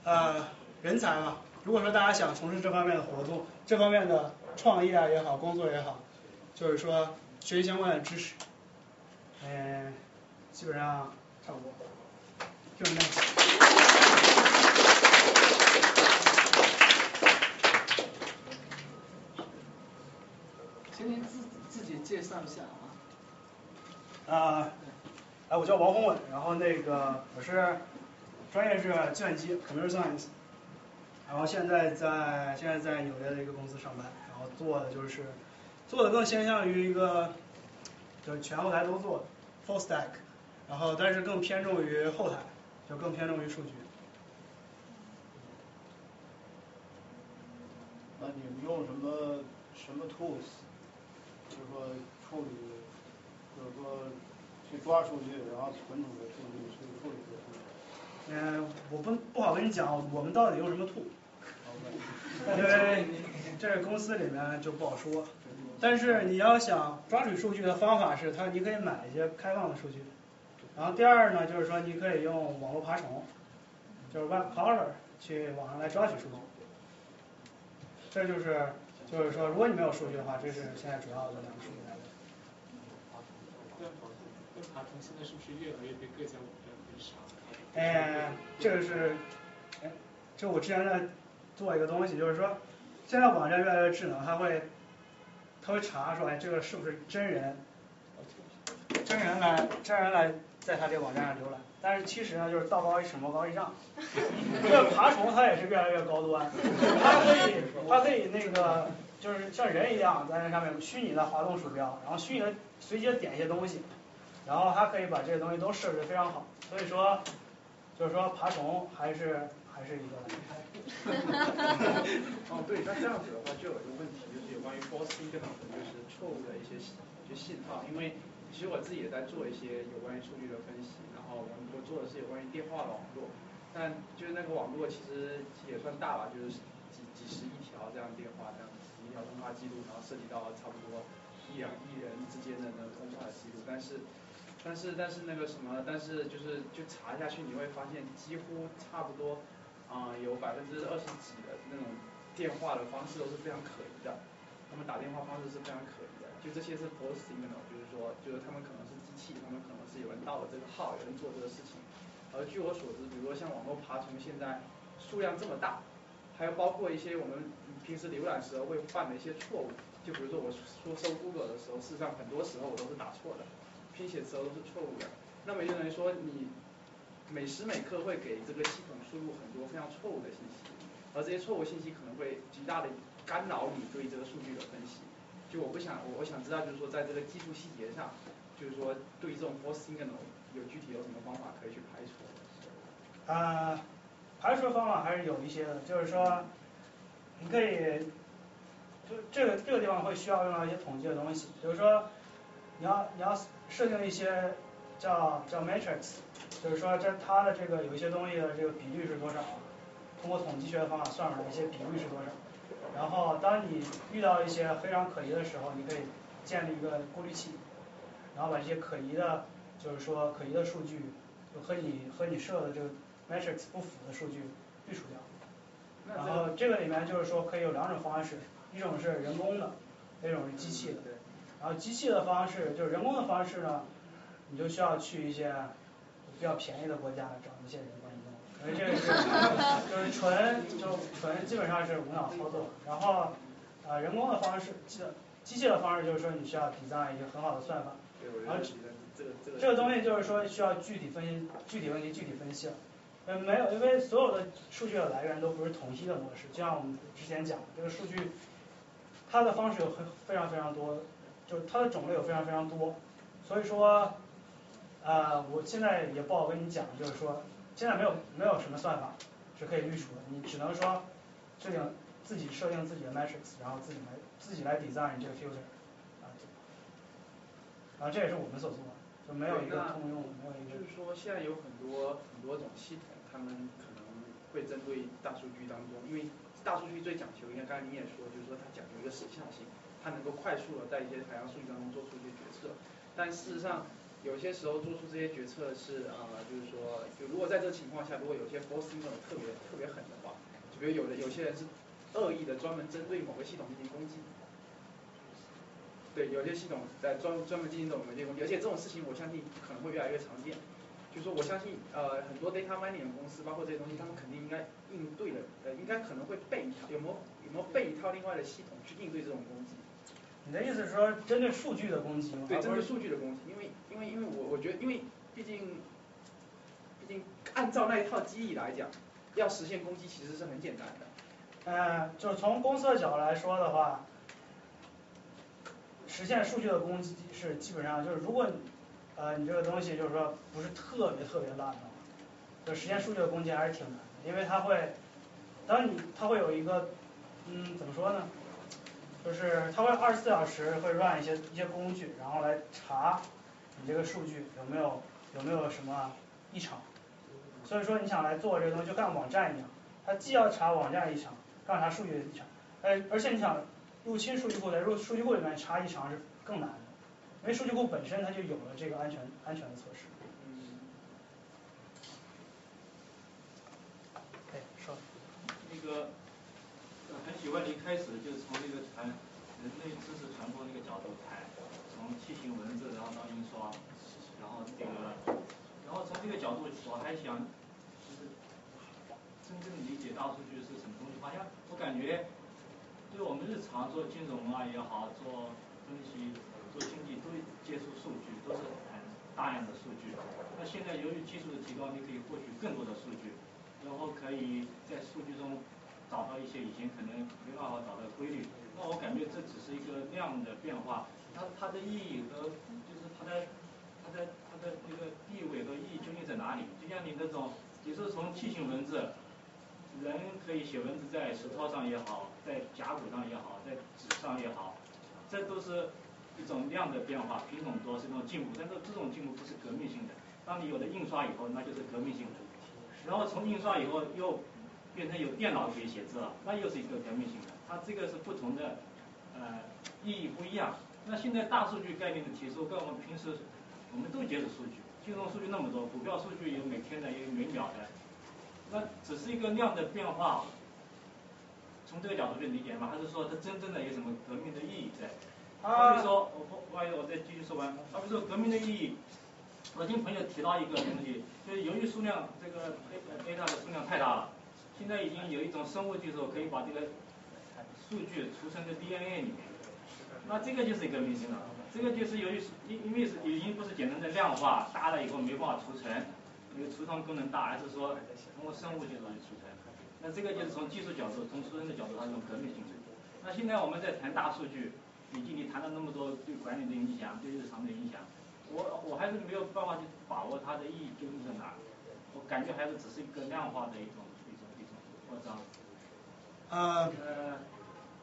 呃，人才嘛，如果说大家想从事这方面的活动，这方面的创业啊也好，工作也好，就是说学习相关的知识，嗯，基本上差不多，就是那样。请您自自己介绍一下啊。啊，哎，我叫王宏伟，然后那个我是专业是计算机 computer science，然后现在在现在在纽约的一个公司上班，然后做的就是做的更偏向于一个就是全后台都做 full stack，然后但是更偏重于后台，就更偏重于数据。那你们用什么什么 tools？就是说处理，就是说去抓数据，然后存储的数据，去处理的数据。嗯，我不不好跟你讲，我们到底用什么 tool，因为这个公司里面就不好说。但是你要想抓取数据的方法是，它你可以买一些开放的数据。然后第二呢，就是说你可以用网络爬虫，就是 web crawler 去网上来抓取数据。这就是就是说，如果你没有数据的话，这是现在主要的两个数据来源。跟跟爬虫现在是不是越来越被各家网站可以杀？哎，这个是，哎，就我之前在做一个东西，就是说，现在网站越来越智能，它会，他会查出来这个是不是真人，真人来真人来在他这个网站上浏览。但是其实呢，就是道高一尺，魔高一丈。这个爬虫它也是越来越高端，它可以它可以那个就是像人一样在那上面虚拟的滑动鼠标，然后虚拟的随机的点一些东西，然后它可以把这些东西都设置的非常好。所以说，就是说爬虫还是还是一个。[LAUGHS] 哦，对，那这样子的话就有一个问题，关于 false signal，就是错误的一些就信号，因为其实我自己也在做一些有关于数据的分析，然后我我做的是有关于电话的网络，但就是那个网络其实也算大吧，就是几几十亿条这样电话，这样几条通话记录，然后涉及到差不多一两亿人之间的那个通话的记录，但是。但是但是那个什么，但是就是就查下去，你会发现几乎差不多，啊、有百分之二十几的那种电话的方式都是非常可疑的，他们打电话方式是非常可疑的，就这些是 false signal，就是说就是他们可能是机器，他们可能是有人盗了这个号，有人做这个事情。而据我所知，比如说像网络爬虫现在数量这么大，还有包括一些我们平时浏览时候会犯的一些错误，就比如说我说搜 Google 的时候，事实上很多时候我都是打错的。拼写词都是错误的，那么也就等于说你每时每刻会给这个系统输入很多非常错误的信息，而这些错误信息可能会极大的干扰你对这个数据的分析。就我不想，我我想知道就是说在这个技术细节上，就是说对这种 false signal 有具体有什么方法可以去排除？啊、排除方法还是有一些的，就是说你可以，就这个这个地方会需要用到一些统计的东西，比如说你要你要设定一些叫叫 matrix，就是说这它的这个有一些东西的这个比率是多少，通过统计学的方法算出来一些比率是多少。然后当你遇到一些非常可疑的时候，你可以建立一个过滤器，然后把这些可疑的，就是说可疑的数据，就和你和你设的这个 matrix 不符的数据滤除掉。然后这个里面就是说可以有两种方式，一种是人工的，一种是机器的。然后机器的方式就是人工的方式呢，你就需要去一些比较便宜的国家找一些人这个是就是纯就纯基本上是无脑操作。然后啊人工的方式，机机器的方式就是说你需要 design 一个很好的算法。然后这个东西就是说需要具体分析具体问题具体分析了。呃没有，因为所有的数据的来源都不是统一的模式，就像我们之前讲的这个数据，它的方式有很非常非常多，就是它的种类有非常非常多，所以说呃我现在也不好跟你讲，就是说现在没有没有什么算法是可以预除的，你只能说设定自己设定自己的 matrix，然后自己来自己来 design 这个 filter，啊，然后这也是我们所做的，就没有一个通用，没有一个。就是说现在有很多很多种系统。他们可能会针对大数据当中，因为大数据最讲究，应该刚才你也说，就是说它讲究一个时效性，它能够快速的在一些海量数据当中做出一些决策。但事实上，有些时候做出这些决策是啊，就是说，就如果在这个情况下，如果有些 false signal 特别特别狠的话，就比如有的有些人是恶意的专门针对某个系统进行攻击。对，有些系统在专专门进行这种某些攻击，而且这种事情我相信可能会越来越常见。就是说我相信呃很多 data mining 的公司，包括这些东西，他们肯定应该应对的，呃应该可能会备一套，有没有有没有备一套另外的系统去应对这种攻击？你的意思是说针对数据的攻击吗？对，针对数据的攻击，因为因因为我我觉得，因为毕竟毕竟按照那一套机理来讲，要实现攻击其实是很简单的。呃，就是从公司的角度来说的话，实现数据的攻击是基本上就是如果。呃，你这个东西就是说不是特别特别烂的话，就实现数据的攻击还是挺难的，因为它会，当你它会有一个，嗯，怎么说呢？就是它会二十四小时会 run 一些一些工具，然后来查你这个数据有没有有没有什么异常。所以说你想来做这个东西，就干网站一样，它既要查网站异常，干查数据异常，而而且你想入侵数据库，在入数据库里面查异常是更难的。因为数据库本身它就有了这个安全安全的措施。嗯。哎，说。那个很喜欢一开始就从这个传人类知识传播那个角度谈，从楔形文字然后到印刷，然后这个，然后从这个角度我还想，就是真正理解大数据是什么东西。好像我感觉，对我们日常做金融啊也好，做分析。做经济都接触数据，都是很大量的数据。那现在由于技术的提高，你可以获取更多的数据，然后可以在数据中找到一些以前可能没办法找到的规律。那我感觉这只是一个量的变化，它它的意义和就是它的它的它的那个地位和意义究竟在哪里？就像你那种，你说从器形文字，人可以写文字在石头上也好，在甲骨上也好，在纸上也好，这都是。一种量的变化，品种多是一种进步，但是这种进步不是革命性的。当你有了印刷以后，那就是革命性的。然后从印刷以后又变成有电脑可以写字了，那又是一个革命性的。它这个是不同的，呃，意义不一样。那现在大数据概念的提出，跟我们平时我们都接触数据，金融数据那么多，股票数据有每天的，有每秒的，那只是一个量的变化。从这个角度去理解吗？还是说它真正的有什么革命的意义在？好比如说，我不不好意思，我再继续说完。好比说，革命的意义，我听朋友提到一个东西，就是由于数量这个 data 的数量太大了，现在已经有一种生物技术可以把这个数据储存在 DNA 里面。那这个就是一个命性的，这个就是由于因因为是已经不是简单的量化，大了以后没办法储存，因为储存功能大，而是说通过生物技术来储存。那这个就是从技术角度，从储存的角度，它是种革命性的。那现在我们在谈大数据。以及你谈了那么多对管理的影响，对日常的影响，我我还是没有办法去把握它的意义究竟在哪。我感觉还是只是一个量化的一种一种一种扩张。呃，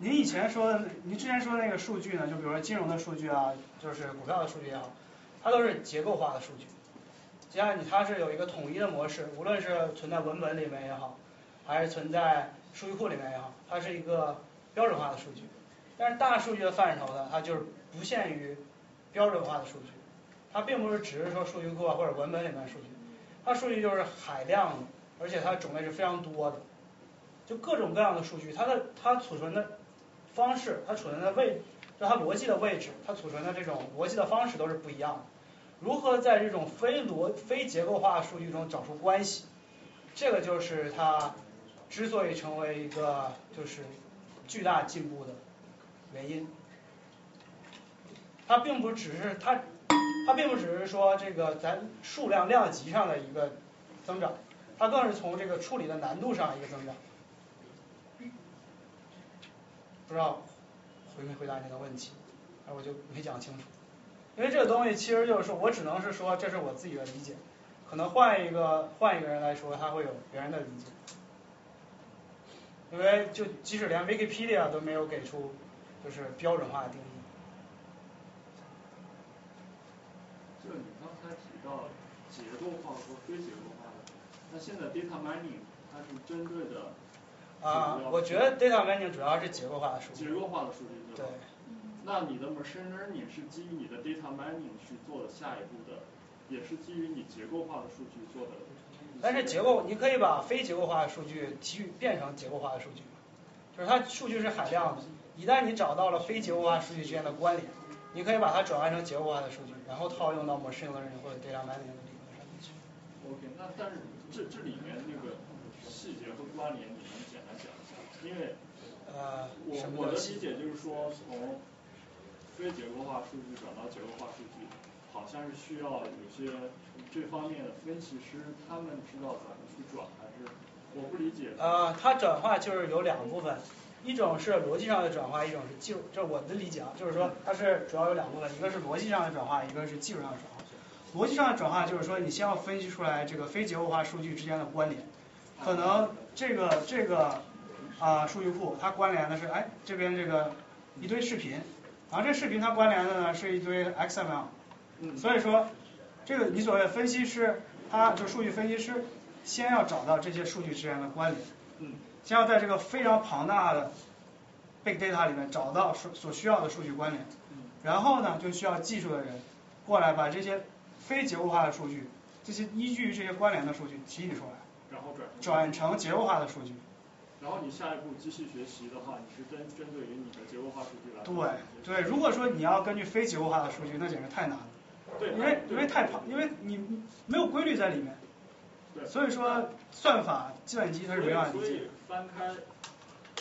您以前说的，您之前说的那个数据呢？就比如说金融的数据啊，就是股票的数据也好，它都是结构化的数据。就像你它是有一个统一的模式，无论是存在文本里面也好，还是存在数据库里面也好，它是一个标准化的数据。但是大数据的范畴呢，它就是不限于标准化的数据，它并不是只是说数据库啊或者文本里面数据，它数据就是海量的，而且它种类是非常多的，就各种各样的数据，它的它储存的方式，它储存的位，就它逻辑的位置，它储存的这种逻辑的方式都是不一样的。如何在这种非逻非结构化数据中找出关系？这个就是它之所以成为一个就是巨大进步的原因。它并不只是它，它并不只是说这个咱数量量级上的一个增长，它更是从这个处理的难度上一个增长。不知道回没回答您的问题，那我就没讲清楚。因为这个东西其实就是我只能是说这是我自己的理解，可能换一个换一个人来说，他会有别人的理解。因为就即使连 Wikipedia 都没有给出就是标准化的定义。就你刚才提到结构化和非结构化的，那现在 data mining 它是针对的。啊，我觉得 data mining 主要是结构化的数据。结构化的数据对吧？对。那你的 machine learning 是基于你的 data mining 去做的下一步的，也是基于你结构化的数据做的。但是结构，你可以把非结构化的数据提变成结构化的数据，就是它数据是海量的，一旦你找到了非结构化数据之间的关联，你可以把它转换成结构化的数据，然后套用到 machine learning 或者 data mining 的理论上面去。OK，那但是这这里面那个细节和关联，你？因为呃，我我的理解就是说从非结构化数据转到结构化数据，好像是需要有些这方面的分析师，他们知道怎么去转，还是我不理解。呃，它转化就是有两部分，一种是逻辑上的转化，一种是技术，这是我的理解啊，就是说它是主要有两部分，一个是逻辑上的转化，一个是技术上的转化。逻辑上的转化就是说，你先要分析出来这个非结构化数据之间的关联，可能这个这个啊数据库它关联的是哎这边这个一堆视频。然后这视频它关联的呢是一堆 XML，所以说这个你所谓分析师，他就数据分析师，先要找到这些数据之间的关联，嗯，先要在这个非常庞大的 big data 里面找到所所需要的数据关联，然后呢就需要技术的人过来把这些非结构化的数据，这些依据于这些关联的数据提取出来，然后转转成结构化的数据。然后你下一步机器学习的话，你是针针对于你的结构化数据来。对对，如果说你要根据非结构化的数据，那简直太难了。对。因为因为太庞，因为你没有规律在里面。对。所以说算法计算机它是没办法理解。所以翻开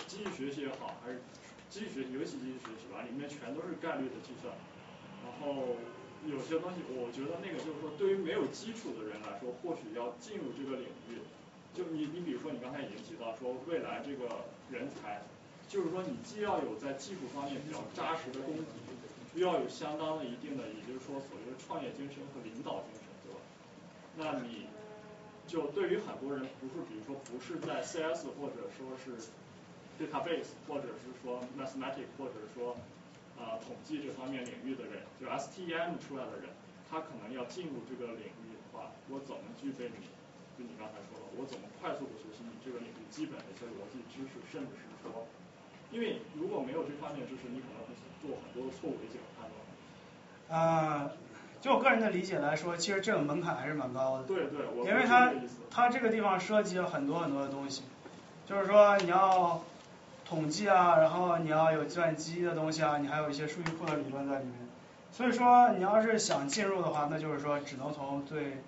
机器学习也好，还是机器学习，尤其机器学习吧，里面全都是概率的计算。然后有些东西，我觉得那个就是说，对于没有基础的人来说，或许要进入这个领域。就你你比如说你刚才已经提到说未来这个人才，就是说你既要有在技术方面比较扎实的功底，又要有相当的一定的，也就是说所谓的创业精神和领导精神，对吧？那你就对于很多人不是比如说不是在 CS 或者说是 database 或者是说 mathematics 或者说呃统计这方面领域的人，就 STEM 出来的人，他可能要进入这个领域的话，我怎么具备你？就你刚才说的，我怎么快速的学习你这个领域基本的一些逻辑知识，甚至是说，因为如果没有这方面知识，你可能会做很多错误的一些判断。呃，就我个人的理解来说，其实这个门槛还是蛮高的。对对，我因为它它这个地方涉及了很多很多的东西，就是说你要统计啊，然后你要有计算机的东西啊，你还有一些数据库的理论在里面。所以说你要是想进入的话，那就是说只能从最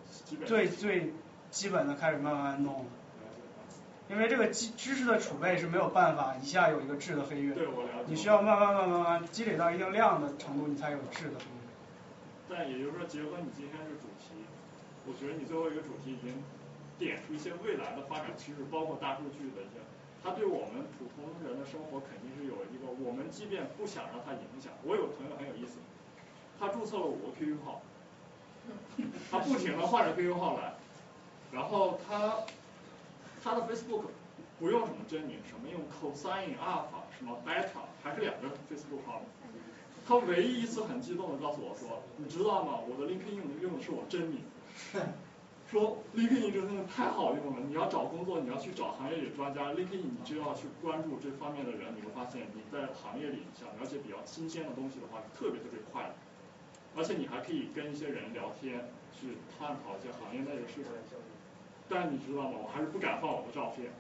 最最。基本的开始慢慢弄了，因为这个知知识的储备是没有办法一下有一个质的飞跃，对，我了解你需要慢慢慢慢慢慢积累到一定量的程度，你才有质的飞跃。但也就是说，结合你今天这主题，我觉得你最后一个主题已经点出一些未来的发展趋势，包括大数据的一些，它对我们普通人的生活肯定是有一个，我们即便不想让它影响。我有朋友很有意思，他注册了五个 QQ 号，[LAUGHS] 他不停的换着 QQ 号来。然后他他的 Facebook 不用什么真名，什么用 cosine alpha，什么 beta，还是两个 Facebook 号。他唯一一次很激动的告诉我说，你知道吗？我的 LinkedIn 用的用的是我真名。[LAUGHS] 说 LinkedIn 这个东西太好用了，你要找工作，你要去找行业里专家，LinkedIn 你就要去关注这方面的人，你会发现你在行业里想了解比较新鲜的东西的话，特别特别快，而且你还可以跟一些人聊天，去探讨一些行业内的事情。但你知道吗？我还是不敢放我的照片。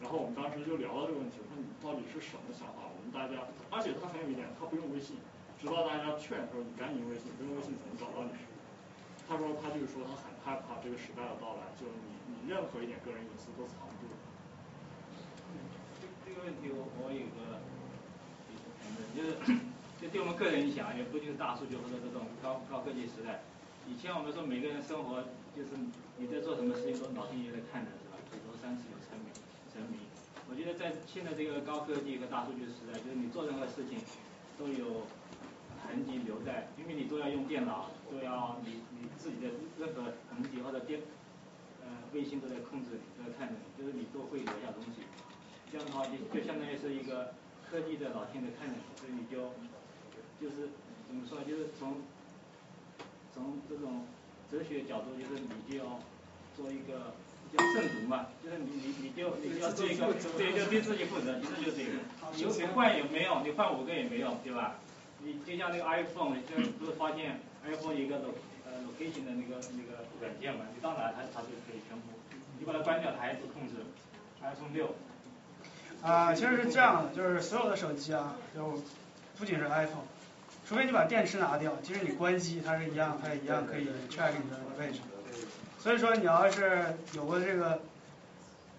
然后我们当时就聊到这个问题，我说你到底是什么想法？我们大家，而且他很有一点，他不用微信，直到大家劝说你赶紧用微信，不用微信怎么找到你？他说他就是说他很害怕这个时代的到来，就是你你任何一点个人隐私都藏不住。这这个问题我我有个评论，就是就对我们个人影响，也不仅是大数据或者这种高高科技时代。以前我们说每个人生活就是你在做什么事情都老天爷在看着是吧？举头三尺有神明神明。我觉得在现在这个高科技和大数据时代，就是你做任何事情都有痕迹留在，因为你都要用电脑，都要你你自己的任何痕迹或者电呃卫星都在控制你，都在看着你，就是你都会留下东西。这样的话就就相当于是一个科技的老天在看着你，所以你就就是怎么说？就是从从这种哲学角度，就是你就要做一个叫慎独嘛，就是你你你就你就要做一个对，就对自己负责，其实就这个。你你换也没用，你换五个也没用，对吧？你就像那个 iPhone，现在不是发现 iPhone 一个 lo 呃 location 的那个那个软件嘛？你到哪它它就可以全部，你把它关掉它还是控制 iPhone 六。啊，其实是这样的，就是所有的手机啊，就不仅是 iPhone，除非你把电池拿掉，即使你关机，它是一样，它也一样可以 track 你的位置。所以说你要是有过这个，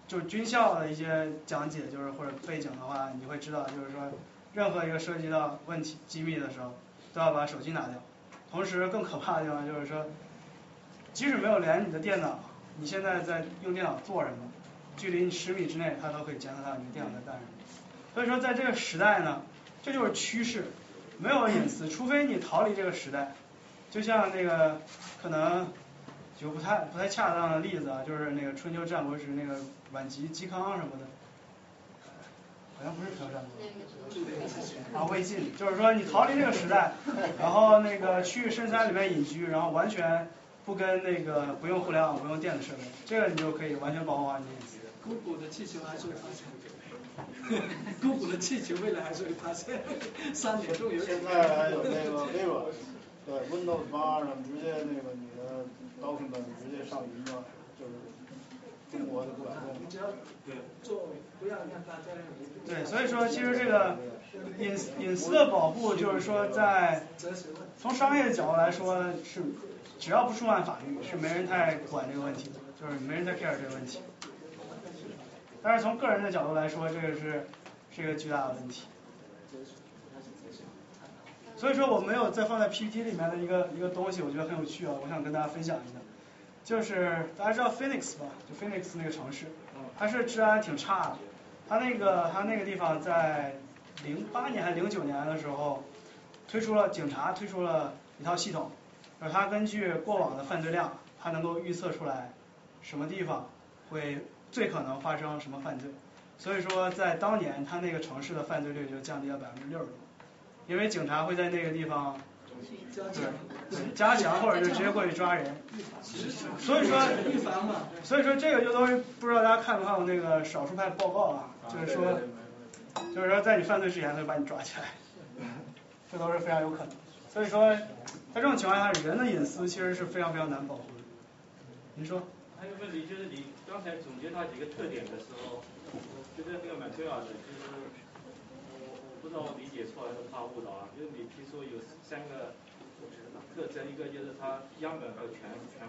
就是军校的一些讲解，就是或者背景的话，你会知道，就是说任何一个涉及到问题机密的时候，都要把手机拿掉。同时更可怕的地方就是说，即使没有连你的电脑，你现在在用电脑做什么？距离你十米之内，它都可以监测到你的电脑在干什么。所以说，在这个时代呢，这就是趋势，没有隐私，除非你逃离这个时代。就像那个可能有不太不太恰当的例子啊，就是那个春秋战国时那个阮籍、嵇康什么的，好像不是春秋战国，啊魏晋，就是说你逃离这个时代，然后那个去深山里面隐居，然后完全不跟那个不用互联网、不用电子设备，这个你就可以完全保护好你的隐私。姑姑的气球还是，姑姑的气球未来还是会发现，三点钟有。现在还有那个微软，对 Windows 八上直接那个你的 document 直接上云端，就是中国的不敢用。你只要对做，不要让大家。对，所以说其实这个隐隐私的保护，就是说在从商业的角度来说是，只要不触犯法律，是没人太管这个问题的，就是没人太 care 这个问题。但是从个人的角度来说，这个是是一个巨大的问题。所以说我没有再放在 PPT 里面的一个一个东西，我觉得很有趣啊，我想跟大家分享一下。就是大家知道 Phoenix 吧？就 Phoenix 那个城市，它是治安挺差的。它那个它那个地方在零八年还是零九年的时候，推出了警察推出了一套系统，就是它根据过往的犯罪量，它能够预测出来什么地方会最可能发生什么犯罪。所以说在当年，他那个城市的犯罪率就降低了百分之六十多，因为警察会在那个地方。对，加强或者就直接过去抓人，所以说，所以说这个就都是不知道大家看没看过那个少数派报告啊，就是说，就是说在你犯罪之前他就把你抓起来，这都是非常有可能。所以说，在这种情况下，人的隐私其实是非常非常难保护的。您说？还有问题就是你刚才总结它几个特点的时候，我觉得这个蛮重要的，就是我我不知道我理解错还是怕误导啊，就是你提出有三个。特征一个就是它样本和全全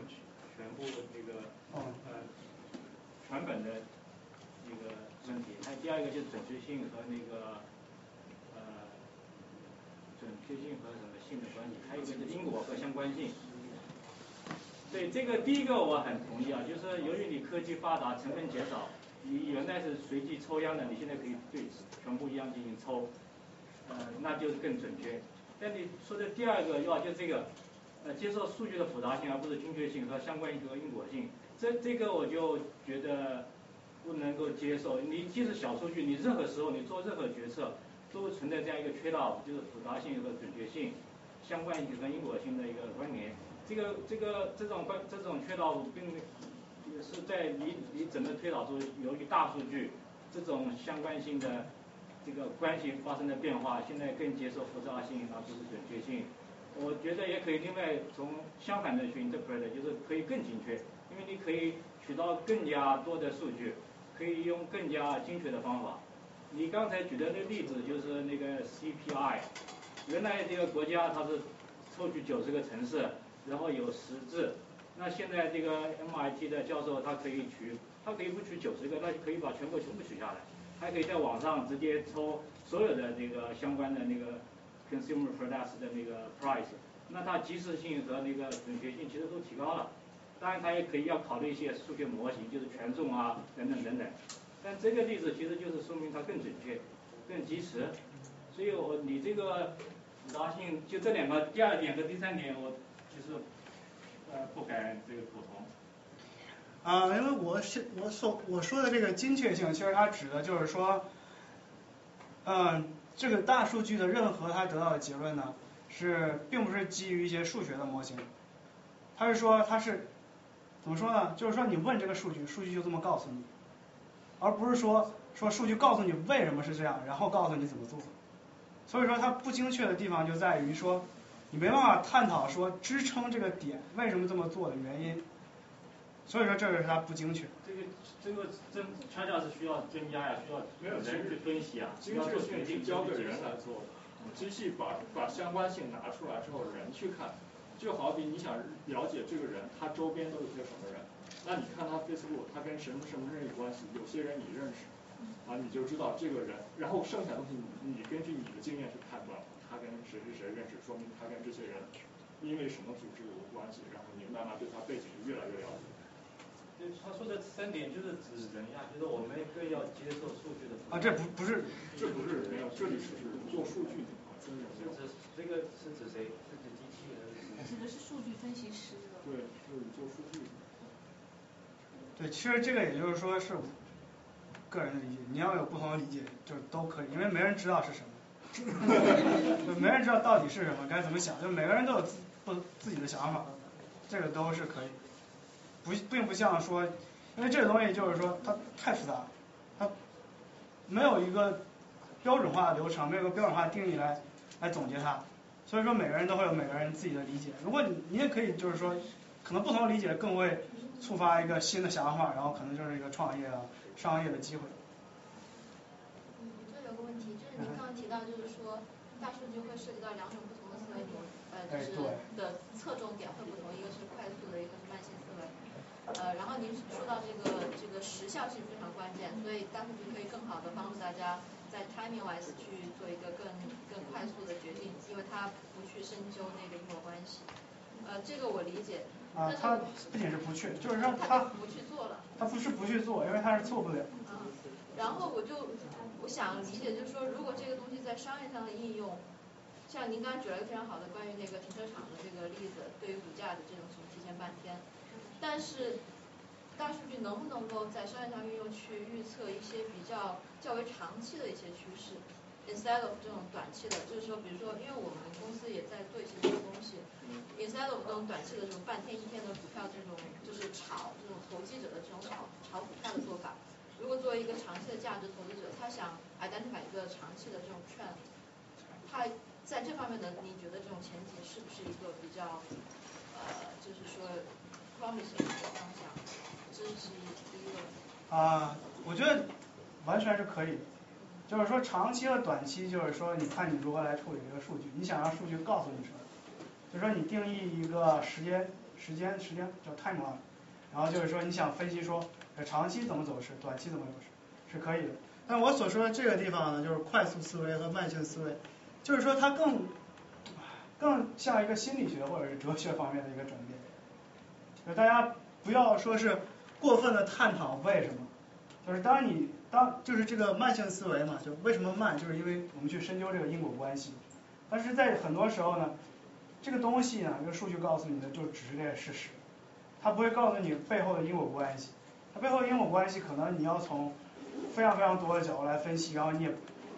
全部那个呃全本的那个问题，还有第二个就是准确性和那个呃准确性和什么性的关系，还有一个是因果和相关性。对这个第一个我很同意啊，就是由于你科技发达，成分减少，你原来是随机抽样的，你现在可以对全部一样进行抽，呃那就是更准确。但你说的第二个要就这个，呃，接受数据的复杂性而不是精确性和相关性和因果性，这这个我就觉得不能够接受。你即使小数据，你任何时候你做任何决策都存在这样一个缺道，就是复杂性和准确性、相关性和因果性的一个关联。这个这个这种关这种缺导并也是在你你整个推导中，由于大数据这种相关性的这个关系发生的变化，现在更接受复杂性而不是准确性。我觉得也可以另外从相反的去 interpret，就是可以更精确，因为你可以取到更加多的数据，可以用更加精确的方法。你刚才举的那个例子就是那个 CPI，原来这个国家它是抽取九十个城市，然后有十字，那现在这个 MIT 的教授他可以取，他可以不取九十个，那可以把全国全部取下来，还可以在网上直接抽所有的那个相关的那个 consumer products 的那个 price，那它及时性和那个准确性其实都提高了。当然，它也可以要考虑一些数学模型，就是权重啊等等等等。但这个例子其实就是说明它更准确、更及时，所以我你这个复杂性就这两个，第二点和第三点我就是呃不敢这个苟同。啊，因为我是我所我说的这个精确性，其实它指的就是说，嗯，这个大数据的任何它得到的结论呢，是并不是基于一些数学的模型，它是说它是怎么说呢？就是说你问这个数据，数据就这么告诉你。而不是说说数据告诉你为什么是这样，然后告诉你怎么做。所以说它不精确的地方就在于说，你没办法探讨说支撑这个点为什么这么做的原因。所以说这个是它不精确。这个这个真恰恰是需要增加呀，需要没有人去分析啊，精确性是交给人来做的。机器把把相关性拿出来之后，人去看，就好比你想了解这个人，他周边都有些什么人。那你看他 Facebook，他跟什么什么人有关系？有些人你认识，啊，你就知道这个人。然后剩下东西，你你根据你的经验去判断，他跟谁谁谁认识，说明他跟这些人因为什么组织有关系，然后你慢慢对他背景越来越了解。对，他说的三点就是指人呀，就是我们更要接受数据的。啊，这不不是，这不是没有，这里是指做数据的，是指这个是指谁？是指机器人？指的是数据分析师。对，就是做数据。对，其实这个也就是说是个人的理解，你要有不同的理解就都可以，因为没人知道是什么，就 [LAUGHS] 没人知道到底是什么，该怎么想，就每个人都有自不自己的想法，这个都是可以，不并不像说，因为这个东西就是说它太复杂，它没有一个标准化的流程，没有个标准化的定义来来总结它，所以说每个人都会有每个人自己的理解，如果你你也可以就是说，可能不同的理解更会。触发一个新的想法，然后可能就是一个创业啊、商业的机会。嗯，这有个问题，就是您刚刚提到，就是说大数据会涉及到两种不同的思维模，呃，就是的侧重点会不同，一个是快速的，一个是慢性思维。呃，然后您说到这个这个时效性非常关键，所以大数据可以更好的帮助大家在 timing wise 去做一个更更快速的决定，因为它不去深究那个因果关系。呃，这个我理解。啊，他不仅是不去，就是让他不去做了。他不是不去做，因为他是做不了。嗯，然后我就我想理解，就是说，如果这个东西在商业上的应用，像您刚才举了一个非常好的关于那个停车场的这个例子，对于股价的这种什么提前半天，但是大数据能不能够在商业上运用去预测一些比较较为长期的一些趋势？instead of 这种短期的，就是说，比如说，因为我们公司也在做一些这个东西，instead of 这种短期的这种半天一天的股票这种，就是炒这种投机者的这种炒炒股票的做法，如果作为一个长期的价值投资者，他想 identify 一个长期的这种 trend，他在这方面的，你觉得这种前提是不是一个比较，呃，就是说 promising 的方向？这是第一个。啊，我觉得完全是可以的。就是说，长期和短期，就是说，你看你如何来处理这个数据。你想让数据告诉你什么？就是说，你定义一个时间，时间，时间叫 time。然后就是说，你想分析说，长期怎么走势，短期怎么走势，是可以的。但我所说的这个地方呢，就是快速思维和慢性思维，就是说它更更像一个心理学或者是哲学方面的一个转变。就大家不要说是过分的探讨为什么，就是当你。当就是这个慢性思维嘛，就为什么慢，就是因为我们去深究这个因果关系。但是在很多时候呢，这个东西呢，这个数据告诉你的就只是这个事实，它不会告诉你背后的因果关系。它背后因果关系可能你要从非常非常多的角度来分析，然后你也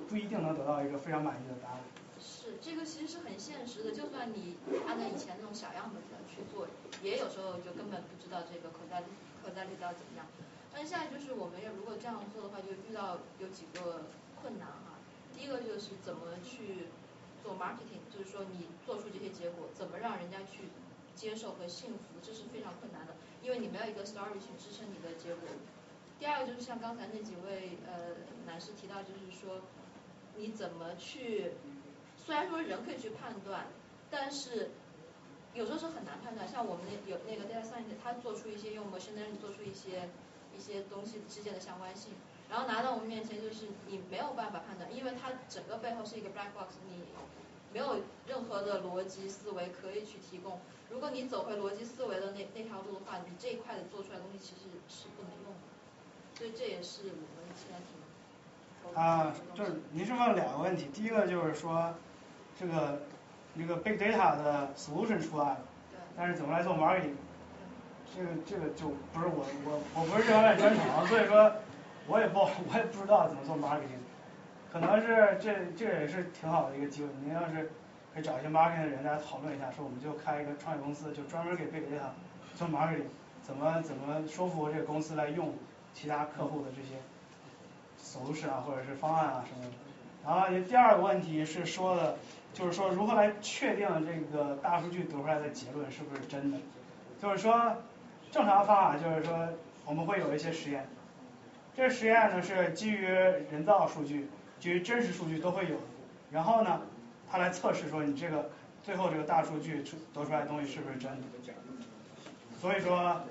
不一定能得到一个非常满意的答案。是，这个其实是很现实的，就算你按照以前那种小样本的去做，也有时候就根本不知道这个可代可代率到底怎么样。但现在就是我们要如果这样做的话，就遇到有几个困难哈。第一个就是怎么去做 marketing，就是说你做出这些结果，怎么让人家去接受和信服，这是非常困难的，因为你没有一个 story 去支撑你的结果。第二个就是像刚才那几位呃男士提到，就是说你怎么去，虽然说人可以去判断，但是有时候是很难判断。像我们那有那个 data scientist，他做出一些用 machine learning 做出一些一些东西之间的相关性，然后拿到我们面前，就是你没有办法判断，因为它整个背后是一个 black box，你没有任何的逻辑思维可以去提供。如果你走回逻辑思维的那那条路的话，你这一块的做出来的东西其实是不能用的。所以这也是我们现在挺。啊，就是您是问两个问题，第一个就是说，这个这个 big data 的 solution 出来了，但是怎么来做 marketing？这个这个就不是我我我不是这方面专长，所以说 [LAUGHS] 我也不我也不知道怎么做 marketing。可能是这这也是挺好的一个机会，您要是可以找一些 marketing 的人来讨论一下，说我们就开一个创业公司，就专门给 big data 做 marketing，怎么怎么说服这个公司来用其他客户的这些。tools 啊，或者是方案啊什么的。然后第二个问题是说的，就是说如何来确定这个大数据得出来的结论是不是真的？就是说，正常方法就是说我们会有一些实验，这实验呢是基于人造数据、基于真实数据都会有。然后呢，他来测试说你这个最后这个大数据出得出来的东西是不是真的。所以说，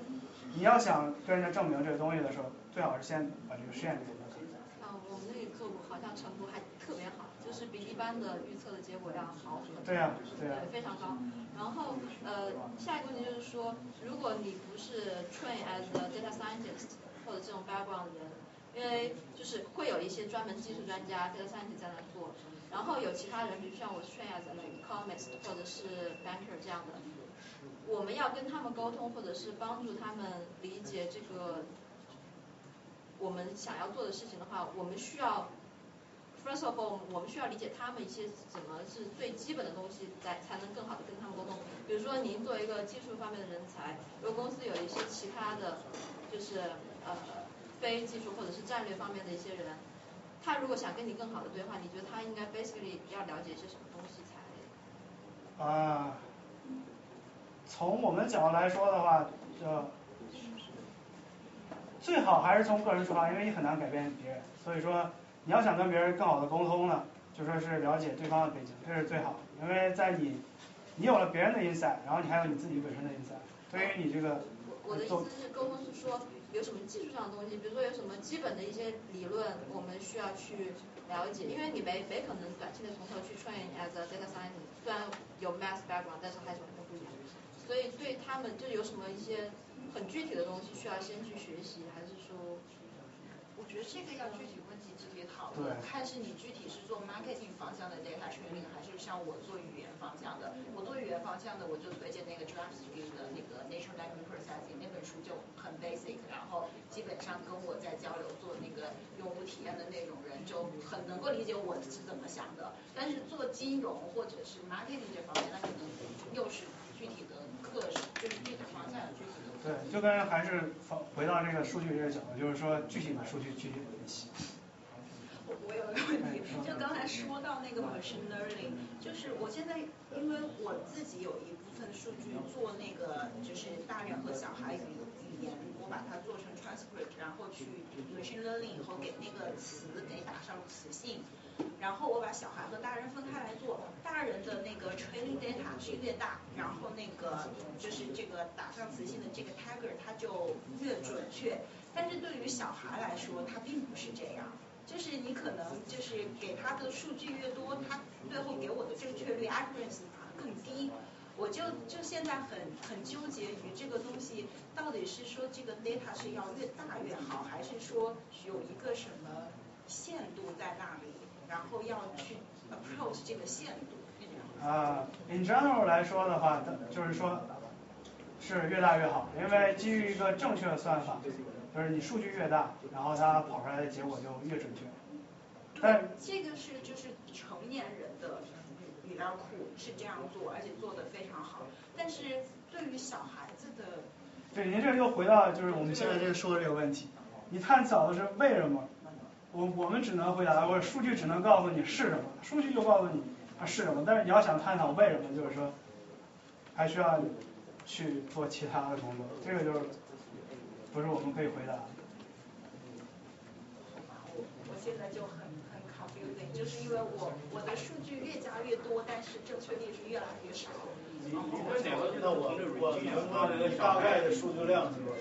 你要想跟人家证明这个东西的时候，最好是先把这个实验给他看。啊，我们那里做过，好像。成果还特别好，就是比一般的预测的结果要好很多，对呀，对呀，非常高。然后呃，下一个问题就是说，如果你不是 train as a data scientist 或者这种 background 的人，因为就是会有一些专门技术专家 data scientist 在那做，然后有其他人，比如像我 train as an economist 或者是 banker 这样的，我们要跟他们沟通，或者是帮助他们理解这个我们想要做的事情的话，我们需要。First of all，我们需要理解他们一些怎么是最基本的东西，来才能更好的跟他们沟通。比如说，您作为一个技术方面的人才，如果公司有一些其他的，就是呃非技术或者是战略方面的一些人，他如果想跟你更好的对话，你觉得他应该 basically 要了解些什么东西才？啊，从我们角度来说的话，就最好还是从个人出发，因为你很难改变别人，所以说。你要想跟别人更好的沟通呢，就说是了解对方的背景，这是最好的。因为在你，你有了别人的 insight，然后你还有你自己本身的 insight，对于你这个。我的意思是沟通是说有什么技术上的东西，比如说有什么基本的一些理论，我们需要去了解。因为你没没可能短期的从头去 train as a data scientist，虽然有 math background，但是还是完全不一样。所以对他们就有什么一些很具体的东西需要先去学习，还是说？我觉得这个要具体。讨论，看是你具体是做 marketing 方向的 data training，还是像我做语言方向的。我做语言方向的，我就推荐那个 Street 的那个 Nature Language Processing 那本书就很 basic，然后基本上跟我在交流做那个用户体验的那种人就很能够理解我是怎么想的。但是做金融或者是 marketing 这方面，那可能又是具体的课，就是具体的方向有具体的。对，就跟还是回到这个数据这个角度，就是说具体的数据具体的分析。我有一个问题，就刚才说到那个 machine learning，就是我现在因为我自己有一部分数据做那个就是大人和小孩语语言，我把它做成 transcript，然后去 machine learning 以后给那个词给打上词性，然后我把小孩和大人分开来做，大人的那个 training data 是越大，然后那个就是这个打上词性的这个 tagger 它就越准确，但是对于小孩来说，它并不是这样。就是你可能就是给他的数据越多，他最后给我的正确率 accuracy 更低。我就就现在很很纠结于这个东西到底是说这个 data 是要越大越好，还是说有一个什么限度在那里，然后要去 approach 这个限度。啊，in general 来说的话，就是说是越大越好，因为基于一个正确的算法。就是你数据越大，然后它跑出来的结果就越准确。但，这个是就是成年人的边苦是这样做，而且做得非常好。但是对于小孩子的，对，您这又回到就是我们现在这个说的这个问题，你探讨的是为什么？我我们只能回答，或者数据只能告诉你是什么，数据就告诉你它是什么，但是你要想探讨为什么，就是说还需要去做其他的工作，这个就是不是我们可以回答的。我现在就很很 confusing，就是因为我我的数据越加越多，但是正确率是越来越少。你你那我我你大概的数据量是多少？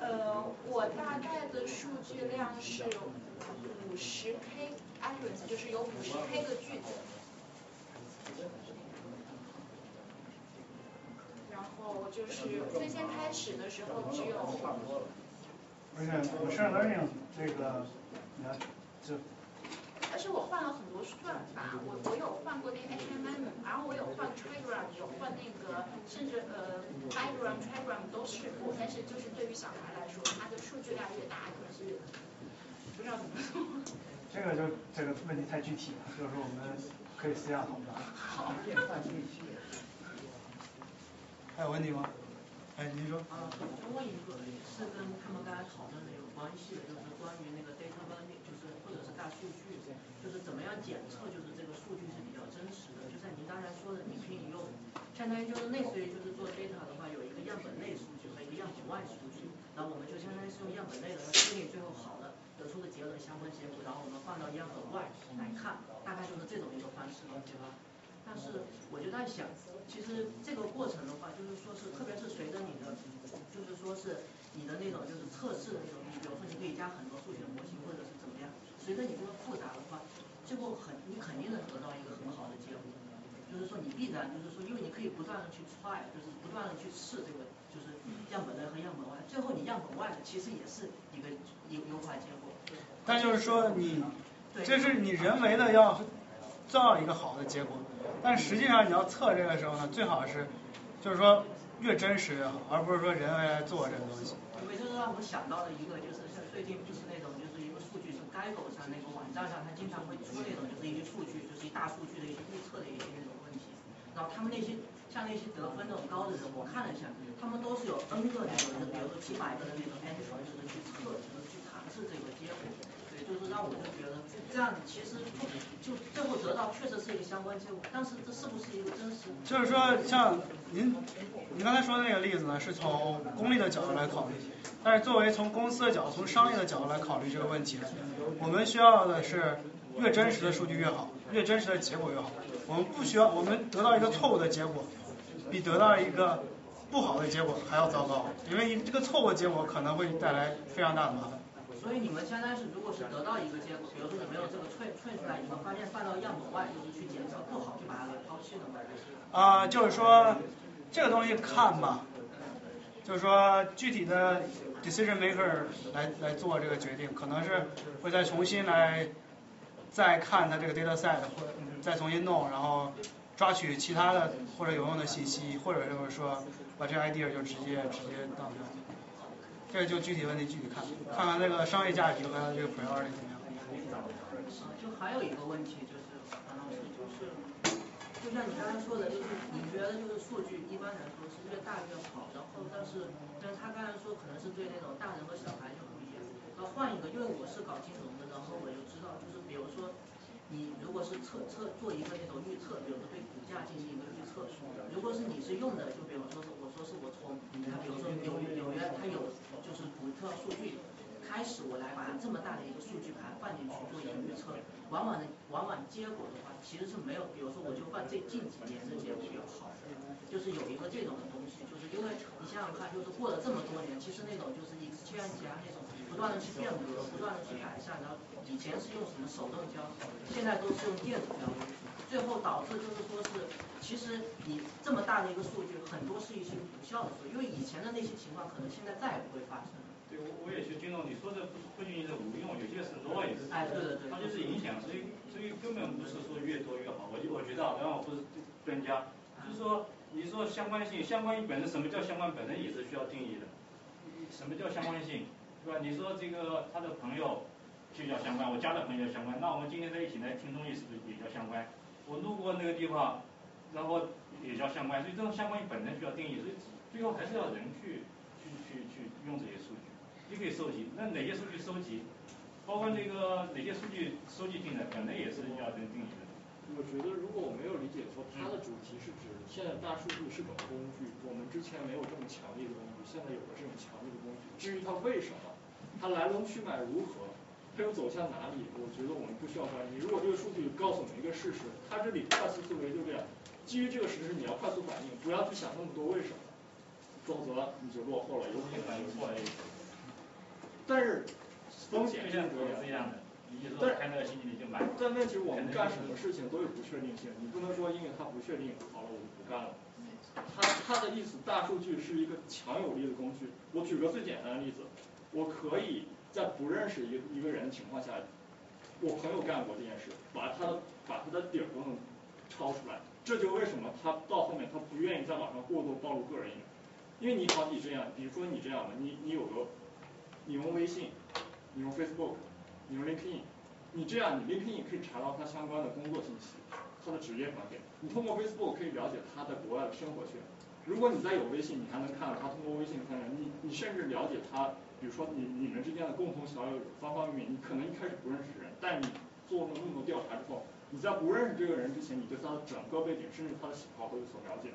呃，我大概的数据量是五十 K accuracy，就是有五十 K 个句子。然后就是最先开始的时候只有。而且 machine learning 这个，你看就。而且我换了很多算法，我我有换过那个 HMM，然后我有换 trigram，有换那个，甚至呃 igram、trigram 都试过，但是就是对于小孩来说，它的数据量越大，可能是不知道怎么说。这个就这个问题太具体了，就是我们可以私下讨论。好。[LAUGHS] 还有问题吗？哎，您说。啊，我就问一个，也是跟他们刚才讨论的有关系的，就是关于那个 data learning，就是或者是大数据。就是怎么样检测，就是这个数据是比较真实的。就像您刚才说的，你可以用，相当于就是类似于就是做 data 的话，有一个样本内数据和一个样本外数据。然后我们就相当于是用样本内的，它确定最后好的得出的结论相关结果，然后我们放到样本外来看，大概就是这种一个方式，对吧？但是我就在想，其实这个过程的话，就是说是特别是随着你的，就是说是你的那种就是测试的那种，比如说你可以加很多数学模型或者是怎么样，随着你这个复杂的话。最后很，你肯定能得到一个很好的结果，就是说你必然就是说，因为你可以不断的去 try，就是不断的去试这个，就是样本内和样本外，最后你样本外的其实也是一个优优化结果。但就是说你，这是你人为的要造一个好的结果，但实际上你要测这个时候呢，最好是，就是说越真实越好，而不是说人为来做这个东西。因为这是让我想到了一个，就是像最近就是那种就是一个数据是该狗上那个网站上，它经常会。出那种就是一些数据，就是一大数据的一些预测的一些那种问题，然后他们那些像那些得分那种高的人，我看了一下，他们都是有 N 个那种，就比如说几百个的那种 N 程式的去测，就是去尝试这个结果，就是让我就觉得这这样其实就最后得到确实是一个相关结果，但是这是不是一个真实？就是说像您您刚才说的那个例子呢，是从功利的角度来考虑，但是作为从公司的角度、从商业的角度来考虑这个问题，我们需要的是。越真实的数据越好，越真实的结果越好。我们不需要，我们得到一个错误的结果，比得到一个不好的结果还要糟糕，因为这个错误结果可能会带来非常大的麻烦。所以你们相当于是，如果是得到一个结果，比如说你没有这个萃萃出来，你们发现放到样本外就是去检测不好，就把它给抛弃了吗？啊，就是说这个东西看吧，就是说具体的 decision maker 来来做这个决定，可能是会再重新来。再看它这个 data set，或再重新弄，然后抓取其他的或者有用的信息，或者就是说把这 idea 就直接直接当掉。这就具体问题具体看，看看这个商业价值和这个 priority 怎么样。就还有一个问题就是，王老师就是，就像你刚才说的，就是你觉得就是数据一般来说是越大越好，然后但是但是他刚才说可能是对那种大人和小孩就不一样。那换一个，因为我是搞金融的，然后我就知道就是。比如说，你如果是测测做一个那种预测，比如说对股价进行一个预测，如果是你是用的，就比如说是我说是我从它，比如说纽纽约它有就是股票数据，开始我来把这么大的一个数据盘放进去做一个预测，往往的往往结果的话其实是没有，比如说我就放这近几年的结果比较好，就是有一个这种的东西，就是因为你想想看，就是过了这么多年，其实那种就是一千家那种不断的去变革，不断的去改善，然后。以前是用什么手动交，现在都是用电子胶，最后导致就是说是，其实你这么大的一个数据，很多是一些无效的数据，因为以前的那些情况可能现在再也不会发生。对，我我也学金融，你说的不不仅仅是无用，有些是 noise，哎，对对对，它就是影响，所以所以根本不是说越多越好。我我觉得，当然我不是专家，就是说你说相关性，相关性本身什么叫相关，本身也是需要定义的。什么叫相关性，对吧？你说这个他的朋友。就叫相关，我加的朋友叫相关。那我们今天在一起来听东西，是不是也叫相关？我路过那个地方，然后也叫相关，所以这种相关性本身需要定义，所以最后还是要人去去去去用这些数据，你可以收集，那哪些数据收集，包括那个哪些数据收集进来，本来也是要人定义的。我觉得如果我没有理解错，它的主题是指现在大数据是种工具，我们之前没有这么强力的工具，现在有了这种强力的工具。至于它为什么，它来龙去脉如何，它又走向哪里，我觉得我们不需要关心。如果这个数据告诉我们一个事实，它这里快速思维就这样，基于这个事实你要快速反应，不要去想那么多为什么，否则你就落后了，有可能就错 A。但是风险是这样的。但但问题我们干什么事情都有不确定性，你不能说因为它不确定，好了我就不干了。他他的意思，大数据是一个强有力的工具。我举个最简单的例子，我可以在不认识一个一个人的情况下，我朋友干过这件事，把他的把他的底儿都能抄出来。这就为什么他到后面他不愿意在网上过多暴露个人隐私，因为你好比这样，比如说你这样的，你你有个，你用微信，你用 Facebook。你用 LinkedIn，你这样你 LinkedIn 可以查到他相关的工作信息，他的职业环境。你通过 Facebook 可以了解他在国外的生活圈。如果你再有微信，你还能看到他通过微信看你你甚至了解他，比如说你你们之间的共同小友方方面面。你可能一开始不认识人，但你做了那么多调查之后，你在不认识这个人之前，你对他的整个背景甚至他的喜好都有所了解。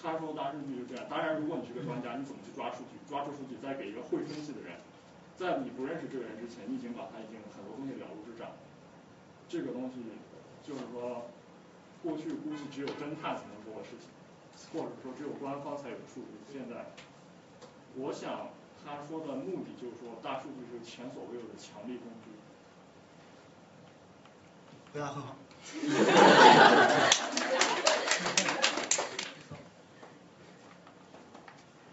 他说大数据就这样，当然如果你是个专家，你怎么去抓数据？抓住数据再给一个会分析的人。在你不认识这个人之前，你已经把他已经很多东西了如指掌。这个东西就是说，过去估计只有侦探才能做的事情，或者说只有官方才有数据。现在，我想他说的目的就是说，大数据是前所未有的强力工具。回答很好。[LAUGHS]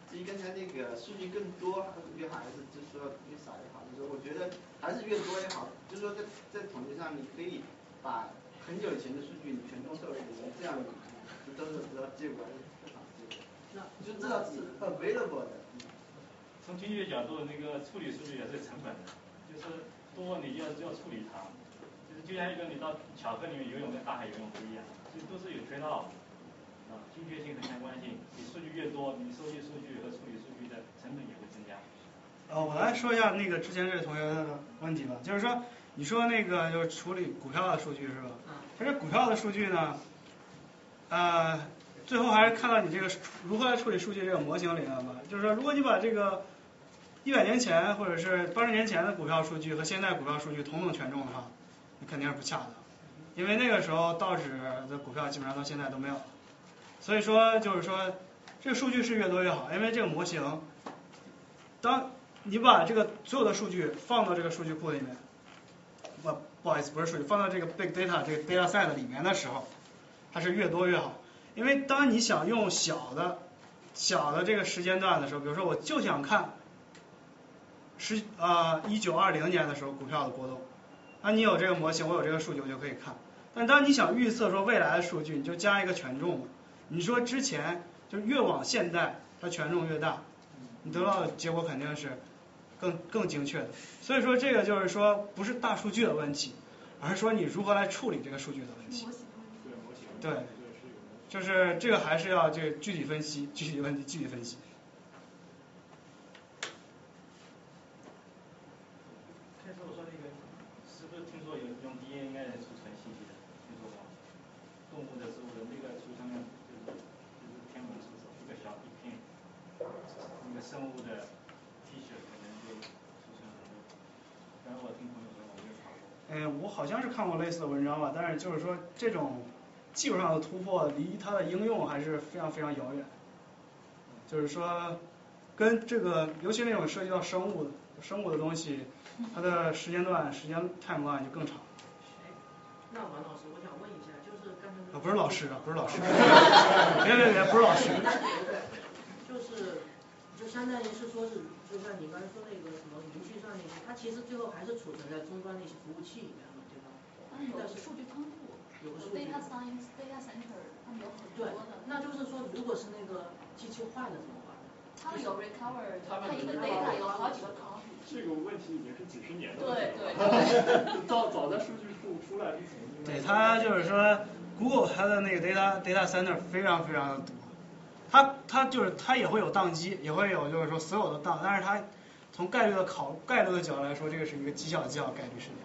至于刚才那个数据更多越好还是就是说越少越好，就是我觉得还是越多越好。就是说在在统计上你可以把很久以前的数据你全都收集，这样都是得到结果非常结果。那就知道是 available 的。从经济的角度，那个处理数据也是成本的，就是多你要要处理它，就是就像一个你到巧克力里面游泳跟大海游泳不一样，这都是有 trade off。啊，精确性和相关性，你数据越多，你收集数据和处理数据的成本也会增加。呃，我来说一下那个之前这位同学的问题吧，就是说，你说那个就是处理股票的数据是吧？其实股票的数据呢，呃，最后还是看到你这个如何来处理数据这个模型里面吧。就是说，如果你把这个一百年前或者是八十年前的股票数据和现在股票数据同等权重的话，那肯定是不恰当，因为那个时候道指的股票基本上到现在都没有。所以说，就是说，这个数据是越多越好，因为这个模型，当你把这个所有的数据放到这个数据库里面，不，不好意思，不是数据，放到这个 big data 这个 data set 里面的时候，它是越多越好。因为当你想用小的、小的这个时间段的时候，比如说我就想看十呃一九二零年的时候股票的波动，那你有这个模型，我有这个数据，我就可以看。但当你想预测说未来的数据，你就加一个权重嘛。你说之前就越往现代，它权重越大，你得到的结果肯定是更更精确的。所以说这个就是说不是大数据的问题，而是说你如何来处理这个数据的问题。对，就是这个还是要这具体分析，具体问题具体分析。开始我说那个是不是听说有用 DNA 来储存信息的？听说过？动物的、植物的那个储存量。那个生物的 T 恤可能就出现很多，但是我听朋友说我没有查过。嗯，我好像是看过类似的文章吧，但是就是说这种技术上的突破离它的应用还是非常非常遥远。就是说，跟这个尤其那种涉及到生物的生物的东西，它的时间段时间 timeline 就更长。那王老师，我想问一下，就是刚才。啊，不是老师啊，不是老师。[LAUGHS] 别别别，不是老师。[LAUGHS] 就是，就相当于是说是，就像你刚才说那个什么云计算那些，它其实最后还是储存在终端那些服务器里面嘛，对吧？有数据仓库，有个 data science data center，他们有很多的。那就是说，如果是那个机器坏了怎么办？他们有 recover，它一个 data 有好几个 copy 这个问题已经是几十年的问题了。对对。[LAUGHS] 到早在数据库出来之前。对，它就是说，Google 它的那个 data data center 非常非常的多，它它就是它也会有宕机，也会有就是说所有的宕，但是它从概率的考概率的角度来说，这个是一个极小极小概率事件。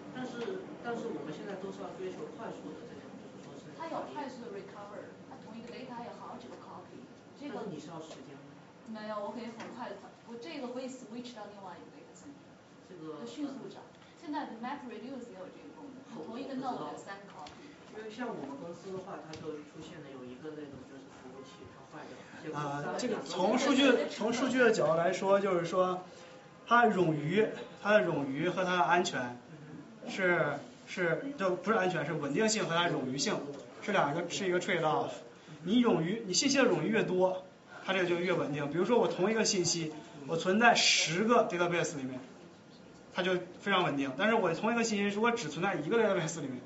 但是我们现在都是要追求快速的这种，就是说是。它有快速的 recover，它同一个 data 有好几个 copy，这个。你是要时间吗？没有，我可以很快的，我这个可以 switch 到另外一个 data center，这个迅速涨。现在的 map reduce 也有这个功能，同一个 node 有三个 copy。因为像我们公司的话，它就出现了有一个那种就是服务器它坏掉。啊，这个从数据从数据的角度来说，就是说，它冗余，它的冗余和它的安全，是是就不是安全，是稳定性和它冗余性是两个是一个 trade off。你冗余，你信息的冗余越多，它这个就越稳定。比如说我同一个信息，我存在十个 database 里面，它就非常稳定。但是我同一个信息如果只存在一个 database 里面，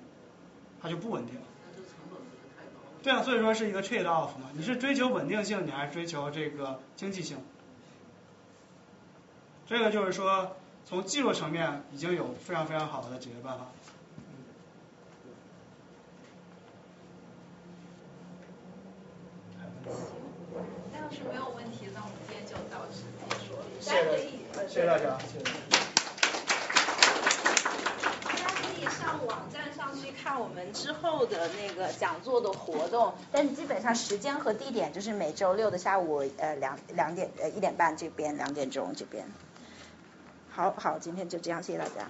它就不稳定。对啊，所以说是一个 trade off 嘛。你是追求稳定性，你还是追求这个经济性？这个就是说，从技术层面已经有非常非常好的解决办法。要是没有问题，那我们今天就到此结束。谢谢，谢谢大家，谢谢。大家可以上网站上去看我们之后的那个讲座的活动，但是基本上时间和地点就是每周六的下午呃两两点呃一点半这边，两点钟这边。好好，今天就这样，谢谢大家。